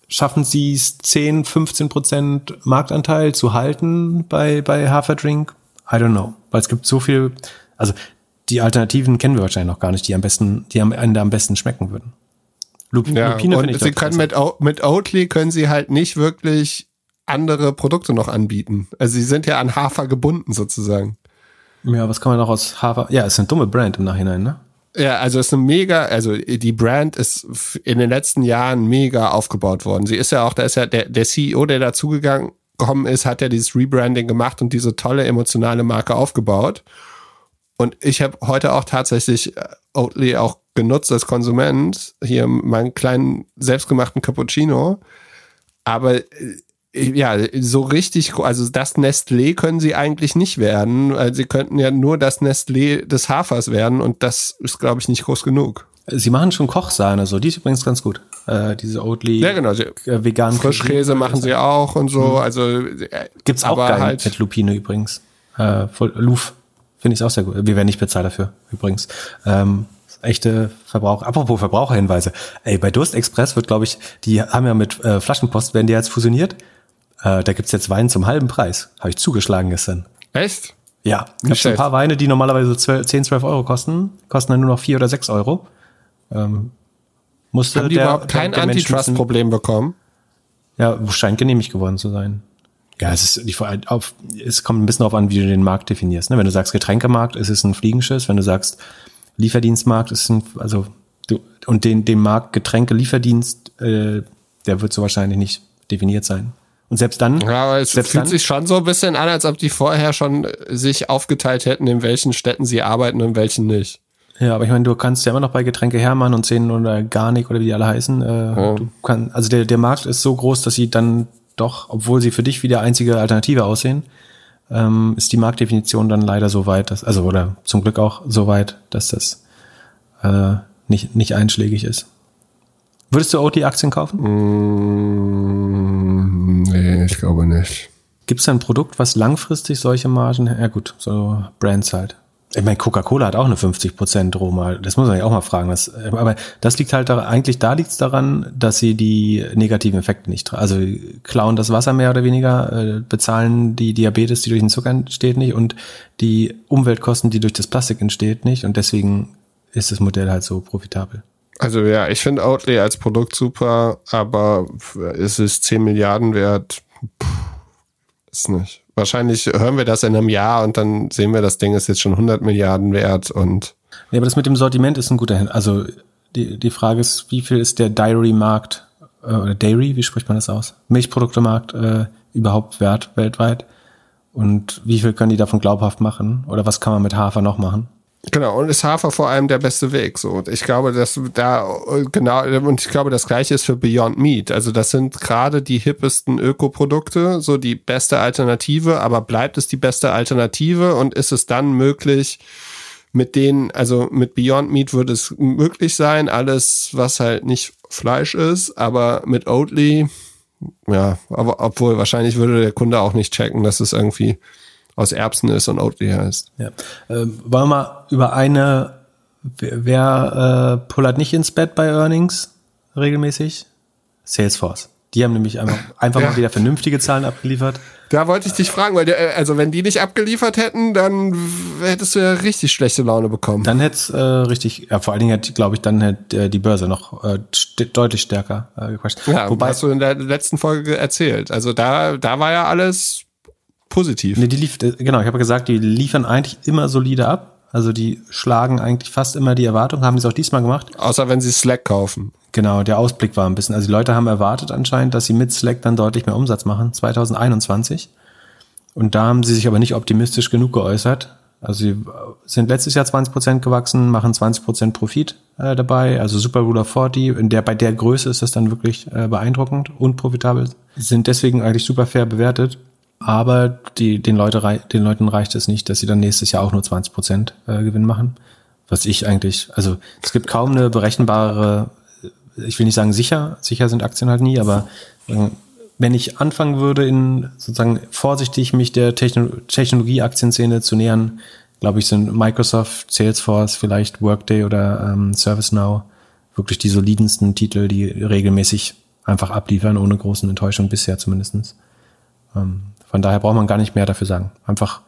schaffen sie es 10, 15 Prozent Marktanteil zu halten bei, bei Haferdrink? I don't know. Weil es gibt so viel, also die Alternativen kennen wir wahrscheinlich noch gar nicht, die am besten, die am Ende am besten schmecken würden. Lup ja, Lupine und sie können mit, mit Oatly können sie halt nicht wirklich andere Produkte noch anbieten. Also sie sind ja an Hafer gebunden sozusagen. Ja, was kann man noch aus Hafer? Ja, es ist eine dumme Brand im Nachhinein, ne? Ja, also es ist eine mega, also die Brand ist in den letzten Jahren mega aufgebaut worden. Sie ist ja auch, da ist ja der, der CEO, der dazugegangen gekommen ist, hat ja dieses Rebranding gemacht und diese tolle emotionale Marke aufgebaut. Und ich habe heute auch tatsächlich äh, Oatly auch genutzt als Konsument, hier meinen kleinen selbstgemachten Cappuccino. Aber äh, ja, so richtig, also das Nestlé können sie eigentlich nicht werden, sie könnten ja nur das Nestlé des Hafers werden und das ist, glaube ich, nicht groß genug. Sie machen schon Kochsahne, so die ist übrigens ganz gut. Äh, diese Oatly ja, genau. Sie, äh, veganen Frischkäse machen sie auch und so. Mhm. Also äh, gibt's auch geil halt mit Lupine übrigens. Äh, voll, Luf finde ich auch sehr gut. Wir werden nicht bezahlt dafür übrigens. Ähm, echte Verbrauch. Apropos Verbraucherhinweise. Ey, bei Durst Express wird, glaube ich, die haben ja mit äh, Flaschenpost werden die jetzt fusioniert. Äh, da gibt's jetzt Wein zum halben Preis. Habe ich zugeschlagen gestern. Echt? Ja, gibt ein paar Weine, die normalerweise 12, 10, 12 Euro kosten, kosten dann nur noch 4 oder 6 Euro. Ähm, musste Haben die der, überhaupt kein Antitrust-Problem bekommen? Ja, scheint genehmigt geworden zu sein. Ja, es ist die auf, es kommt ein bisschen darauf an, wie du den Markt definierst. Ne? Wenn du sagst Getränkemarkt, ist es ein Fliegenschiss. Wenn du sagst Lieferdienstmarkt, ist es ein, also du, und den, den Markt Getränke Lieferdienst, äh, der wird so wahrscheinlich nicht definiert sein. Und selbst dann. Ja, aber es fühlt dann, sich schon so ein bisschen an, als ob die vorher schon sich aufgeteilt hätten, in welchen Städten sie arbeiten und in welchen nicht. Ja, aber ich meine, du kannst ja immer noch bei Getränke Hermann und Zehn oder Garnic oder wie die alle heißen. Äh, ja. du kann, also der, der Markt ist so groß, dass sie dann doch, obwohl sie für dich wie die einzige Alternative aussehen, ähm, ist die Marktdefinition dann leider so weit, dass, also oder zum Glück auch so weit, dass das äh, nicht, nicht einschlägig ist. Würdest du OT-Aktien kaufen? Mm, nee, ich glaube nicht. Gibt es ein Produkt, was langfristig solche Margen, ja gut, so Brands halt. Ich meine, Coca-Cola hat auch eine 50% Roma. Das muss man ja auch mal fragen. Was, aber das liegt halt da, eigentlich da liegt es daran, dass sie die negativen Effekte nicht, also klauen das Wasser mehr oder weniger, äh, bezahlen die Diabetes, die durch den Zucker entsteht nicht und die Umweltkosten, die durch das Plastik entsteht nicht und deswegen ist das Modell halt so profitabel. Also ja, ich finde Outlay als Produkt super, aber ist es 10 Milliarden wert? Puh, ist nicht. Wahrscheinlich hören wir das in einem Jahr und dann sehen wir, das Ding ist jetzt schon 100 Milliarden wert und. Ja, aber das mit dem Sortiment ist ein guter Hin. Also die, die Frage ist, wie viel ist der Dairy-Markt äh, oder Dairy, wie spricht man das aus? Milchproduktemarkt äh, überhaupt wert weltweit? Und wie viel können die davon glaubhaft machen? Oder was kann man mit Hafer noch machen? Genau, und ist Hafer vor allem der beste Weg. So. Und ich glaube, dass da, genau, und ich glaube, das gleiche ist für Beyond Meat. Also, das sind gerade die hippesten Ökoprodukte, so die beste Alternative, aber bleibt es die beste Alternative und ist es dann möglich, mit denen, also mit Beyond Meat würde es möglich sein, alles, was halt nicht Fleisch ist, aber mit Oatly, ja, aber obwohl wahrscheinlich würde der Kunde auch nicht checken, dass es irgendwie aus Erbsen ist und Oatly heißt. Ja. Ähm, wollen wir mal über eine, wer, wer äh, pullert nicht ins Bett bei Earnings regelmäßig? Salesforce. Die haben nämlich einfach, einfach ja. mal wieder vernünftige Zahlen abgeliefert. Da wollte ich dich fragen, weil der, also wenn die nicht abgeliefert hätten, dann hättest du ja richtig schlechte Laune bekommen. Dann hätte es äh, richtig, ja vor allen Dingen hätte, glaube ich, dann hätte äh, die Börse noch äh, deutlich stärker äh, gequatscht. Ja, Wobei hast du in der letzten Folge erzählt. Also da, da war ja alles positiv. Nee, die lief, äh, genau, ich habe gesagt, die liefern eigentlich immer solide ab. Also die schlagen eigentlich fast immer die Erwartung, haben es auch diesmal gemacht. Außer wenn sie Slack kaufen. Genau, der Ausblick war ein bisschen. Also die Leute haben erwartet anscheinend, dass sie mit Slack dann deutlich mehr Umsatz machen, 2021. Und da haben sie sich aber nicht optimistisch genug geäußert. Also sie sind letztes Jahr 20 Prozent gewachsen, machen 20 Prozent Profit äh, dabei, also Super Ruler 40. In der, bei der Größe ist das dann wirklich äh, beeindruckend und profitabel. Sind deswegen eigentlich super fair bewertet aber die, den, Leute, den Leuten reicht es nicht, dass sie dann nächstes Jahr auch nur 20 Prozent äh, Gewinn machen. Was ich eigentlich, also es gibt kaum eine berechenbare, ich will nicht sagen sicher, sicher sind Aktien halt nie, aber äh, wenn ich anfangen würde, in sozusagen vorsichtig mich der Techno Technologie-Aktienszene zu nähern, glaube ich, sind Microsoft, Salesforce, vielleicht Workday oder ähm, ServiceNow wirklich die solidensten Titel, die regelmäßig einfach abliefern, ohne großen Enttäuschung bisher zumindestens. Ähm, von daher braucht man gar nicht mehr dafür sagen. Einfach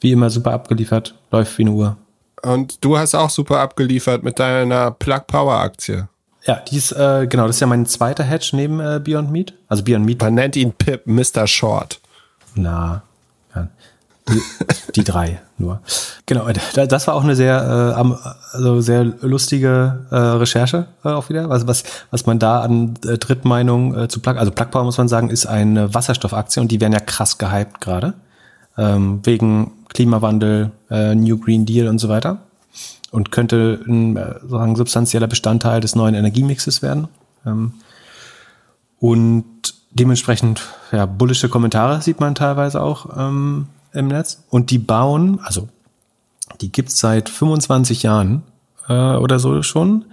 wie immer super abgeliefert, läuft wie eine Uhr. Und du hast auch super abgeliefert mit deiner Plug Power Aktie. Ja, die ist, äh, genau, das ist ja mein zweiter Hedge neben äh, Beyond Meat. Also Beyond Meat. Man nennt ihn Pip, Mr. Short. Na. Die, drei nur. Genau, das war auch eine sehr, äh, also sehr lustige äh, Recherche äh, auch wieder. Also was, was man da an äh, Drittmeinung äh, zu Plug, also Plug Power muss man sagen, ist eine Wasserstoffaktie und die werden ja krass gehypt gerade. Ähm, wegen Klimawandel, äh, New Green Deal und so weiter. Und könnte ein äh, sozusagen substanzieller Bestandteil des neuen Energiemixes werden. Ähm, und dementsprechend, ja, bullische Kommentare sieht man teilweise auch ähm, im Netz. Und die bauen, also die gibt's seit 25 Jahren äh, oder so schon.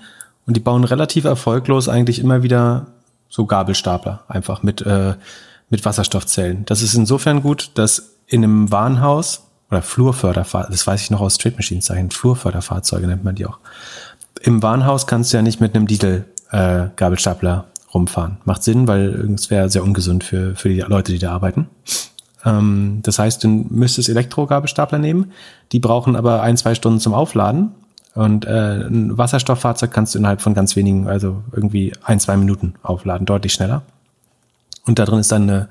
Und die bauen relativ erfolglos eigentlich immer wieder so Gabelstapler, einfach mit, äh, mit Wasserstoffzellen. Das ist insofern gut, dass in einem Warenhaus oder Flurförderfahrzeuge, das weiß ich noch aus Trade Machines Zeichen, Flurförderfahrzeuge nennt man die auch. Im Warenhaus kannst du ja nicht mit einem Diesel-Gabelstapler äh, rumfahren. Macht Sinn, weil es wäre sehr ungesund für, für die Leute, die da arbeiten. Ähm, das heißt, du müsstest Elektrogabelstapler nehmen. Die brauchen aber ein, zwei Stunden zum Aufladen. Und äh, ein Wasserstofffahrzeug kannst du innerhalb von ganz wenigen, also irgendwie ein, zwei Minuten aufladen, deutlich schneller. Und da drin ist dann eine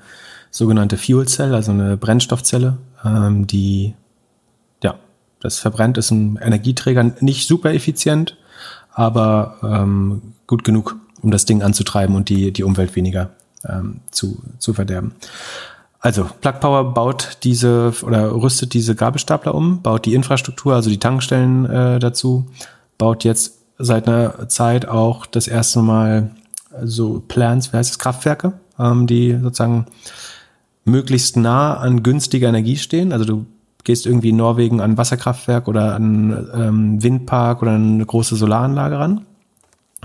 sogenannte Fuel Cell, also eine Brennstoffzelle, ähm, die, ja, das verbrennt, ist ein Energieträger, nicht super effizient, aber ähm, gut genug, um das Ding anzutreiben und die, die Umwelt weniger ähm, zu, zu verderben. Also Plug Power baut diese oder rüstet diese Gabelstapler um, baut die Infrastruktur, also die Tankstellen äh, dazu, baut jetzt seit einer Zeit auch das erste Mal so Plants, wie heißt es, Kraftwerke, ähm, die sozusagen möglichst nah an günstiger Energie stehen. Also du gehst irgendwie in Norwegen an Wasserkraftwerk oder an ähm, Windpark oder eine große Solaranlage ran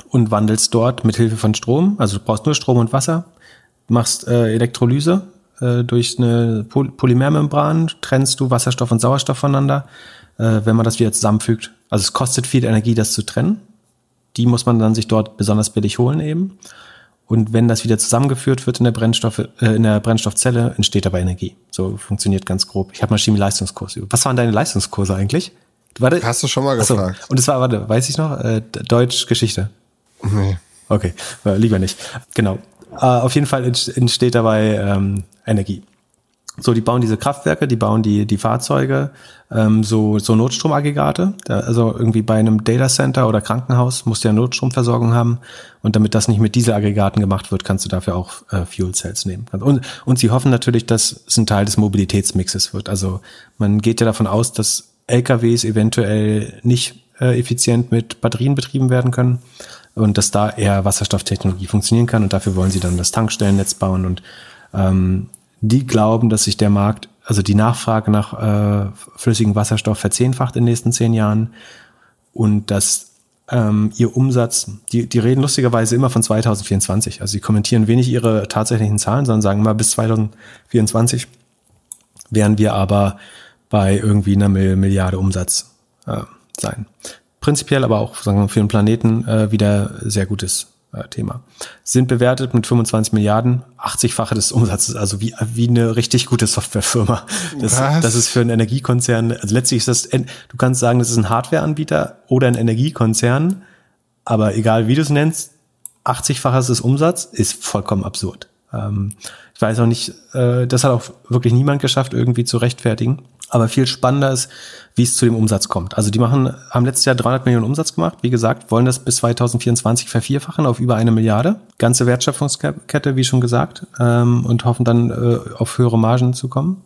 und wandelst dort mit Hilfe von Strom, also du brauchst nur Strom und Wasser, machst äh, Elektrolyse äh, durch eine Poly Polymermembran, trennst du Wasserstoff und Sauerstoff voneinander, äh, wenn man das wieder zusammenfügt. Also es kostet viel Energie, das zu trennen. Die muss man dann sich dort besonders billig holen eben. Und wenn das wieder zusammengeführt wird in der Brennstoff, äh, in der Brennstoffzelle, entsteht dabei Energie. So funktioniert ganz grob. Ich habe mal Chemie-Leistungskurs. Was waren deine Leistungskurse eigentlich? Warte, Hast du schon mal gefragt? Achso, und es war, warte, weiß ich noch, äh, Deutsch, Geschichte. Nee. Okay, lieber nicht. Genau. Äh, auf jeden Fall entsteht dabei ähm, Energie. So, die bauen diese Kraftwerke, die bauen die, die Fahrzeuge, ähm, so, so Notstromaggregate. Da, also irgendwie bei einem Datacenter oder Krankenhaus musst du ja Notstromversorgung haben. Und damit das nicht mit Dieselaggregaten gemacht wird, kannst du dafür auch äh, Fuel Cells nehmen. Und, und sie hoffen natürlich, dass es ein Teil des Mobilitätsmixes wird. Also man geht ja davon aus, dass LKWs eventuell nicht äh, effizient mit Batterien betrieben werden können und dass da eher Wasserstofftechnologie funktionieren kann. Und dafür wollen sie dann das Tankstellennetz bauen und ähm, die glauben, dass sich der Markt, also die Nachfrage nach äh, flüssigem Wasserstoff verzehnfacht in den nächsten zehn Jahren und dass ähm, ihr Umsatz, die, die reden lustigerweise immer von 2024. Also sie kommentieren wenig ihre tatsächlichen Zahlen, sondern sagen immer bis 2024 werden wir aber bei irgendwie einer Milliarde Umsatz äh, sein. Prinzipiell aber auch sagen wir, für den Planeten äh, wieder sehr gutes äh, Thema. Sind bewertet mit 25 Milliarden, 80-fache des Umsatzes, also wie, wie eine richtig gute Softwarefirma. Das, das ist für einen Energiekonzern, also letztlich ist das, du kannst sagen, das ist ein Hardwareanbieter oder ein Energiekonzern, aber egal wie du es nennst, 80-faches des Umsatz ist vollkommen absurd. Ähm, ich weiß auch nicht, äh, das hat auch wirklich niemand geschafft, irgendwie zu rechtfertigen. Aber viel spannender ist, wie es zu dem Umsatz kommt. Also die machen, haben letztes Jahr 300 Millionen Umsatz gemacht. Wie gesagt, wollen das bis 2024 vervierfachen auf über eine Milliarde. Ganze Wertschöpfungskette, wie schon gesagt, ähm, und hoffen dann äh, auf höhere Margen zu kommen.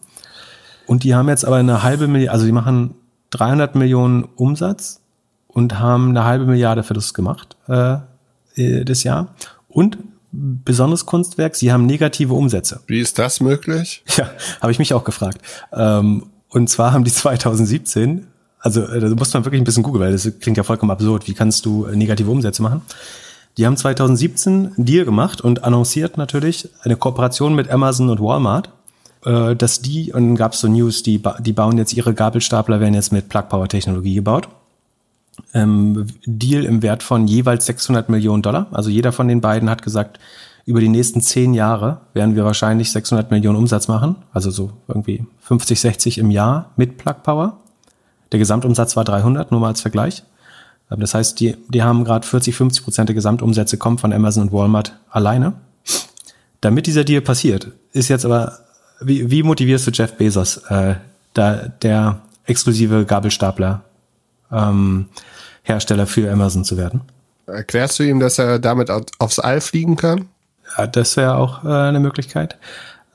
Und die haben jetzt aber eine halbe Milliarde, also die machen 300 Millionen Umsatz und haben eine halbe Milliarde Verlust gemacht äh, äh das Jahr. Und besonderes Kunstwerk, sie haben negative Umsätze. Wie ist das möglich? Ja, habe ich mich auch gefragt. Ähm, und zwar haben die 2017, also äh, da muss man wirklich ein bisschen googeln, weil das klingt ja vollkommen absurd. Wie kannst du äh, negative Umsätze machen? Die haben 2017 einen Deal gemacht und annonciert natürlich eine Kooperation mit Amazon und Walmart. äh, dass die, und dann gab es so News, die, die bauen jetzt ihre Gabelstapler, werden jetzt mit Plug Power Technologie gebaut. Ähm, Deal im Wert von jeweils 600 Millionen Dollar. Also jeder von den beiden hat gesagt, über die nächsten zehn Jahre werden wir wahrscheinlich 600 Millionen Umsatz machen. Also so irgendwie 50, 60 im Jahr mit Plug Power. Der Gesamtumsatz war 300, nur mal als Vergleich. Ähm, das heißt, die, die haben gerade 40, 50 Prozent der Gesamtumsätze kommen von Amazon und Walmart alleine. Damit dieser Deal passiert, ist jetzt aber, wie, wie motivierst du Jeff Bezos, äh, da, der exklusive Gabelstapler ähm, Hersteller für Amazon zu werden? Erklärst du ihm, dass er damit aufs All fliegen kann? Ja, das wäre auch äh, eine Möglichkeit.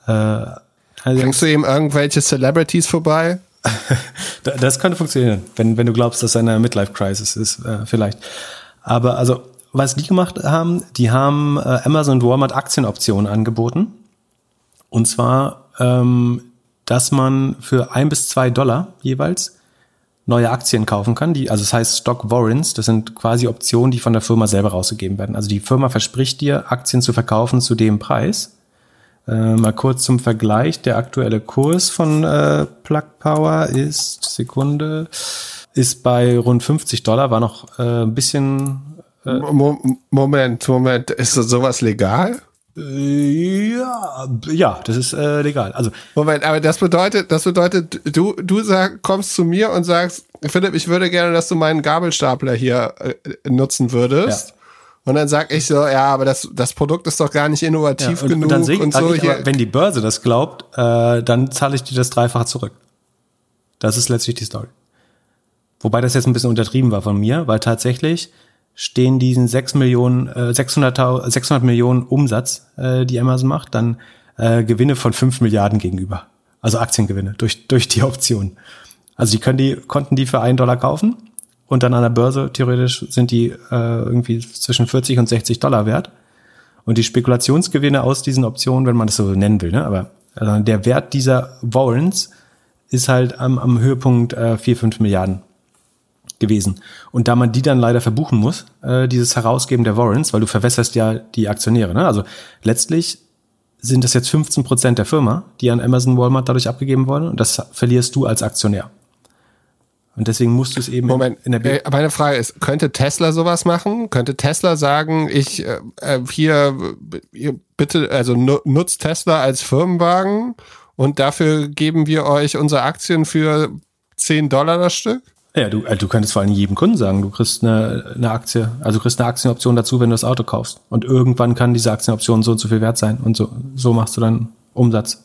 Äh, also Bringst du ihm irgendwelche Celebrities vorbei? das könnte funktionieren, wenn, wenn du glaubst, dass eine Midlife-Crisis ist, äh, vielleicht. Aber also, was die gemacht haben, die haben äh, Amazon und Walmart Aktienoptionen angeboten. Und zwar, ähm, dass man für ein bis zwei Dollar jeweils neue Aktien kaufen kann. Die, also das heißt Stock Warrants, das sind quasi Optionen, die von der Firma selber rausgegeben werden. Also die Firma verspricht dir, Aktien zu verkaufen zu dem Preis. Äh, mal kurz zum Vergleich. Der aktuelle Kurs von äh, Plug Power ist, Sekunde, ist bei rund 50 Dollar, war noch äh, ein bisschen. Äh, Moment, Moment, ist sowas legal? Ja, ja, das ist äh, legal. Also Moment, aber das bedeutet, das bedeutet, du du sag, kommst zu mir und sagst, Philipp, ich würde gerne, dass du meinen Gabelstapler hier äh, nutzen würdest. Ja. Und dann sag ich so, ja, aber das, das Produkt ist doch gar nicht innovativ ja, und, genug und, dann und so. Ich, aber, wenn die Börse das glaubt, äh, dann zahle ich dir das dreifache zurück. Das ist letztlich die Story. Wobei das jetzt ein bisschen untertrieben war von mir, weil tatsächlich stehen diesen 6 Millionen, äh, 600, 600 Millionen Umsatz, äh, die Amazon macht, dann äh, Gewinne von 5 Milliarden gegenüber. Also Aktiengewinne durch, durch die Option. Also die können die, konnten die für einen Dollar kaufen und dann an der Börse theoretisch sind die äh, irgendwie zwischen 40 und 60 Dollar wert. Und die Spekulationsgewinne aus diesen Optionen, wenn man das so nennen will, ne? aber also der Wert dieser Warrants ist halt am, am Höhepunkt äh, 4, 5 Milliarden gewesen. Und da man die dann leider verbuchen muss, äh, dieses Herausgeben der Warrants, weil du verwässerst ja die Aktionäre. Ne? Also letztlich sind das jetzt 15 Prozent der Firma, die an Amazon Walmart dadurch abgegeben wurden und das verlierst du als Aktionär. Und deswegen musst du es eben Moment, in, in der äh, meine Frage ist, könnte Tesla sowas machen? Könnte Tesla sagen, ich äh, äh hier bitte, also nutzt Tesla als Firmenwagen und dafür geben wir euch unsere Aktien für 10 Dollar das Stück? Ja, du, äh, du könntest vor allem jedem Kunden sagen, du kriegst eine, eine Aktie, also du kriegst eine Aktienoption dazu, wenn du das Auto kaufst. Und irgendwann kann diese Aktienoption so und so viel wert sein und so, so machst du dann Umsatz.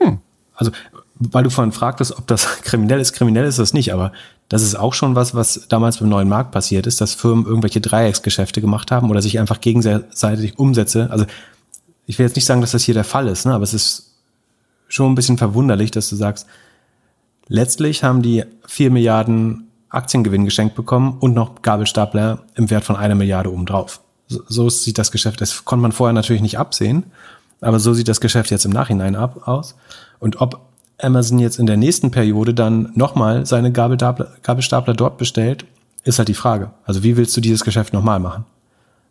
Hm. Also, weil du vorhin fragtest, ob das kriminell ist, kriminell ist das nicht, aber das ist auch schon was, was damals beim neuen Markt passiert ist, dass Firmen irgendwelche Dreiecksgeschäfte gemacht haben oder sich einfach gegenseitig Umsätze, also ich will jetzt nicht sagen, dass das hier der Fall ist, ne, aber es ist schon ein bisschen verwunderlich, dass du sagst, Letztlich haben die vier Milliarden Aktiengewinn geschenkt bekommen und noch Gabelstapler im Wert von einer Milliarde obendrauf. So, so sieht das Geschäft, das konnte man vorher natürlich nicht absehen, aber so sieht das Geschäft jetzt im Nachhinein ab, aus. Und ob Amazon jetzt in der nächsten Periode dann nochmal seine Gabelstapler, Gabelstapler dort bestellt, ist halt die Frage. Also wie willst du dieses Geschäft nochmal machen?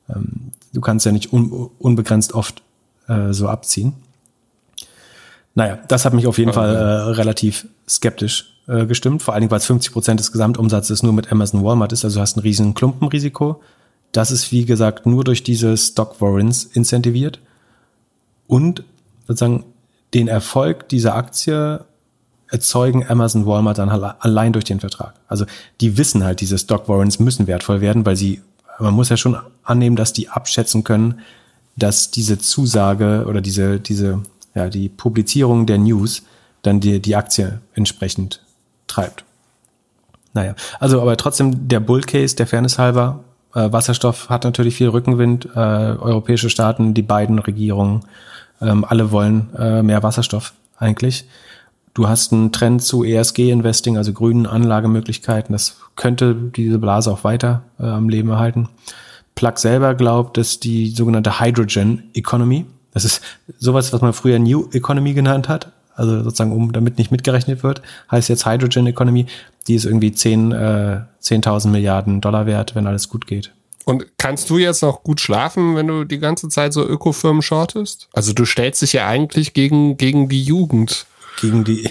Ähm, du kannst ja nicht un, unbegrenzt oft äh, so abziehen. Naja, das hat mich auf jeden okay. Fall äh, relativ skeptisch äh, gestimmt, vor allen Dingen, weil es 50 Prozent des Gesamtumsatzes nur mit Amazon Walmart ist, also du hast ein riesen Klumpenrisiko. Das ist, wie gesagt, nur durch diese Stock Warrants incentiviert. Und sozusagen den Erfolg dieser Aktie erzeugen Amazon Walmart dann allein durch den Vertrag. Also die wissen halt, diese Stock Warrants müssen wertvoll werden, weil sie, man muss ja schon annehmen, dass die abschätzen können, dass diese Zusage oder diese, diese ja, die Publizierung der News dann die, die Aktie entsprechend treibt. Naja, also aber trotzdem der Bull Case, der Fairness halber, äh, Wasserstoff hat natürlich viel Rückenwind. Äh, europäische Staaten, die beiden Regierungen, ähm, alle wollen äh, mehr Wasserstoff eigentlich. Du hast einen Trend zu ESG-Investing, also grünen Anlagemöglichkeiten. Das könnte diese Blase auch weiter äh, am Leben erhalten. Plug selber glaubt, dass die sogenannte Hydrogen Economy, das ist sowas, was man früher New Economy genannt hat. Also sozusagen, um damit nicht mitgerechnet wird, heißt jetzt Hydrogen Economy. Die ist irgendwie 10, äh, 10.000 Milliarden Dollar wert, wenn alles gut geht. Und kannst du jetzt noch gut schlafen, wenn du die ganze Zeit so Ökofirmen shortest? Also du stellst dich ja eigentlich gegen, gegen die Jugend. Gegen die,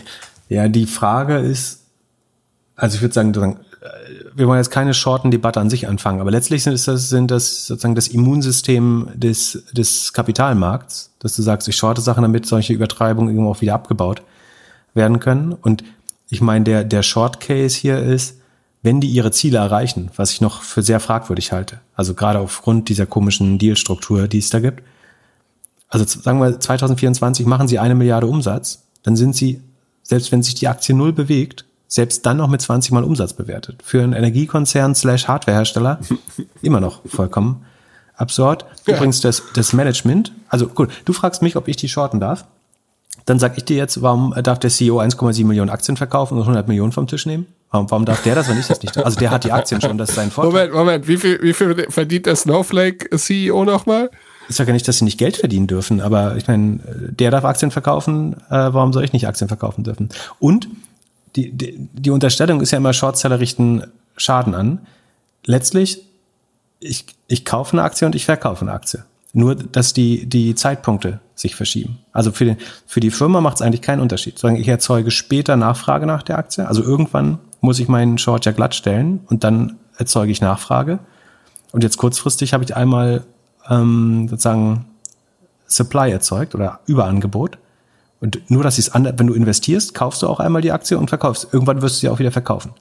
ja, die Frage ist, also ich würde sagen, wir wollen jetzt keine Shorten-Debatte an sich anfangen, aber letztlich sind das, sind das sozusagen das Immunsystem des, des Kapitalmarkts, dass du sagst, ich shorte Sachen, damit solche Übertreibungen irgendwo auch wieder abgebaut werden können. Und ich meine, der, der Short Case hier ist, wenn die ihre Ziele erreichen, was ich noch für sehr fragwürdig halte, also gerade aufgrund dieser komischen Dealstruktur, die es da gibt. Also sagen wir 2024 machen sie eine Milliarde Umsatz, dann sind sie, selbst wenn sich die Aktie null bewegt, selbst dann noch mit 20 Mal Umsatz bewertet. Für einen Energiekonzern slash Hardwarehersteller immer noch vollkommen absurd. Ja. Übrigens das, das Management, also gut, du fragst mich, ob ich die shorten darf. Dann sag ich dir jetzt, warum darf der CEO 1,7 Millionen Aktien verkaufen und 100 Millionen vom Tisch nehmen? Warum, warum darf der das, wenn ich das nicht darf? Also der hat die Aktien schon, das ist sein Vorteil. Moment, Moment, wie viel, wie viel verdient der Snowflake CEO nochmal? Ich sage ja nicht, dass sie nicht Geld verdienen dürfen, aber ich meine, der darf Aktien verkaufen, äh, warum soll ich nicht Aktien verkaufen dürfen? Und die, die, die Unterstellung ist ja immer, Shortseller richten Schaden an. Letztlich, ich, ich kaufe eine Aktie und ich verkaufe eine Aktie. Nur, dass die, die Zeitpunkte sich verschieben. Also für, den, für die Firma macht es eigentlich keinen Unterschied. Sagen, ich erzeuge später Nachfrage nach der Aktie. Also irgendwann muss ich meinen Short ja glatt stellen und dann erzeuge ich Nachfrage. Und jetzt kurzfristig habe ich einmal ähm, sozusagen Supply erzeugt oder Überangebot. Und nur, dass es anders, wenn du investierst, kaufst du auch einmal die Aktie und verkaufst. Irgendwann wirst du sie auch wieder verkaufen.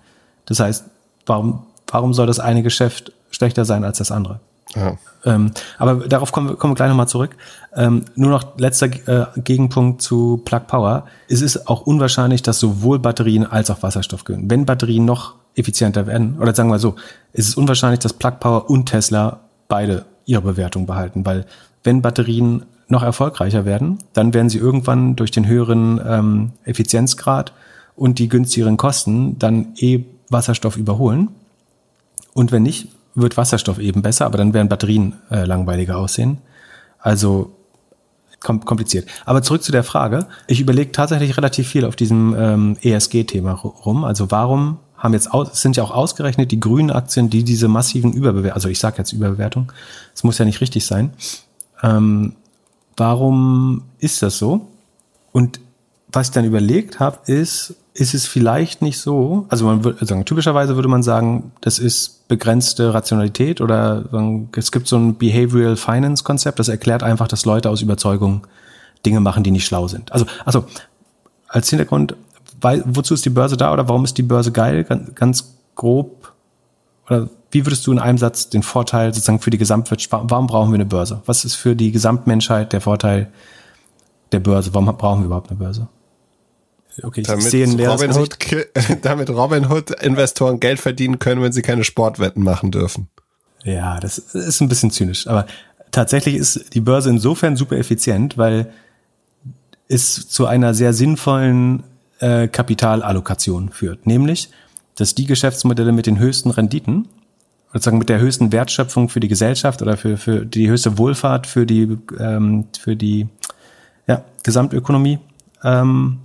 Das heißt, warum, warum soll das eine Geschäft schlechter sein als das andere? Ja. Ähm, aber darauf kommen wir, kommen wir gleich nochmal zurück. Ähm, nur noch letzter äh, Gegenpunkt zu Plug Power. Es ist auch unwahrscheinlich, dass sowohl Batterien als auch Wasserstoff gewinnen. Wenn Batterien noch effizienter werden, oder sagen wir so, es ist unwahrscheinlich, dass Plug Power und Tesla beide ihre Bewertung behalten, weil wenn Batterien noch erfolgreicher werden, dann werden sie irgendwann durch den höheren ähm, Effizienzgrad und die günstigeren Kosten dann eh Wasserstoff überholen. Und wenn nicht, wird Wasserstoff eben besser, aber dann werden Batterien äh, langweiliger aussehen. Also kom kompliziert. Aber zurück zu der Frage. Ich überlege tatsächlich relativ viel auf diesem ähm, ESG-Thema rum. Also warum haben jetzt aus, sind ja auch ausgerechnet die grünen Aktien, die diese massiven Überbewertungen, also ich sage jetzt Überbewertung, es muss ja nicht richtig sein, ähm, Warum ist das so? Und was ich dann überlegt habe, ist, ist es vielleicht nicht so, also man würde sagen, typischerweise würde man sagen, das ist begrenzte Rationalität oder es gibt so ein Behavioral Finance Konzept, das erklärt einfach, dass Leute aus Überzeugung Dinge machen, die nicht schlau sind. Also, also als Hintergrund, weil, wozu ist die Börse da oder warum ist die Börse geil? Ganz, ganz grob oder wie würdest du in einem Satz den Vorteil sozusagen für die Gesamtwirtschaft, warum brauchen wir eine Börse? Was ist für die Gesamtmenschheit der Vorteil der Börse? Warum brauchen wir überhaupt eine Börse? Okay, ich damit sehe ein Robin Hood, damit Robin Hood Investoren Geld verdienen können, wenn sie keine Sportwetten machen dürfen. Ja, das ist ein bisschen zynisch, aber tatsächlich ist die Börse insofern super effizient, weil es zu einer sehr sinnvollen äh, Kapitalallokation führt, nämlich dass die Geschäftsmodelle mit den höchsten Renditen, sozusagen mit der höchsten Wertschöpfung für die Gesellschaft oder für, für die höchste Wohlfahrt für die, ähm, für die ja, Gesamtökonomie ähm,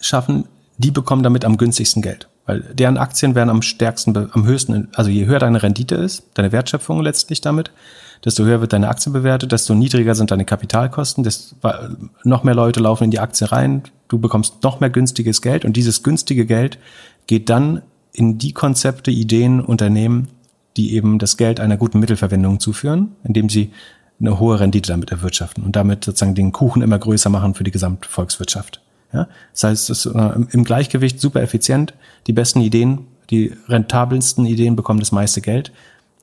schaffen, die bekommen damit am günstigsten Geld. Weil deren Aktien werden am stärksten, am höchsten, also je höher deine Rendite ist, deine Wertschöpfung letztlich damit, desto höher wird deine Aktie bewertet, desto niedriger sind deine Kapitalkosten, desto, noch mehr Leute laufen in die Aktie rein, du bekommst noch mehr günstiges Geld und dieses günstige Geld geht dann in die Konzepte, Ideen, Unternehmen, die eben das Geld einer guten Mittelverwendung zuführen, indem sie eine hohe Rendite damit erwirtschaften und damit sozusagen den Kuchen immer größer machen für die Gesamtvolkswirtschaft. Ja? Das heißt, es ist äh, im Gleichgewicht super effizient. Die besten Ideen, die rentabelsten Ideen bekommen das meiste Geld.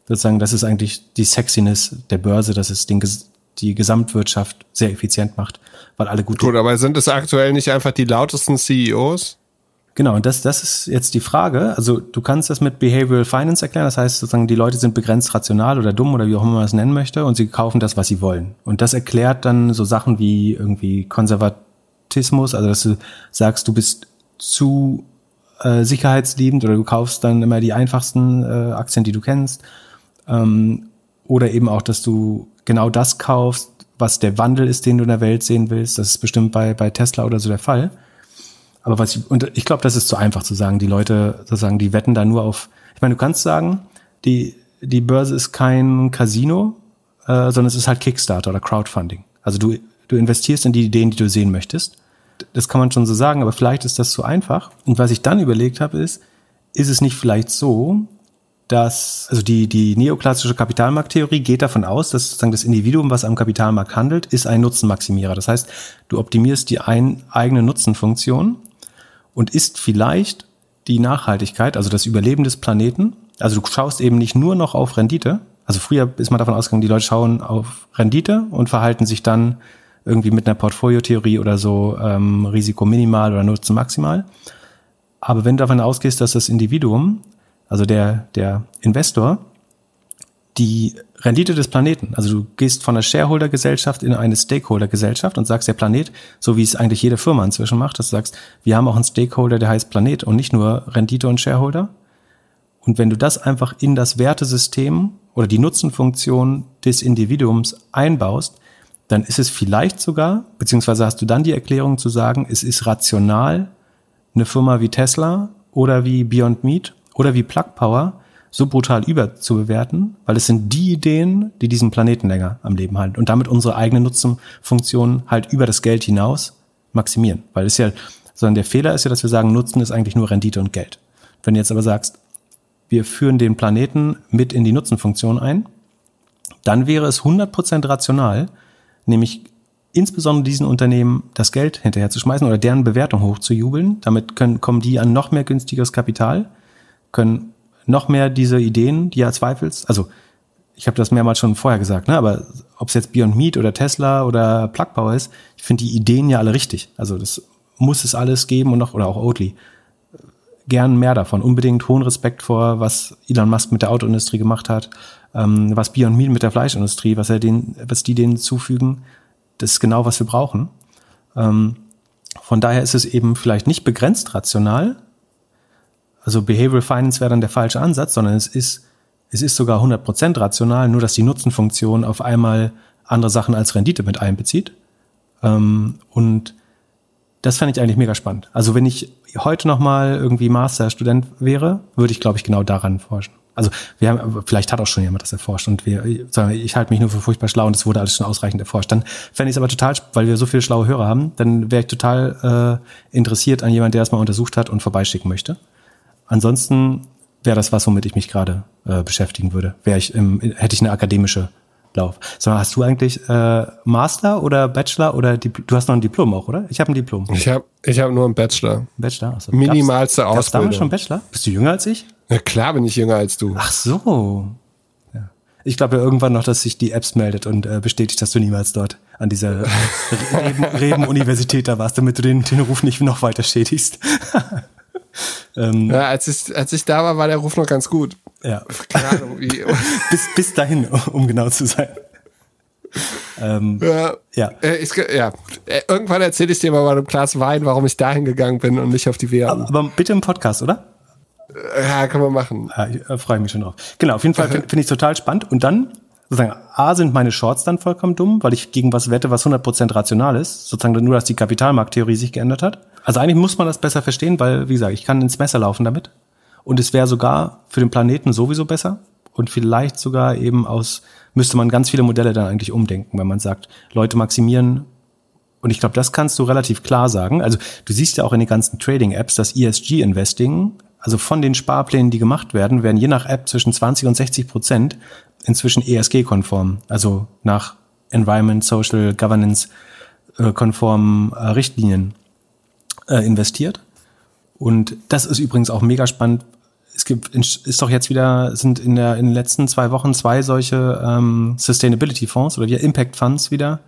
Sozusagen, das ist eigentlich die Sexiness der Börse, dass es den, die Gesamtwirtschaft sehr effizient macht, weil alle gut. Gut, aber sind es aktuell nicht einfach die lautesten CEOs? Genau, und das, das ist jetzt die Frage. Also du kannst das mit Behavioral Finance erklären. Das heißt sozusagen, die Leute sind begrenzt rational oder dumm oder wie auch immer man es nennen möchte und sie kaufen das, was sie wollen. Und das erklärt dann so Sachen wie irgendwie Konservatismus, also dass du sagst, du bist zu äh, sicherheitsliebend oder du kaufst dann immer die einfachsten äh, Aktien, die du kennst. Ähm, oder eben auch, dass du genau das kaufst, was der Wandel ist, den du in der Welt sehen willst. Das ist bestimmt bei, bei Tesla oder so der Fall. Aber was ich, und ich glaube, das ist zu einfach zu sagen, die Leute sozusagen, die wetten da nur auf, ich meine, du kannst sagen, die, die Börse ist kein Casino, äh, sondern es ist halt Kickstarter oder Crowdfunding. Also du, du investierst in die Ideen, die du sehen möchtest. Das kann man schon so sagen, aber vielleicht ist das zu einfach. Und was ich dann überlegt habe, ist, ist es nicht vielleicht so, dass, also die, die neoklassische Kapitalmarkttheorie geht davon aus, dass sozusagen das Individuum, was am Kapitalmarkt handelt, ist ein Nutzenmaximierer. Das heißt, du optimierst die ein, eigene Nutzenfunktion und ist vielleicht die Nachhaltigkeit, also das Überleben des Planeten. Also du schaust eben nicht nur noch auf Rendite. Also früher ist man davon ausgegangen, die Leute schauen auf Rendite und verhalten sich dann irgendwie mit einer Portfoliotheorie oder so ähm, Risiko minimal oder Nutzen maximal. Aber wenn du davon ausgehst, dass das Individuum, also der, der Investor, die Rendite des Planeten, also du gehst von einer Shareholder-Gesellschaft in eine Stakeholder-Gesellschaft und sagst, der Planet, so wie es eigentlich jede Firma inzwischen macht, dass du sagst, wir haben auch einen Stakeholder, der heißt Planet und nicht nur Rendite und Shareholder. Und wenn du das einfach in das Wertesystem oder die Nutzenfunktion des Individuums einbaust, dann ist es vielleicht sogar, beziehungsweise hast du dann die Erklärung zu sagen, es ist rational, eine Firma wie Tesla oder wie Beyond Meat oder wie Plug Power so brutal überzubewerten, weil es sind die Ideen, die diesen Planeten länger am Leben halten und damit unsere eigene Nutzenfunktion halt über das Geld hinaus maximieren. Weil es ja, sondern der Fehler ist ja, dass wir sagen, Nutzen ist eigentlich nur Rendite und Geld. Wenn du jetzt aber sagst, wir führen den Planeten mit in die Nutzenfunktion ein, dann wäre es 100% rational, nämlich insbesondere diesen Unternehmen das Geld hinterher zu schmeißen oder deren Bewertung hochzujubeln. Damit können, kommen die an noch mehr günstiges Kapital, können noch mehr diese Ideen, die ja zweifelst, also ich habe das mehrmals schon vorher gesagt, ne? aber ob es jetzt Beyond Meat oder Tesla oder Plug Power ist, ich finde die Ideen ja alle richtig. Also das muss es alles geben und noch, oder auch Oatly. Gern mehr davon. Unbedingt hohen Respekt vor, was Elon Musk mit der Autoindustrie gemacht hat, ähm, was Beyond Meat mit der Fleischindustrie, was er den, was die denen zufügen. Das ist genau, was wir brauchen. Ähm, von daher ist es eben vielleicht nicht begrenzt rational, also Behavioral Finance wäre dann der falsche Ansatz, sondern es ist, es ist sogar 100% rational, nur dass die Nutzenfunktion auf einmal andere Sachen als Rendite mit einbezieht. Ähm, und das fände ich eigentlich mega spannend. Also wenn ich heute nochmal irgendwie Masterstudent wäre, würde ich, glaube ich, genau daran forschen. Also wir haben, vielleicht hat auch schon jemand das erforscht und wir, ich halte mich nur für furchtbar schlau und es wurde alles schon ausreichend erforscht. Dann fände ich es aber total, weil wir so viele schlaue Hörer haben, dann wäre ich total äh, interessiert an jemand, der das mal untersucht hat und vorbeischicken möchte. Ansonsten wäre das was, womit ich mich gerade äh, beschäftigen würde. Wäre ich im, hätte ich eine akademische Lauf. Sondern hast du eigentlich äh, Master oder Bachelor oder Dipl du hast noch ein Diplom auch, oder? Ich habe ein Diplom. Ich habe ich hab nur einen Bachelor. Bachelor, also Minimalste gab's, Ausbildung. Gab's damals schon Bachelor? Bist du jünger als ich? Ja, klar bin ich jünger als du. Ach so. Ja. Ich glaube ja irgendwann noch, dass sich die Apps meldet und äh, bestätigt, dass du niemals dort an dieser Reben-Universität Reben da warst, damit du den, den Ruf nicht noch weiter schädigst. Ähm, ja, als ich, als ich da war, war der Ruf noch ganz gut. Ja. Keine Ahnung, wie. bis, bis dahin, um genau zu sein. Ähm, ja. Ja. Äh, ich, ja. Äh, irgendwann erzähle ich dir mal bei einem Glas Wein, warum ich dahin gegangen bin und nicht auf die WM. Aber, aber bitte im Podcast, oder? Äh, ja, können wir machen. Ja, ich äh, freue mich schon drauf. Genau, auf jeden Fall finde find ich total spannend. Und dann, sozusagen, A, sind meine Shorts dann vollkommen dumm, weil ich gegen was wette, was 100% rational ist. Sozusagen nur, dass die Kapitalmarkttheorie sich geändert hat. Also eigentlich muss man das besser verstehen, weil, wie gesagt, ich kann ins Messer laufen damit. Und es wäre sogar für den Planeten sowieso besser. Und vielleicht sogar eben aus, müsste man ganz viele Modelle dann eigentlich umdenken, wenn man sagt, Leute maximieren. Und ich glaube, das kannst du relativ klar sagen. Also du siehst ja auch in den ganzen Trading-Apps, dass ESG-Investing, also von den Sparplänen, die gemacht werden, werden je nach App zwischen 20 und 60 Prozent inzwischen ESG-konform. Also nach Environment, Social, Governance-konformen äh, Richtlinien äh, investiert. Und das ist übrigens auch mega spannend. Es gibt, ist doch jetzt wieder, sind in, der, in den letzten zwei Wochen zwei solche ähm, Sustainability Fonds oder die Impact Funds wieder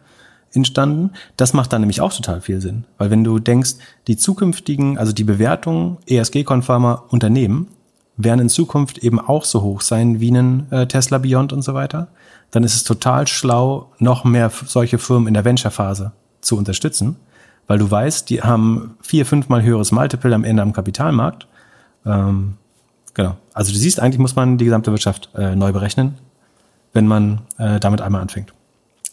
entstanden. Das macht dann nämlich auch total viel Sinn. Weil wenn du denkst, die zukünftigen, also die Bewertung ESG-konformer Unternehmen werden in Zukunft eben auch so hoch sein wie ein äh, Tesla Beyond und so weiter, dann ist es total schlau, noch mehr solche Firmen in der Venture-Phase zu unterstützen weil du weißt, die haben vier, fünfmal höheres Multiple am Ende am Kapitalmarkt. Ähm, genau. Also du siehst, eigentlich muss man die gesamte Wirtschaft äh, neu berechnen, wenn man äh, damit einmal anfängt.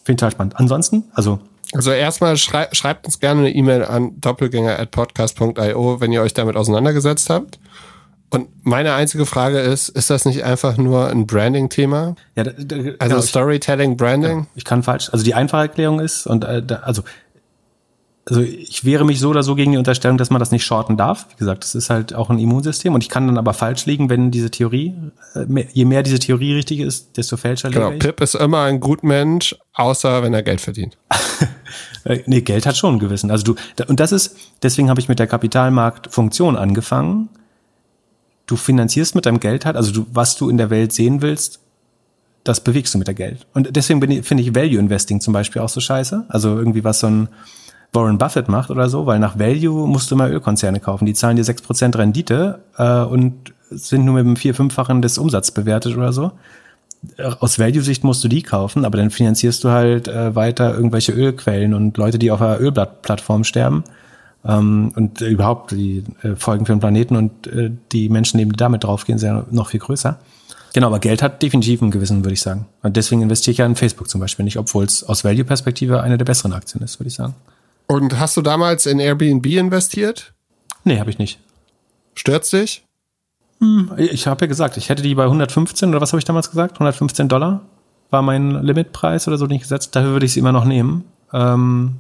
Finde ich total spannend. Ansonsten, also also erstmal schrei schreibt uns gerne eine E-Mail an doppelgänger@podcast.io, wenn ihr euch damit auseinandergesetzt habt. Und meine einzige Frage ist, ist das nicht einfach nur ein Branding-Thema? Ja, Also genau, Storytelling, Branding? ich, ich kann falsch. Also die einfache Erklärung ist, und äh, da, also, also ich wehre mich so oder so gegen die Unterstellung, dass man das nicht shorten darf. Wie gesagt, das ist halt auch ein Immunsystem und ich kann dann aber falsch liegen, wenn diese Theorie, äh, je mehr diese Theorie richtig ist, desto fälscher Genau, liege ich. Pip ist immer ein gut Mensch, außer wenn er Geld verdient. Äh, nee, Geld hat schon einen gewissen. Also du, und das ist, deswegen habe ich mit der Kapitalmarktfunktion angefangen. Du finanzierst mit deinem Geld halt, also du, was du in der Welt sehen willst, das bewegst du mit der Geld. Und deswegen finde ich Value Investing zum Beispiel auch so scheiße. Also irgendwie was so ein Warren Buffett macht oder so, weil nach Value musst du mal Ölkonzerne kaufen. Die zahlen dir 6% Rendite äh, und sind nur mit dem vier-, fünffachen des Umsatzes bewertet oder so aus Value-Sicht musst du die kaufen, aber dann finanzierst du halt äh, weiter irgendwelche Ölquellen und Leute, die auf einer Ölplattform sterben. Ähm, und äh, überhaupt die äh, Folgen für den Planeten und äh, die Menschen, die damit draufgehen, sind ja noch viel größer. Genau, aber Geld hat definitiv einen Gewissen, würde ich sagen. Und deswegen investiere ich ja in Facebook zum Beispiel nicht, obwohl es aus Value-Perspektive eine der besseren Aktien ist, würde ich sagen. Und hast du damals in Airbnb investiert? Nee, habe ich nicht. Stört's dich? Ich habe ja gesagt, ich hätte die bei 115 oder was habe ich damals gesagt? 115 Dollar war mein Limitpreis oder so, den ich gesetzt. Dafür würde ich sie immer noch nehmen. Ähm,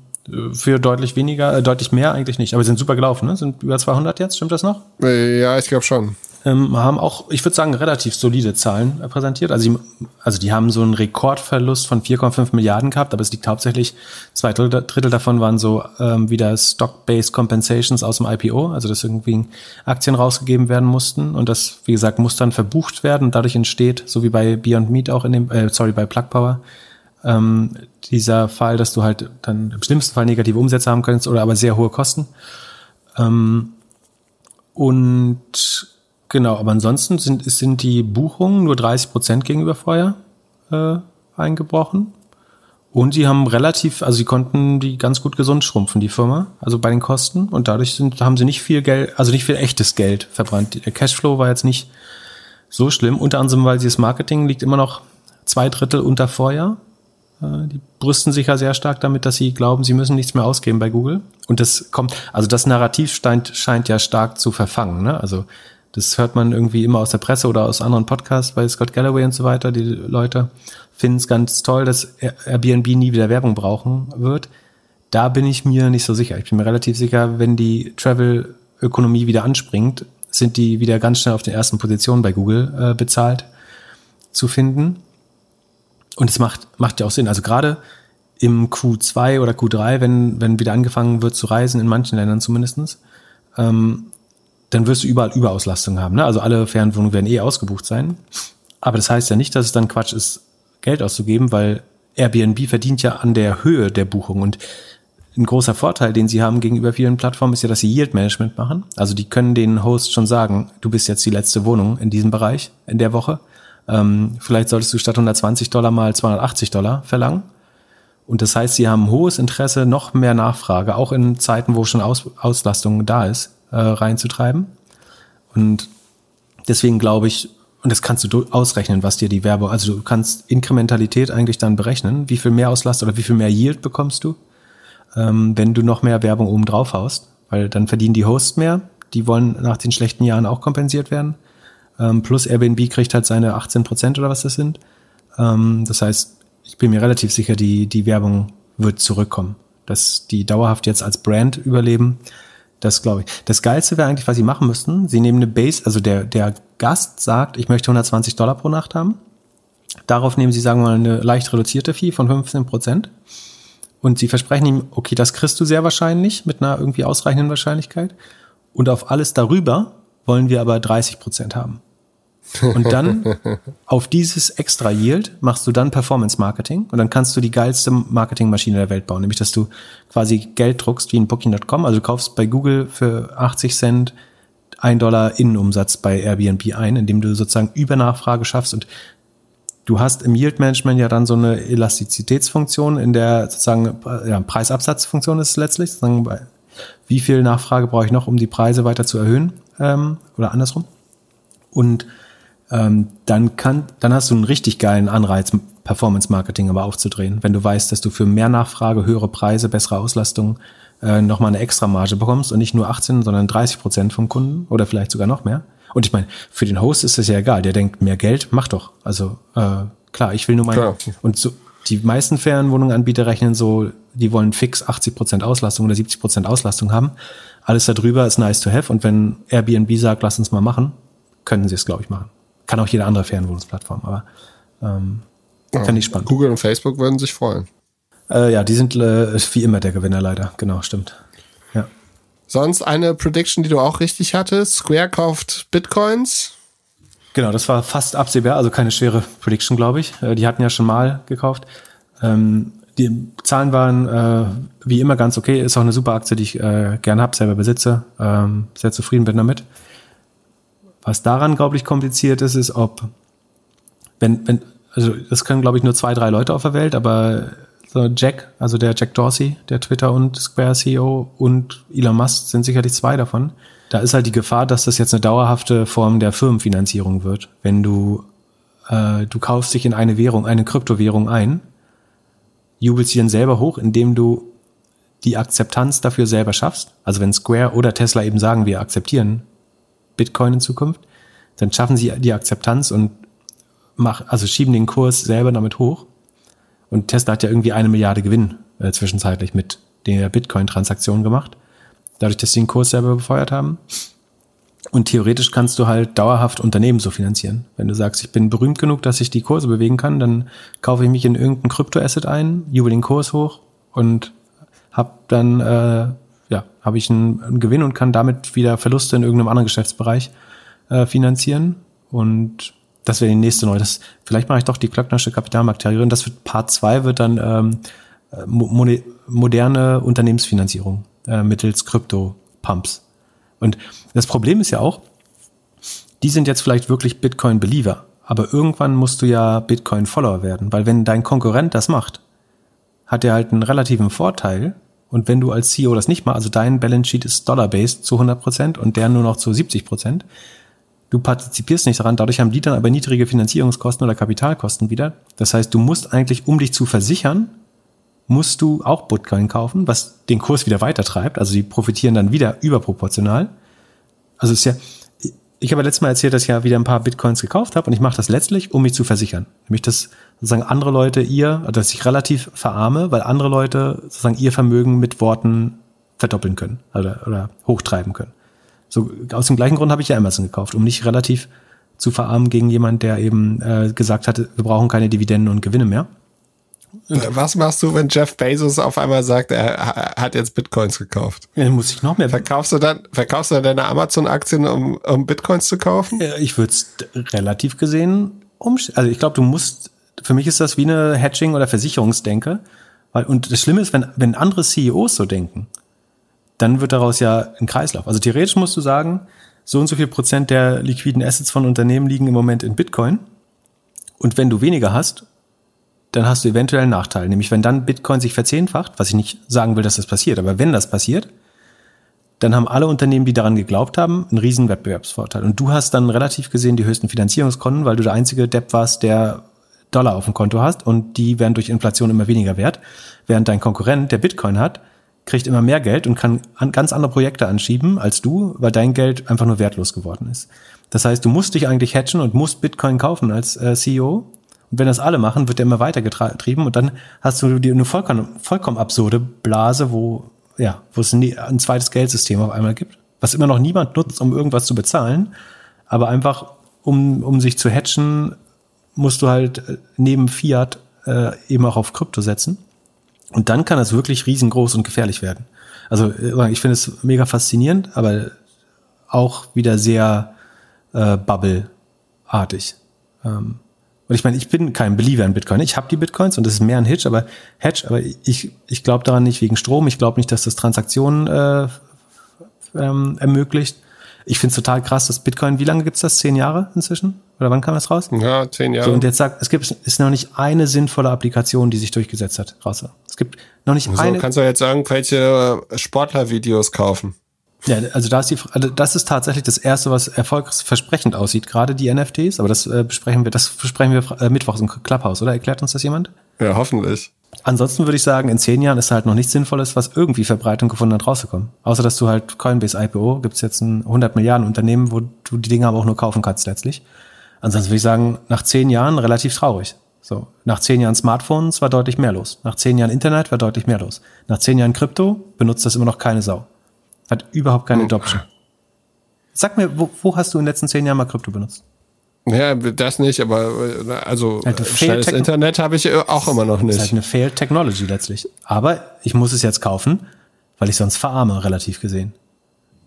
für deutlich weniger, äh, deutlich mehr eigentlich nicht. Aber sie sind super gelaufen, ne? Sind über 200 jetzt, stimmt das noch? Äh, Ja, ich glaube schon. Ähm, haben auch, ich würde sagen, relativ solide Zahlen präsentiert. Also die, also die haben so einen Rekordverlust von 4,5 Milliarden gehabt, aber es liegt hauptsächlich, zwei Drittel, Drittel davon waren so ähm, wieder Stock-Based Compensations aus dem IPO, also dass irgendwie Aktien rausgegeben werden mussten und das, wie gesagt, muss dann verbucht werden und dadurch entsteht, so wie bei Beyond Meat auch in dem, äh, sorry, bei Plug Power, ähm, dieser Fall, dass du halt dann im schlimmsten Fall negative Umsätze haben könntest oder aber sehr hohe Kosten. Ähm, und genau, aber ansonsten sind, sind die Buchungen nur 30 Prozent gegenüber vorher äh, eingebrochen. Und sie haben relativ, also sie konnten die ganz gut gesund schrumpfen, die Firma, also bei den Kosten. Und dadurch sind, haben sie nicht viel Geld, also nicht viel echtes Geld verbrannt. Der Cashflow war jetzt nicht so schlimm, unter anderem, weil sie das Marketing liegt immer noch zwei Drittel unter Vorjahr. Äh, Die brüsten sich ja sehr stark damit, dass sie glauben, sie müssen nichts mehr ausgeben bei Google. Und das kommt, also das Narrativ scheint, scheint ja stark zu verfangen. Ne? Also das hört man irgendwie immer aus der Presse oder aus anderen Podcasts bei Scott Galloway und so weiter. Die Leute finden es ganz toll, dass Airbnb nie wieder Werbung brauchen wird. Da bin ich mir nicht so sicher. Ich bin mir relativ sicher, wenn die Travel-Ökonomie wieder anspringt, sind die wieder ganz schnell auf den ersten Positionen bei Google äh, bezahlt zu finden. Und es macht, macht ja auch Sinn. Also gerade im Q2 oder Q3, wenn, wenn wieder angefangen wird zu reisen, in manchen Ländern zumindestens, ähm, dann wirst du überall Überauslastung haben. Ne? Also alle Fernwohnungen werden eh ausgebucht sein. Aber das heißt ja nicht, dass es dann Quatsch ist, Geld auszugeben, weil Airbnb verdient ja an der Höhe der Buchung. Und ein großer Vorteil, den sie haben gegenüber vielen Plattformen, ist ja, dass sie Yield Management machen. Also die können den Host schon sagen, du bist jetzt die letzte Wohnung in diesem Bereich in der Woche. Ähm, vielleicht solltest du statt 120 Dollar mal 280 Dollar verlangen. Und das heißt, sie haben hohes Interesse, noch mehr Nachfrage, auch in Zeiten, wo schon Aus Auslastung da ist, äh, reinzutreiben. Und deswegen glaube ich, und das kannst du ausrechnen, was dir die Werbung, also du kannst Inkrementalität eigentlich dann berechnen, wie viel mehr Auslast oder wie viel mehr Yield bekommst du, ähm, wenn du noch mehr Werbung oben drauf haust, weil dann verdienen die Hosts mehr, die wollen nach den schlechten Jahren auch kompensiert werden. Ähm, plus Airbnb kriegt halt seine 18 Prozent oder was das sind. Ähm, das heißt, ich bin mir relativ sicher, die, die Werbung wird zurückkommen. Dass die dauerhaft jetzt als Brand überleben, das glaube ich. Das Geilste wäre eigentlich, was sie machen müssten. Sie nehmen eine Base, also der, der Gast sagt, ich möchte 120 Dollar pro Nacht haben. Darauf nehmen sie, sagen wir mal, eine leicht reduzierte Fee von 15 Prozent. Und sie versprechen ihm, okay, das kriegst du sehr wahrscheinlich mit einer irgendwie ausreichenden Wahrscheinlichkeit. Und auf alles darüber wollen wir aber 30 Prozent haben. Und dann auf dieses extra Yield machst du dann Performance Marketing und dann kannst du die geilste Marketingmaschine der Welt bauen, nämlich dass du quasi Geld druckst wie in Booking.com, also du kaufst bei Google für 80 Cent ein Dollar Innenumsatz bei Airbnb ein, indem du sozusagen Übernachfrage schaffst und du hast im Yield Management ja dann so eine Elastizitätsfunktion in der sozusagen ja, Preisabsatzfunktion ist letztlich, sozusagen wie viel Nachfrage brauche ich noch, um die Preise weiter zu erhöhen ähm, oder andersrum. Und ähm, dann kann, dann hast du einen richtig geilen Anreiz, Performance Marketing aber aufzudrehen, wenn du weißt, dass du für mehr Nachfrage, höhere Preise, bessere Auslastung äh, nochmal eine extra Marge bekommst und nicht nur 18, sondern 30 Prozent vom Kunden oder vielleicht sogar noch mehr. Und ich meine, für den Host ist das ja egal. Der denkt, mehr Geld, mach doch. Also äh, klar, ich will nur mein. Und so, die meisten Ferienwohnunganbieter rechnen so, die wollen fix 80 Prozent Auslastung oder 70 Prozent Auslastung haben. Alles darüber ist nice to have. Und wenn Airbnb sagt, lass uns mal machen, können sie es, glaube ich, machen. Kann auch jede andere Ferienwohnungsplattform, aber ähm, ja, fände ich spannend. Google und Facebook würden sich freuen. Äh, ja, die sind äh, wie immer der Gewinner leider. Genau, stimmt. Ja. Sonst eine Prediction, die du auch richtig hattest. Square kauft Bitcoins. Genau, das war fast absehbar, also keine schwere Prediction, glaube ich. Äh, die hatten ja schon mal gekauft. Ähm, die Zahlen waren äh, wie immer ganz okay. Ist auch eine super Aktie, die ich äh, gerne habe, selber besitze. Ähm, sehr zufrieden bin damit. Was daran, glaube ich, kompliziert ist, ist, ob, wenn, wenn, also das können, glaube ich, nur zwei, drei Leute auf der Welt, aber so Jack, also der Jack Dorsey, der Twitter und Square CEO und Elon Musk sind sicherlich zwei davon. Da ist halt die Gefahr, dass das jetzt eine dauerhafte Form der Firmenfinanzierung wird. Wenn du, äh, du kaufst dich in eine Währung, eine Kryptowährung ein, jubelst sie dann selber hoch, indem du die Akzeptanz dafür selber schaffst. Also wenn Square oder Tesla eben sagen, wir akzeptieren Bitcoin in Zukunft, dann schaffen sie die Akzeptanz und mach, also schieben den Kurs selber damit hoch. Und Tesla hat ja irgendwie eine Milliarde Gewinn äh, zwischenzeitlich mit der Bitcoin-Transaktion gemacht. Dadurch, dass sie den Kurs selber befeuert haben. Und theoretisch kannst du halt dauerhaft Unternehmen so finanzieren. Wenn du sagst, ich bin berühmt genug, dass ich die Kurse bewegen kann, dann kaufe ich mich in irgendein Kryptoasset ein, jubel den Kurs hoch und hab dann äh, ja habe ich einen, einen, Gewinn und kann damit wieder Verluste in irgendeinem anderen Geschäftsbereich äh, finanzieren. Und das wäre die nächste neue. Das, vielleicht mache ich doch die Klöcknersche Kapitalmarkttheorie. Das wird Part 2 wird dann ähm, mo moderne Unternehmensfinanzierung äh, mittels Krypto-Pumps. Und das Problem ist ja auch, die sind jetzt vielleicht wirklich Bitcoin-Believer, aber irgendwann musst du ja Bitcoin-Follower werden, weil wenn dein Konkurrent das macht, hat er halt einen relativen Vorteil. Und wenn du als CEO das nicht machst, also dein Balance Sheet ist dollar-based zu 100 Prozent und der nur noch zu 70%, Prozent, Du partizipierst nicht daran, dadurch haben die dann aber niedrige Finanzierungskosten oder Kapitalkosten wieder. Das heißt, du musst eigentlich, um dich zu versichern, musst du auch Bitcoin kaufen, was den Kurs wieder weitertreibt. Also die profitieren dann wieder überproportional. Also ist ja, ich habe letztes Mal erzählt, dass ich ja wieder ein paar Bitcoins gekauft habe und ich mache das letztlich, um mich zu versichern. Nämlich, dass sozusagen andere Leute ihr, also dass ich relativ verarme, weil andere Leute sozusagen ihr Vermögen mit Worten verdoppeln können oder, oder hochtreiben können. So aus dem gleichen Grund habe ich ja Amazon gekauft, um nicht relativ zu verarmen gegen jemand, der eben äh, gesagt hatte, wir brauchen keine Dividenden und Gewinne mehr. Was machst du, wenn Jeff Bezos auf einmal sagt, er hat jetzt Bitcoins gekauft? Dann muss ich noch mehr. Verkaufst du dann, verkaufst du dann deine Amazon-Aktien, um, um Bitcoins zu kaufen? Ich würde es relativ gesehen umstellen. Also ich glaube, du musst, für mich ist das wie eine Hedging- oder Versicherungsdenke. Weil, und das Schlimme ist, wenn, wenn andere CEOs so denken, dann wird daraus ja ein Kreislauf. Also theoretisch musst du sagen, so und so viel Prozent der liquiden Assets von Unternehmen liegen im Moment in Bitcoin. Und wenn du weniger hast, dann hast du eventuell einen Nachteil. Nämlich wenn dann Bitcoin sich verzehnfacht, was ich nicht sagen will, dass das passiert, aber wenn das passiert, dann haben alle Unternehmen, die daran geglaubt haben, einen riesen Wettbewerbsvorteil. Und du hast dann relativ gesehen die höchsten Finanzierungskonten, weil du der einzige Depp warst, der Dollar auf dem Konto hast und die werden durch Inflation immer weniger wert. Während dein Konkurrent, der Bitcoin hat, kriegt immer mehr Geld und kann an ganz andere Projekte anschieben als du, weil dein Geld einfach nur wertlos geworden ist. Das heißt, du musst dich eigentlich hatchen und musst Bitcoin kaufen als äh, CEO. Und wenn das alle machen, wird der immer weiter getrieben und dann hast du die, eine vollkommen, vollkommen absurde Blase, wo, ja, wo es ein, ein zweites Geldsystem auf einmal gibt, was immer noch niemand nutzt, um irgendwas zu bezahlen, aber einfach, um, um sich zu hatchen, musst du halt äh, neben Fiat äh, eben auch auf Krypto setzen. Und dann kann das wirklich riesengroß und gefährlich werden. Also äh, ich finde es mega faszinierend, aber auch wieder sehr äh, Bubble-artig. Ähm, und ich meine, ich bin kein Believer in Bitcoin. Ich habe die Bitcoins und das ist mehr ein Hedge, aber Hedge, aber ich, ich glaube daran nicht wegen Strom. Ich glaube nicht, dass das Transaktionen äh, ähm, ermöglicht. Ich finde es total krass, dass Bitcoin, wie lange gibt's das? Zehn Jahre inzwischen? Oder wann kam das raus? Ja, zehn Jahre. So, und jetzt sagt, es gibt ist noch nicht eine sinnvolle Applikation, die sich durchgesetzt hat, raus. Es gibt noch nicht so, eine. Kannst du jetzt irgendwelche Sportlervideos kaufen? Ja, also da ist die, also das ist tatsächlich das erste, was erfolgsversprechend aussieht, gerade die NFTs. Aber das äh, besprechen wir, das besprechen wir äh, mittwochs im Clubhouse, oder? Erklärt uns das jemand? Ja, hoffentlich. Ansonsten würde ich sagen, in zehn Jahren ist halt noch nichts Sinnvolles, was irgendwie Verbreitung gefunden hat, rauszukommen. Außer, dass du halt Coinbase IPO, gibt's jetzt ein 100 Milliarden Unternehmen, wo du die Dinge aber auch nur kaufen kannst letztlich. Ansonsten würde ich sagen, nach zehn Jahren relativ traurig. So, nach zehn Jahren Smartphones war deutlich mehr los. Nach zehn Jahren Internet war deutlich mehr los. Nach zehn Jahren Krypto benutzt das immer noch keine Sau. Hat überhaupt keine Adoption. Sag mir, wo, wo hast du in den letzten zehn Jahren mal Krypto benutzt? Ja, das nicht, aber also schnelles Internet habe ich auch immer noch nicht. Das ist halt eine Failed Technology letztlich. Aber ich muss es jetzt kaufen, weil ich sonst verarme, relativ gesehen.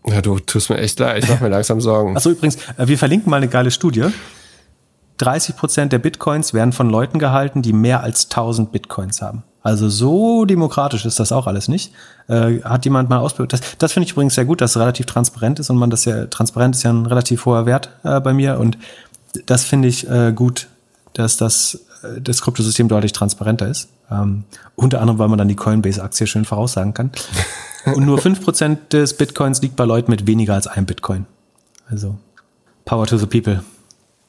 Ja, du tust mir echt leid. Ich mache mir langsam Sorgen. Achso, übrigens, äh, wir verlinken mal eine geile Studie. 30 Prozent der Bitcoins werden von Leuten gehalten, die mehr als 1000 Bitcoins haben. Also so demokratisch ist das auch alles nicht. Äh, hat jemand mal ausprobiert? Das, das finde ich übrigens sehr gut, dass es relativ transparent ist und man das ja, transparent ist ja ein relativ hoher Wert äh, bei mir und das finde ich äh, gut, dass das, äh, das Kryptosystem deutlich transparenter ist. Ähm, unter anderem, weil man dann die Coinbase-Aktie schön voraussagen kann. Und nur fünf Prozent des Bitcoins liegt bei Leuten mit weniger als einem Bitcoin. Also Power to the people.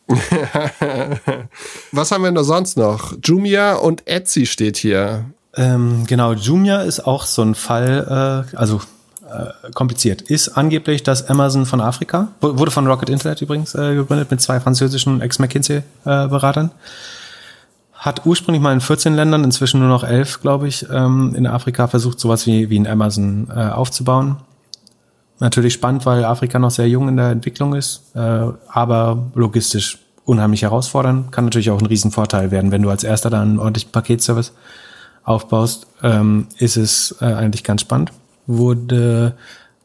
Was haben wir denn sonst noch? Jumia und Etsy steht hier. Ähm, genau, Jumia ist auch so ein Fall, äh, also äh, kompliziert. Ist angeblich das Amazon von Afrika. Wurde von Rocket Internet übrigens äh, gegründet mit zwei französischen Ex-McKinsey-Beratern. Hat ursprünglich mal in 14 Ländern, inzwischen nur noch 11, glaube ich, ähm, in Afrika versucht, sowas wie, wie ein Amazon äh, aufzubauen. Natürlich spannend, weil Afrika noch sehr jung in der Entwicklung ist, äh, aber logistisch unheimlich herausfordernd. Kann natürlich auch ein Riesenvorteil werden, wenn du als erster dann einen ordentlichen Paketservice aufbaust, ähm, ist es äh, eigentlich ganz spannend wurde,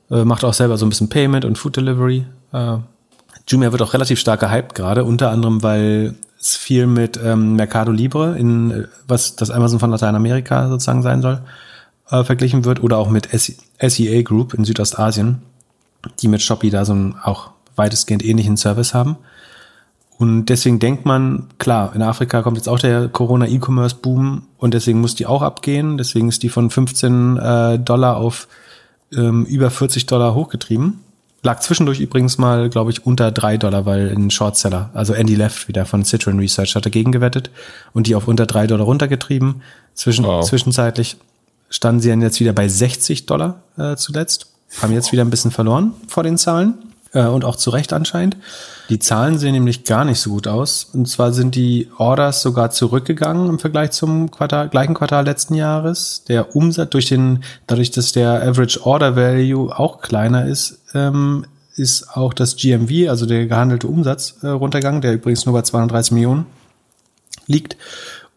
äh, macht auch selber so ein bisschen Payment und Food Delivery. Äh, Jumia wird auch relativ stark gehypt gerade, unter anderem, weil es viel mit ähm, Mercado Libre, in äh, was das Amazon von Lateinamerika sozusagen sein soll, äh, verglichen wird, oder auch mit SEA Group in Südostasien, die mit Shopee da so einen auch weitestgehend ähnlichen Service haben. Und deswegen denkt man, klar, in Afrika kommt jetzt auch der Corona-E-Commerce-Boom und deswegen muss die auch abgehen. Deswegen ist die von 15 äh, Dollar auf ähm, über 40 Dollar hochgetrieben. Lag zwischendurch übrigens mal, glaube ich, unter drei Dollar, weil ein Shortseller, also Andy Left wieder von Citron Research, hat dagegen gewettet und die auf unter drei Dollar runtergetrieben. Zwischen, wow. Zwischenzeitlich standen sie dann jetzt wieder bei 60 Dollar äh, zuletzt. Haben jetzt wieder ein bisschen verloren vor den Zahlen äh, und auch zu Recht anscheinend. Die Zahlen sehen nämlich gar nicht so gut aus. Und zwar sind die Orders sogar zurückgegangen im Vergleich zum Quartal, gleichen Quartal letzten Jahres. Der Umsatz durch den, dadurch, dass der Average Order Value auch kleiner ist, ähm, ist auch das GMV, also der gehandelte Umsatz, äh, runtergegangen, der übrigens nur bei 230 Millionen liegt.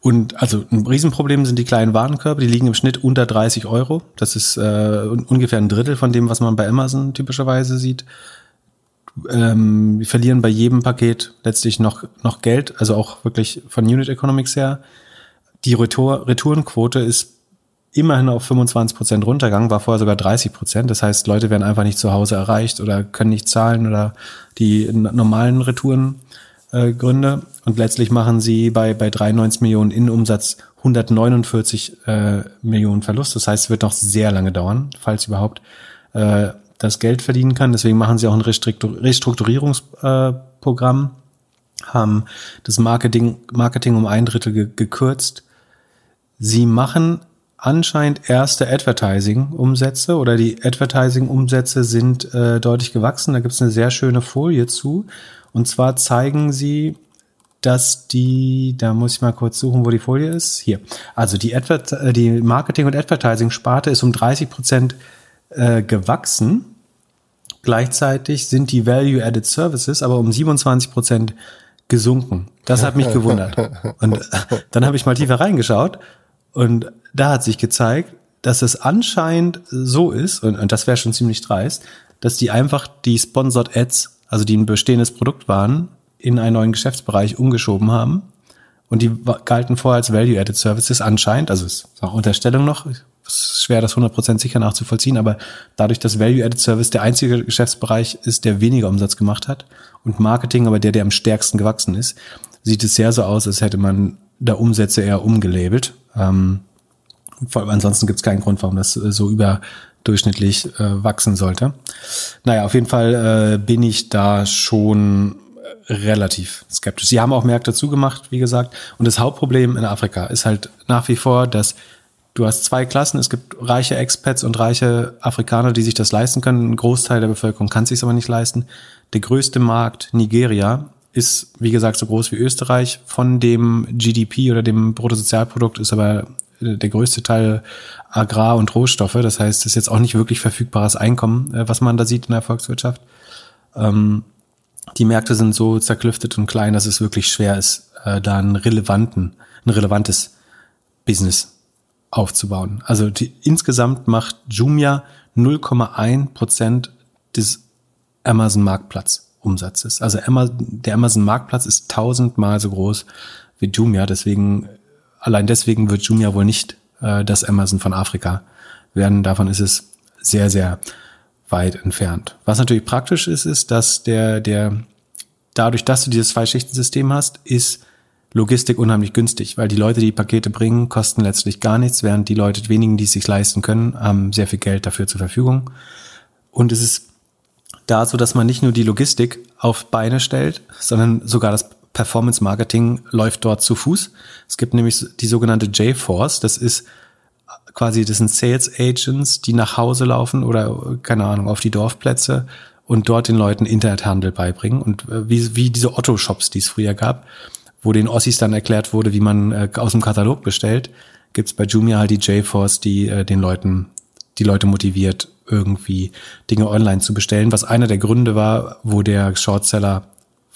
Und also ein Riesenproblem sind die kleinen Warenkörbe, die liegen im Schnitt unter 30 Euro. Das ist äh, ungefähr ein Drittel von dem, was man bei Amazon typischerweise sieht ähm, wir verlieren bei jedem Paket letztlich noch, noch Geld, also auch wirklich von Unit Economics her. Die Retour, Retourenquote ist immerhin auf 25 Prozent runtergegangen, war vorher sogar 30 Prozent. Das heißt, Leute werden einfach nicht zu Hause erreicht oder können nicht zahlen oder die normalen Retourengründe. Äh, und letztlich machen sie bei, bei 93 Millionen Innenumsatz 149 äh, Millionen Verlust. Das heißt, es wird noch sehr lange dauern, falls überhaupt, äh, das Geld verdienen kann. Deswegen machen sie auch ein Restrukturierungsprogramm, haben das Marketing, Marketing um ein Drittel ge gekürzt. Sie machen anscheinend erste Advertising-Umsätze oder die Advertising-Umsätze sind äh, deutlich gewachsen. Da gibt es eine sehr schöne Folie zu. Und zwar zeigen sie, dass die, da muss ich mal kurz suchen, wo die Folie ist. Hier. Also die, Adver äh, die Marketing- und Advertising-Sparte ist um 30 Prozent äh, gewachsen. Gleichzeitig sind die Value-Added Services aber um 27 Prozent gesunken. Das hat mich gewundert. Und dann habe ich mal tiefer reingeschaut und da hat sich gezeigt, dass es anscheinend so ist, und, und das wäre schon ziemlich dreist, dass die einfach die Sponsored Ads, also die ein bestehendes Produkt waren, in einen neuen Geschäftsbereich umgeschoben haben. Und die galten vorher als Value-Added Services anscheinend, also ist auch Unterstellung noch, ist schwer, das 100% sicher nachzuvollziehen, aber dadurch, dass Value-Added Service der einzige Geschäftsbereich ist, der weniger Umsatz gemacht hat und Marketing aber der, der am stärksten gewachsen ist, sieht es sehr so aus, als hätte man da Umsätze eher umgelabelt. Ähm, ansonsten gibt es keinen Grund, warum das so überdurchschnittlich äh, wachsen sollte. Naja, auf jeden Fall äh, bin ich da schon relativ skeptisch. Sie haben auch Märkte zugemacht, wie gesagt. Und das Hauptproblem in Afrika ist halt nach wie vor, dass du hast zwei Klassen. Es gibt reiche Expats und reiche Afrikaner, die sich das leisten können. Ein Großteil der Bevölkerung kann sich aber nicht leisten. Der größte Markt, Nigeria, ist, wie gesagt, so groß wie Österreich. Von dem GDP oder dem Bruttosozialprodukt ist aber der größte Teil Agrar- und Rohstoffe. Das heißt, es ist jetzt auch nicht wirklich verfügbares Einkommen, äh, was man da sieht in der Volkswirtschaft. Ähm, die Märkte sind so zerklüftet und klein, dass es wirklich schwer ist, äh, da einen relevanten, ein relevantes Business aufzubauen. Also die, insgesamt macht Jumia 0,1 Prozent des Amazon Marktplatzumsatzes. Also der Amazon Marktplatz ist tausendmal so groß wie Jumia. Deswegen, allein deswegen wird Jumia wohl nicht äh, das Amazon von Afrika werden. Davon ist es sehr, sehr weit entfernt. Was natürlich praktisch ist, ist, dass der, der, dadurch, dass du dieses Zwei-Schichten-System hast, ist Logistik unheimlich günstig, weil die Leute, die Pakete bringen, kosten letztlich gar nichts, während die Leute, wenigen, die es sich leisten können, haben sehr viel Geld dafür zur Verfügung. Und es ist da so, dass man nicht nur die Logistik auf Beine stellt, sondern sogar das Performance Marketing läuft dort zu Fuß. Es gibt nämlich die sogenannte J-Force, das ist quasi, das sind Sales Agents, die nach Hause laufen oder, keine Ahnung, auf die Dorfplätze und dort den Leuten Internethandel beibringen. Und äh, wie, wie diese Otto-Shops, die es früher gab, wo den Ossis dann erklärt wurde, wie man äh, aus dem Katalog bestellt, gibt's bei Jumia halt die J-Force, die äh, den Leuten, die Leute motiviert, irgendwie Dinge online zu bestellen, was einer der Gründe war, wo der Shortseller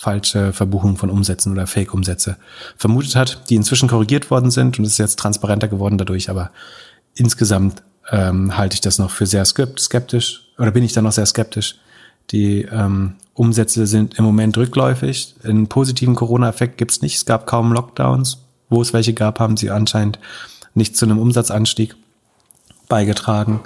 falsche Verbuchungen von Umsätzen oder Fake-Umsätze vermutet hat, die inzwischen korrigiert worden sind und es ist jetzt transparenter geworden dadurch, aber insgesamt ähm, halte ich das noch für sehr skeptisch oder bin ich da noch sehr skeptisch. Die ähm, Umsätze sind im Moment rückläufig. Einen positiven Corona-Effekt gibt's nicht. Es gab kaum Lockdowns. Wo es welche gab, haben sie anscheinend nicht zu einem Umsatzanstieg beigetragen.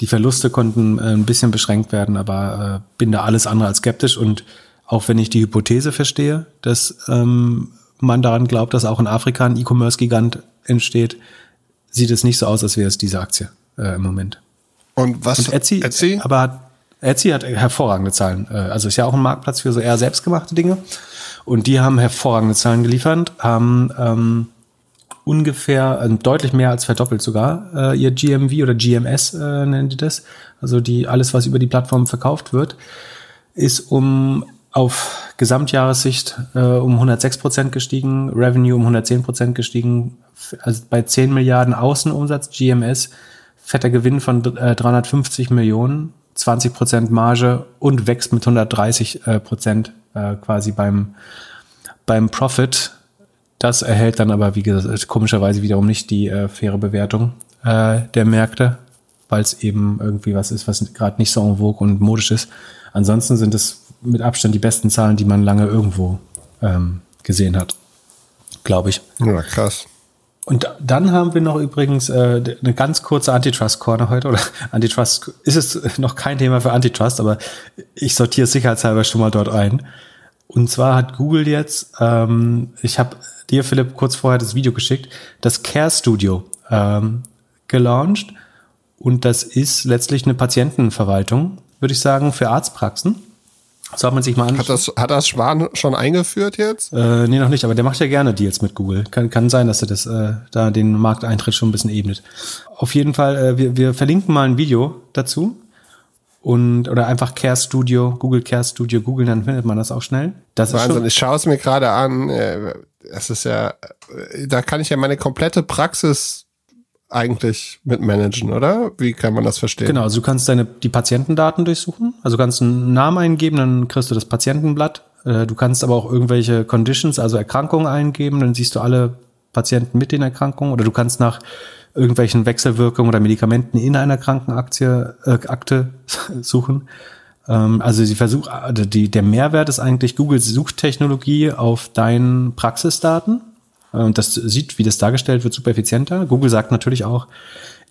Die Verluste konnten äh, ein bisschen beschränkt werden, aber äh, bin da alles andere als skeptisch. Und auch wenn ich die Hypothese verstehe, dass ähm, man daran glaubt, dass auch in Afrika ein E-Commerce-Gigant entsteht, sieht es nicht so aus, als wäre es diese Aktie äh, im Moment. Und was? Und Etsy, Etsy? aber hat, Etsy hat hervorragende Zahlen. Äh, also ist ja auch ein Marktplatz für so eher selbstgemachte Dinge. Und die haben hervorragende Zahlen geliefert, haben ähm, ungefähr äh, deutlich mehr als verdoppelt sogar äh, ihr GMV oder GMS äh, nennen die das. Also die alles, was über die Plattform verkauft wird, ist um auf Gesamtjahressicht äh, um 106 Prozent gestiegen, Revenue um 110 Prozent gestiegen, also bei 10 Milliarden Außenumsatz, GMS, fetter Gewinn von äh, 350 Millionen, 20 Prozent Marge und wächst mit 130 äh, Prozent äh, quasi beim, beim Profit. Das erhält dann aber, wie gesagt, komischerweise wiederum nicht die äh, faire Bewertung äh, der Märkte, weil es eben irgendwie was ist, was gerade nicht so en vogue und modisch ist. Ansonsten sind es mit Abstand die besten Zahlen, die man lange irgendwo ähm, gesehen hat. Glaube ich. Ja, krass. Und dann haben wir noch übrigens äh, eine ganz kurze Antitrust-Corner heute. Oder Antitrust ist es noch kein Thema für Antitrust, aber ich sortiere sicherheitshalber schon mal dort ein. Und zwar hat Google jetzt, ähm, ich habe dir, Philipp, kurz vorher das Video geschickt, das Care Studio ähm, gelauncht. Und das ist letztlich eine Patientenverwaltung, würde ich sagen, für Arztpraxen. Soll man sich mal anschauen. Hat das, hat das Schwan schon eingeführt jetzt? Äh, nee, noch nicht, aber der macht ja gerne Deals mit Google. Kann, kann sein, dass er das äh, da den Markteintritt schon ein bisschen ebnet. Auf jeden Fall, äh, wir, wir verlinken mal ein Video dazu. Und, oder einfach Care Studio, Google Care Studio, Google, dann findet man das auch schnell. Das Wahnsinn, ich schaue es mir gerade an. Äh, es ist ja, äh, da kann ich ja meine komplette Praxis eigentlich mit managen, oder? Wie kann man das verstehen? Genau, also du kannst deine die Patientendaten durchsuchen. Also du kannst einen Namen eingeben, dann kriegst du das Patientenblatt. Äh, du kannst aber auch irgendwelche Conditions, also Erkrankungen eingeben, dann siehst du alle Patienten mit den Erkrankungen. Oder du kannst nach irgendwelchen Wechselwirkungen oder Medikamenten in einer Krankenaktie äh, Akte suchen. Ähm, also sie versucht, also die, der Mehrwert ist eigentlich Googles Suchtechnologie auf deinen Praxisdaten. Und das sieht, wie das dargestellt wird, super effizienter. Google sagt natürlich auch,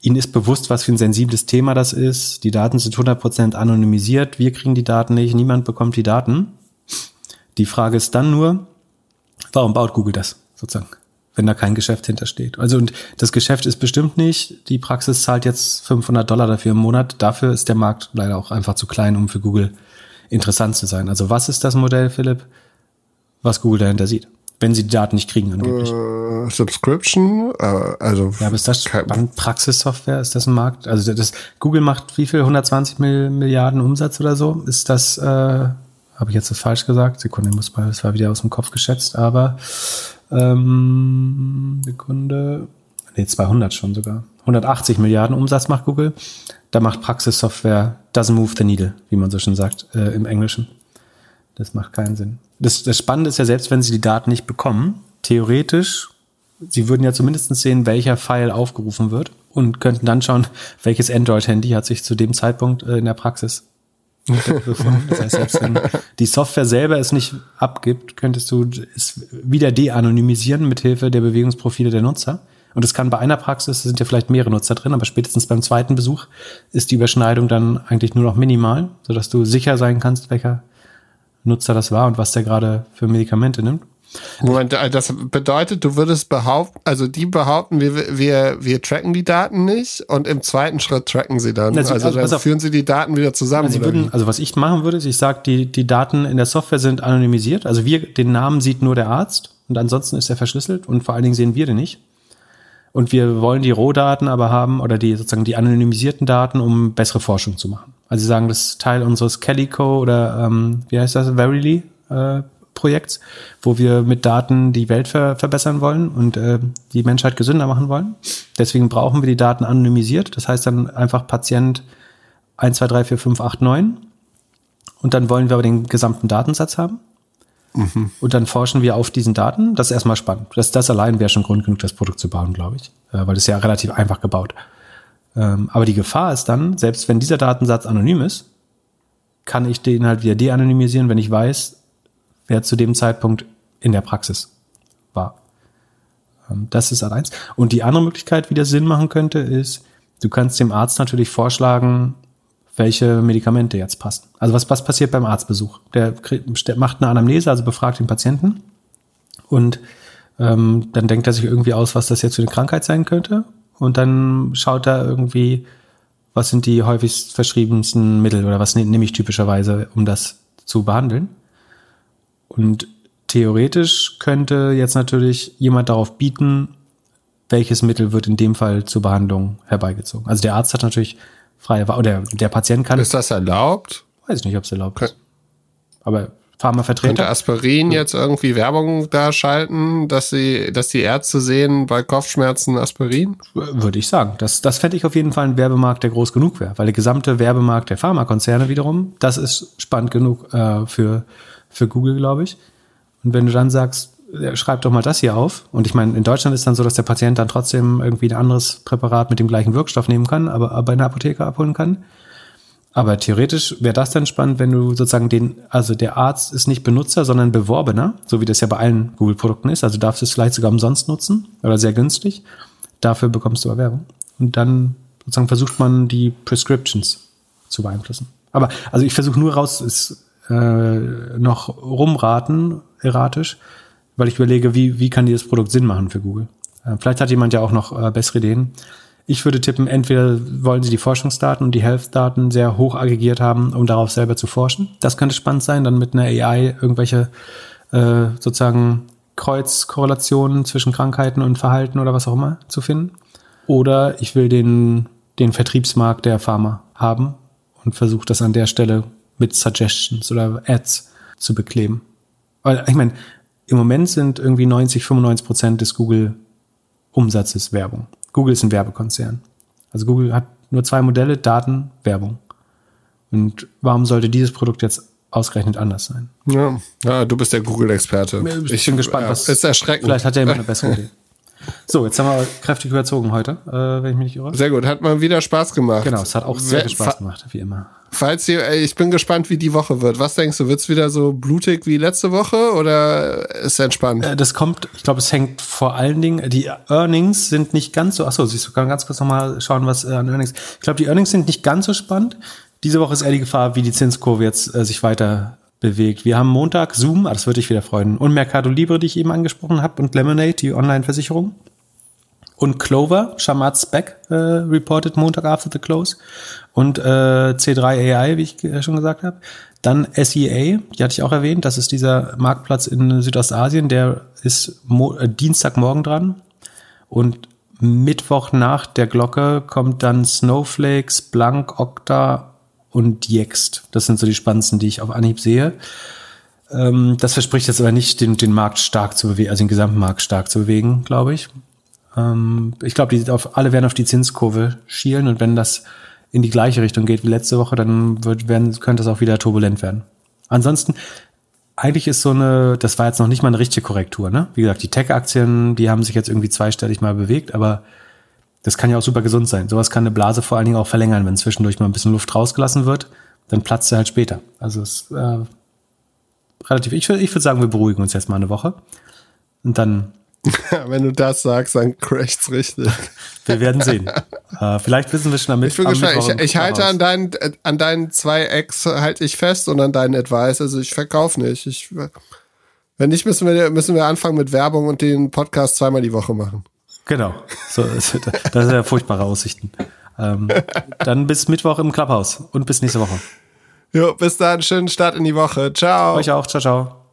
Ihnen ist bewusst, was für ein sensibles Thema das ist. Die Daten sind 100% anonymisiert. Wir kriegen die Daten nicht. Niemand bekommt die Daten. Die Frage ist dann nur, warum baut Google das sozusagen, wenn da kein Geschäft hintersteht? Also, und das Geschäft ist bestimmt nicht, die Praxis zahlt jetzt 500 Dollar dafür im Monat. Dafür ist der Markt leider auch einfach zu klein, um für Google interessant zu sein. Also, was ist das Modell, Philipp? was Google dahinter sieht. Wenn sie die Daten nicht kriegen, angeblich. Äh, Subscription, äh, also. Ja, aber ist das? Praxissoftware? Ist das ein Markt? Also das Google macht wie viel? 120 Milliarden Umsatz oder so? Ist das, äh, habe ich jetzt das falsch gesagt? Sekunde, muss mal, das war wieder aus dem Kopf geschätzt, aber ähm, Sekunde, nee, 200 schon sogar. 180 Milliarden Umsatz macht Google. Da macht Praxissoftware doesn't move the needle, wie man so schon sagt äh, im Englischen. Das macht keinen Sinn. Das, das Spannende ist ja, selbst wenn sie die Daten nicht bekommen, theoretisch, sie würden ja zumindest sehen, welcher File aufgerufen wird und könnten dann schauen, welches Android-Handy hat sich zu dem Zeitpunkt äh, in der Praxis befunden. Das heißt, selbst wenn die Software selber es nicht abgibt, könntest du es wieder de-anonymisieren mit Hilfe der Bewegungsprofile der Nutzer. Und es kann bei einer Praxis, sind ja vielleicht mehrere Nutzer drin, aber spätestens beim zweiten Besuch ist die Überschneidung dann eigentlich nur noch minimal, sodass du sicher sein kannst, welcher Nutzer das war und was der gerade für Medikamente nimmt. Moment, äh, das bedeutet, du würdest behaupten, also die behaupten, wir, wir, wir tracken die Daten nicht und im zweiten Schritt tracken sie dann. Also, also dann also führen sie die Daten wieder zusammen. Also, würden, also was ich machen würde, ist, ich sage, die, die Daten in der Software sind anonymisiert. Also wir, den Namen sieht nur der Arzt und ansonsten ist er verschlüsselt und vor allen Dingen sehen wir den nicht. Und wir wollen die Rohdaten aber haben oder die sozusagen die anonymisierten Daten, um bessere Forschung zu machen. Also sie sagen, das ist Teil unseres Calico oder ähm, wie heißt das, Verily äh, Projekts, wo wir mit Daten die Welt ver verbessern wollen und äh, die Menschheit gesünder machen wollen. Deswegen brauchen wir die Daten anonymisiert. Das heißt dann einfach Patient 1, 2, 3, 4, 5, 8, 9. Und dann wollen wir aber den gesamten Datensatz haben. Mhm. Und dann forschen wir auf diesen Daten. Das ist erstmal spannend. Das, das allein wäre schon Grund genug, das Produkt zu bauen, glaube ich. Äh, weil das ist ja relativ einfach gebaut. Ähm, aber die Gefahr ist dann, selbst wenn dieser Datensatz anonym ist, kann ich den halt wieder de-anonymisieren, wenn ich weiß, wer zu dem Zeitpunkt in der Praxis war. Ähm, das ist eins. Und die andere Möglichkeit, wie das Sinn machen könnte, ist, du kannst dem Arzt natürlich vorschlagen, welche Medikamente jetzt passen. Also was, was passiert beim Arztbesuch? Der, der macht eine Anamnese, also befragt den Patienten und ähm, dann denkt er sich irgendwie aus, was das jetzt für eine Krankheit sein könnte und dann schaut er irgendwie, was sind die häufigst verschriebensten Mittel oder was ne-, nehme ich typischerweise, um das zu behandeln. Und theoretisch könnte jetzt natürlich jemand darauf bieten, welches Mittel wird in dem Fall zur Behandlung herbeigezogen. Also der Arzt hat natürlich freie Wahl, oder der Patient kann. Ist das erlaubt? Weiß ich nicht, ob es erlaubt ist. Aber Pharmavertreter. Könnte Aspirin jetzt irgendwie Werbung da schalten, dass sie, dass die Ärzte sehen bei Kopfschmerzen Aspirin? Würde ich sagen. Das, das fände ich auf jeden Fall ein Werbemarkt, der groß genug wäre. Weil der gesamte Werbemarkt der Pharmakonzerne wiederum, das ist spannend genug äh, für, für Google, glaube ich. Und wenn du dann sagst, schreib doch mal das hier auf. Und ich meine, in Deutschland ist dann so, dass der Patient dann trotzdem irgendwie ein anderes Präparat mit dem gleichen Wirkstoff nehmen kann, aber, in der Apotheke abholen kann. Aber theoretisch wäre das dann spannend, wenn du sozusagen den, also der Arzt ist nicht Benutzer, sondern Beworbener, so wie das ja bei allen Google-Produkten ist. Also darfst du es vielleicht sogar umsonst nutzen oder sehr günstig. Dafür bekommst du Werbung. Und dann sozusagen versucht man die Prescriptions zu beeinflussen. Aber also ich versuche nur raus, ist äh, noch rumraten, erratisch, weil ich überlege, wie, wie kann dieses Produkt Sinn machen für Google. Äh, vielleicht hat jemand ja auch noch äh, bessere Ideen. Ich würde tippen, entweder wollen sie die Forschungsdaten und die Health-Daten sehr hoch aggregiert haben, um darauf selber zu forschen. Das könnte spannend sein, dann mit einer AI irgendwelche äh, sozusagen Kreuzkorrelationen zwischen Krankheiten und Verhalten oder was auch immer zu finden. Oder ich will den, den Vertriebsmarkt der Pharma haben und versuche das an der Stelle mit Suggestions oder Ads zu bekleben. Weil, ich meine, im Moment sind irgendwie 90, 95 Prozent des Google-Umsatzes Werbung. Google ist ein Werbekonzern. Also Google hat nur zwei Modelle, Daten, Werbung. Und warum sollte dieses Produkt jetzt ausgerechnet anders sein? Ja, ja du bist der Google-Experte. Ich, bin gespannt, was. Ist erschreckend. Vielleicht hat er immer eine bessere Idee. So, jetzt haben wir kräftig überzogen heute, äh, wenn ich mich nicht irre. Sehr gut, hat mal wieder Spaß gemacht. Genau, es hat auch sehr viel Spaß gemacht, wie immer. Falls ihr, ich bin gespannt, wie die Woche wird. Was denkst du, wird's wieder so blutig wie letzte Woche oder ist entspannt? Äh, das kommt, ich glaube, es hängt vor allen Dingen, die Earnings sind nicht ganz so, achso, siehst du, kann ganz kurz nochmal schauen, was äh, an Earnings. Ich glaube, die Earnings sind nicht ganz so spannend. Diese Woche ist eher die Gefahr, wie die Zinskurve jetzt äh, sich weiter bewegt. Wir haben Montag Zoom, ah, das würde ich wieder freuen, und Mercado Libre, die ich eben angesprochen habe, und Lemonade, die Online-Versicherung. Und Clover, Shamat Speck, äh, reported Montag after the close. Und äh, C3 AI, wie ich äh, schon gesagt habe. Dann SEA, die hatte ich auch erwähnt. Das ist dieser Marktplatz in Südostasien. Der ist äh, Dienstagmorgen dran. Und Mittwoch nach der Glocke kommt dann Snowflakes, Blank, Okta und Yext. Das sind so die spannendsten, die ich auf Anhieb sehe. Ähm, das verspricht jetzt aber nicht, den, den Markt stark zu bewegen, also den gesamten Markt stark zu bewegen, glaube ich. Ähm, ich glaube, die auf, alle werden auf die Zinskurve schielen und wenn das in die gleiche Richtung geht wie letzte Woche, dann wird, werden, könnte es auch wieder turbulent werden. Ansonsten, eigentlich ist so eine, das war jetzt noch nicht mal eine richtige Korrektur, ne? Wie gesagt, die Tech-Aktien, die haben sich jetzt irgendwie zweistellig mal bewegt, aber das kann ja auch super gesund sein. Sowas kann eine Blase vor allen Dingen auch verlängern, wenn zwischendurch mal ein bisschen Luft rausgelassen wird, dann platzt sie halt später. Also es äh, relativ, ich, ich würde sagen, wir beruhigen uns jetzt mal eine Woche. Und dann Wenn du das sagst, dann crasht's richtig. Wir werden sehen. uh, vielleicht wissen wir schon damit. Ich bin gespannt. Ich, ich halte an deinen, an deinen zwei Ex halte ich fest und an deinen Advice. Also ich verkaufe nicht. Ich, wenn nicht, müssen wir, müssen wir anfangen mit Werbung und den Podcast zweimal die Woche machen. Genau. So, das sind ja furchtbare Aussichten. Ähm, dann bis Mittwoch im Clubhouse und bis nächste Woche. Jo, bis dann. Schönen Start in die Woche. Ciao. Euch auch. Ciao, ciao.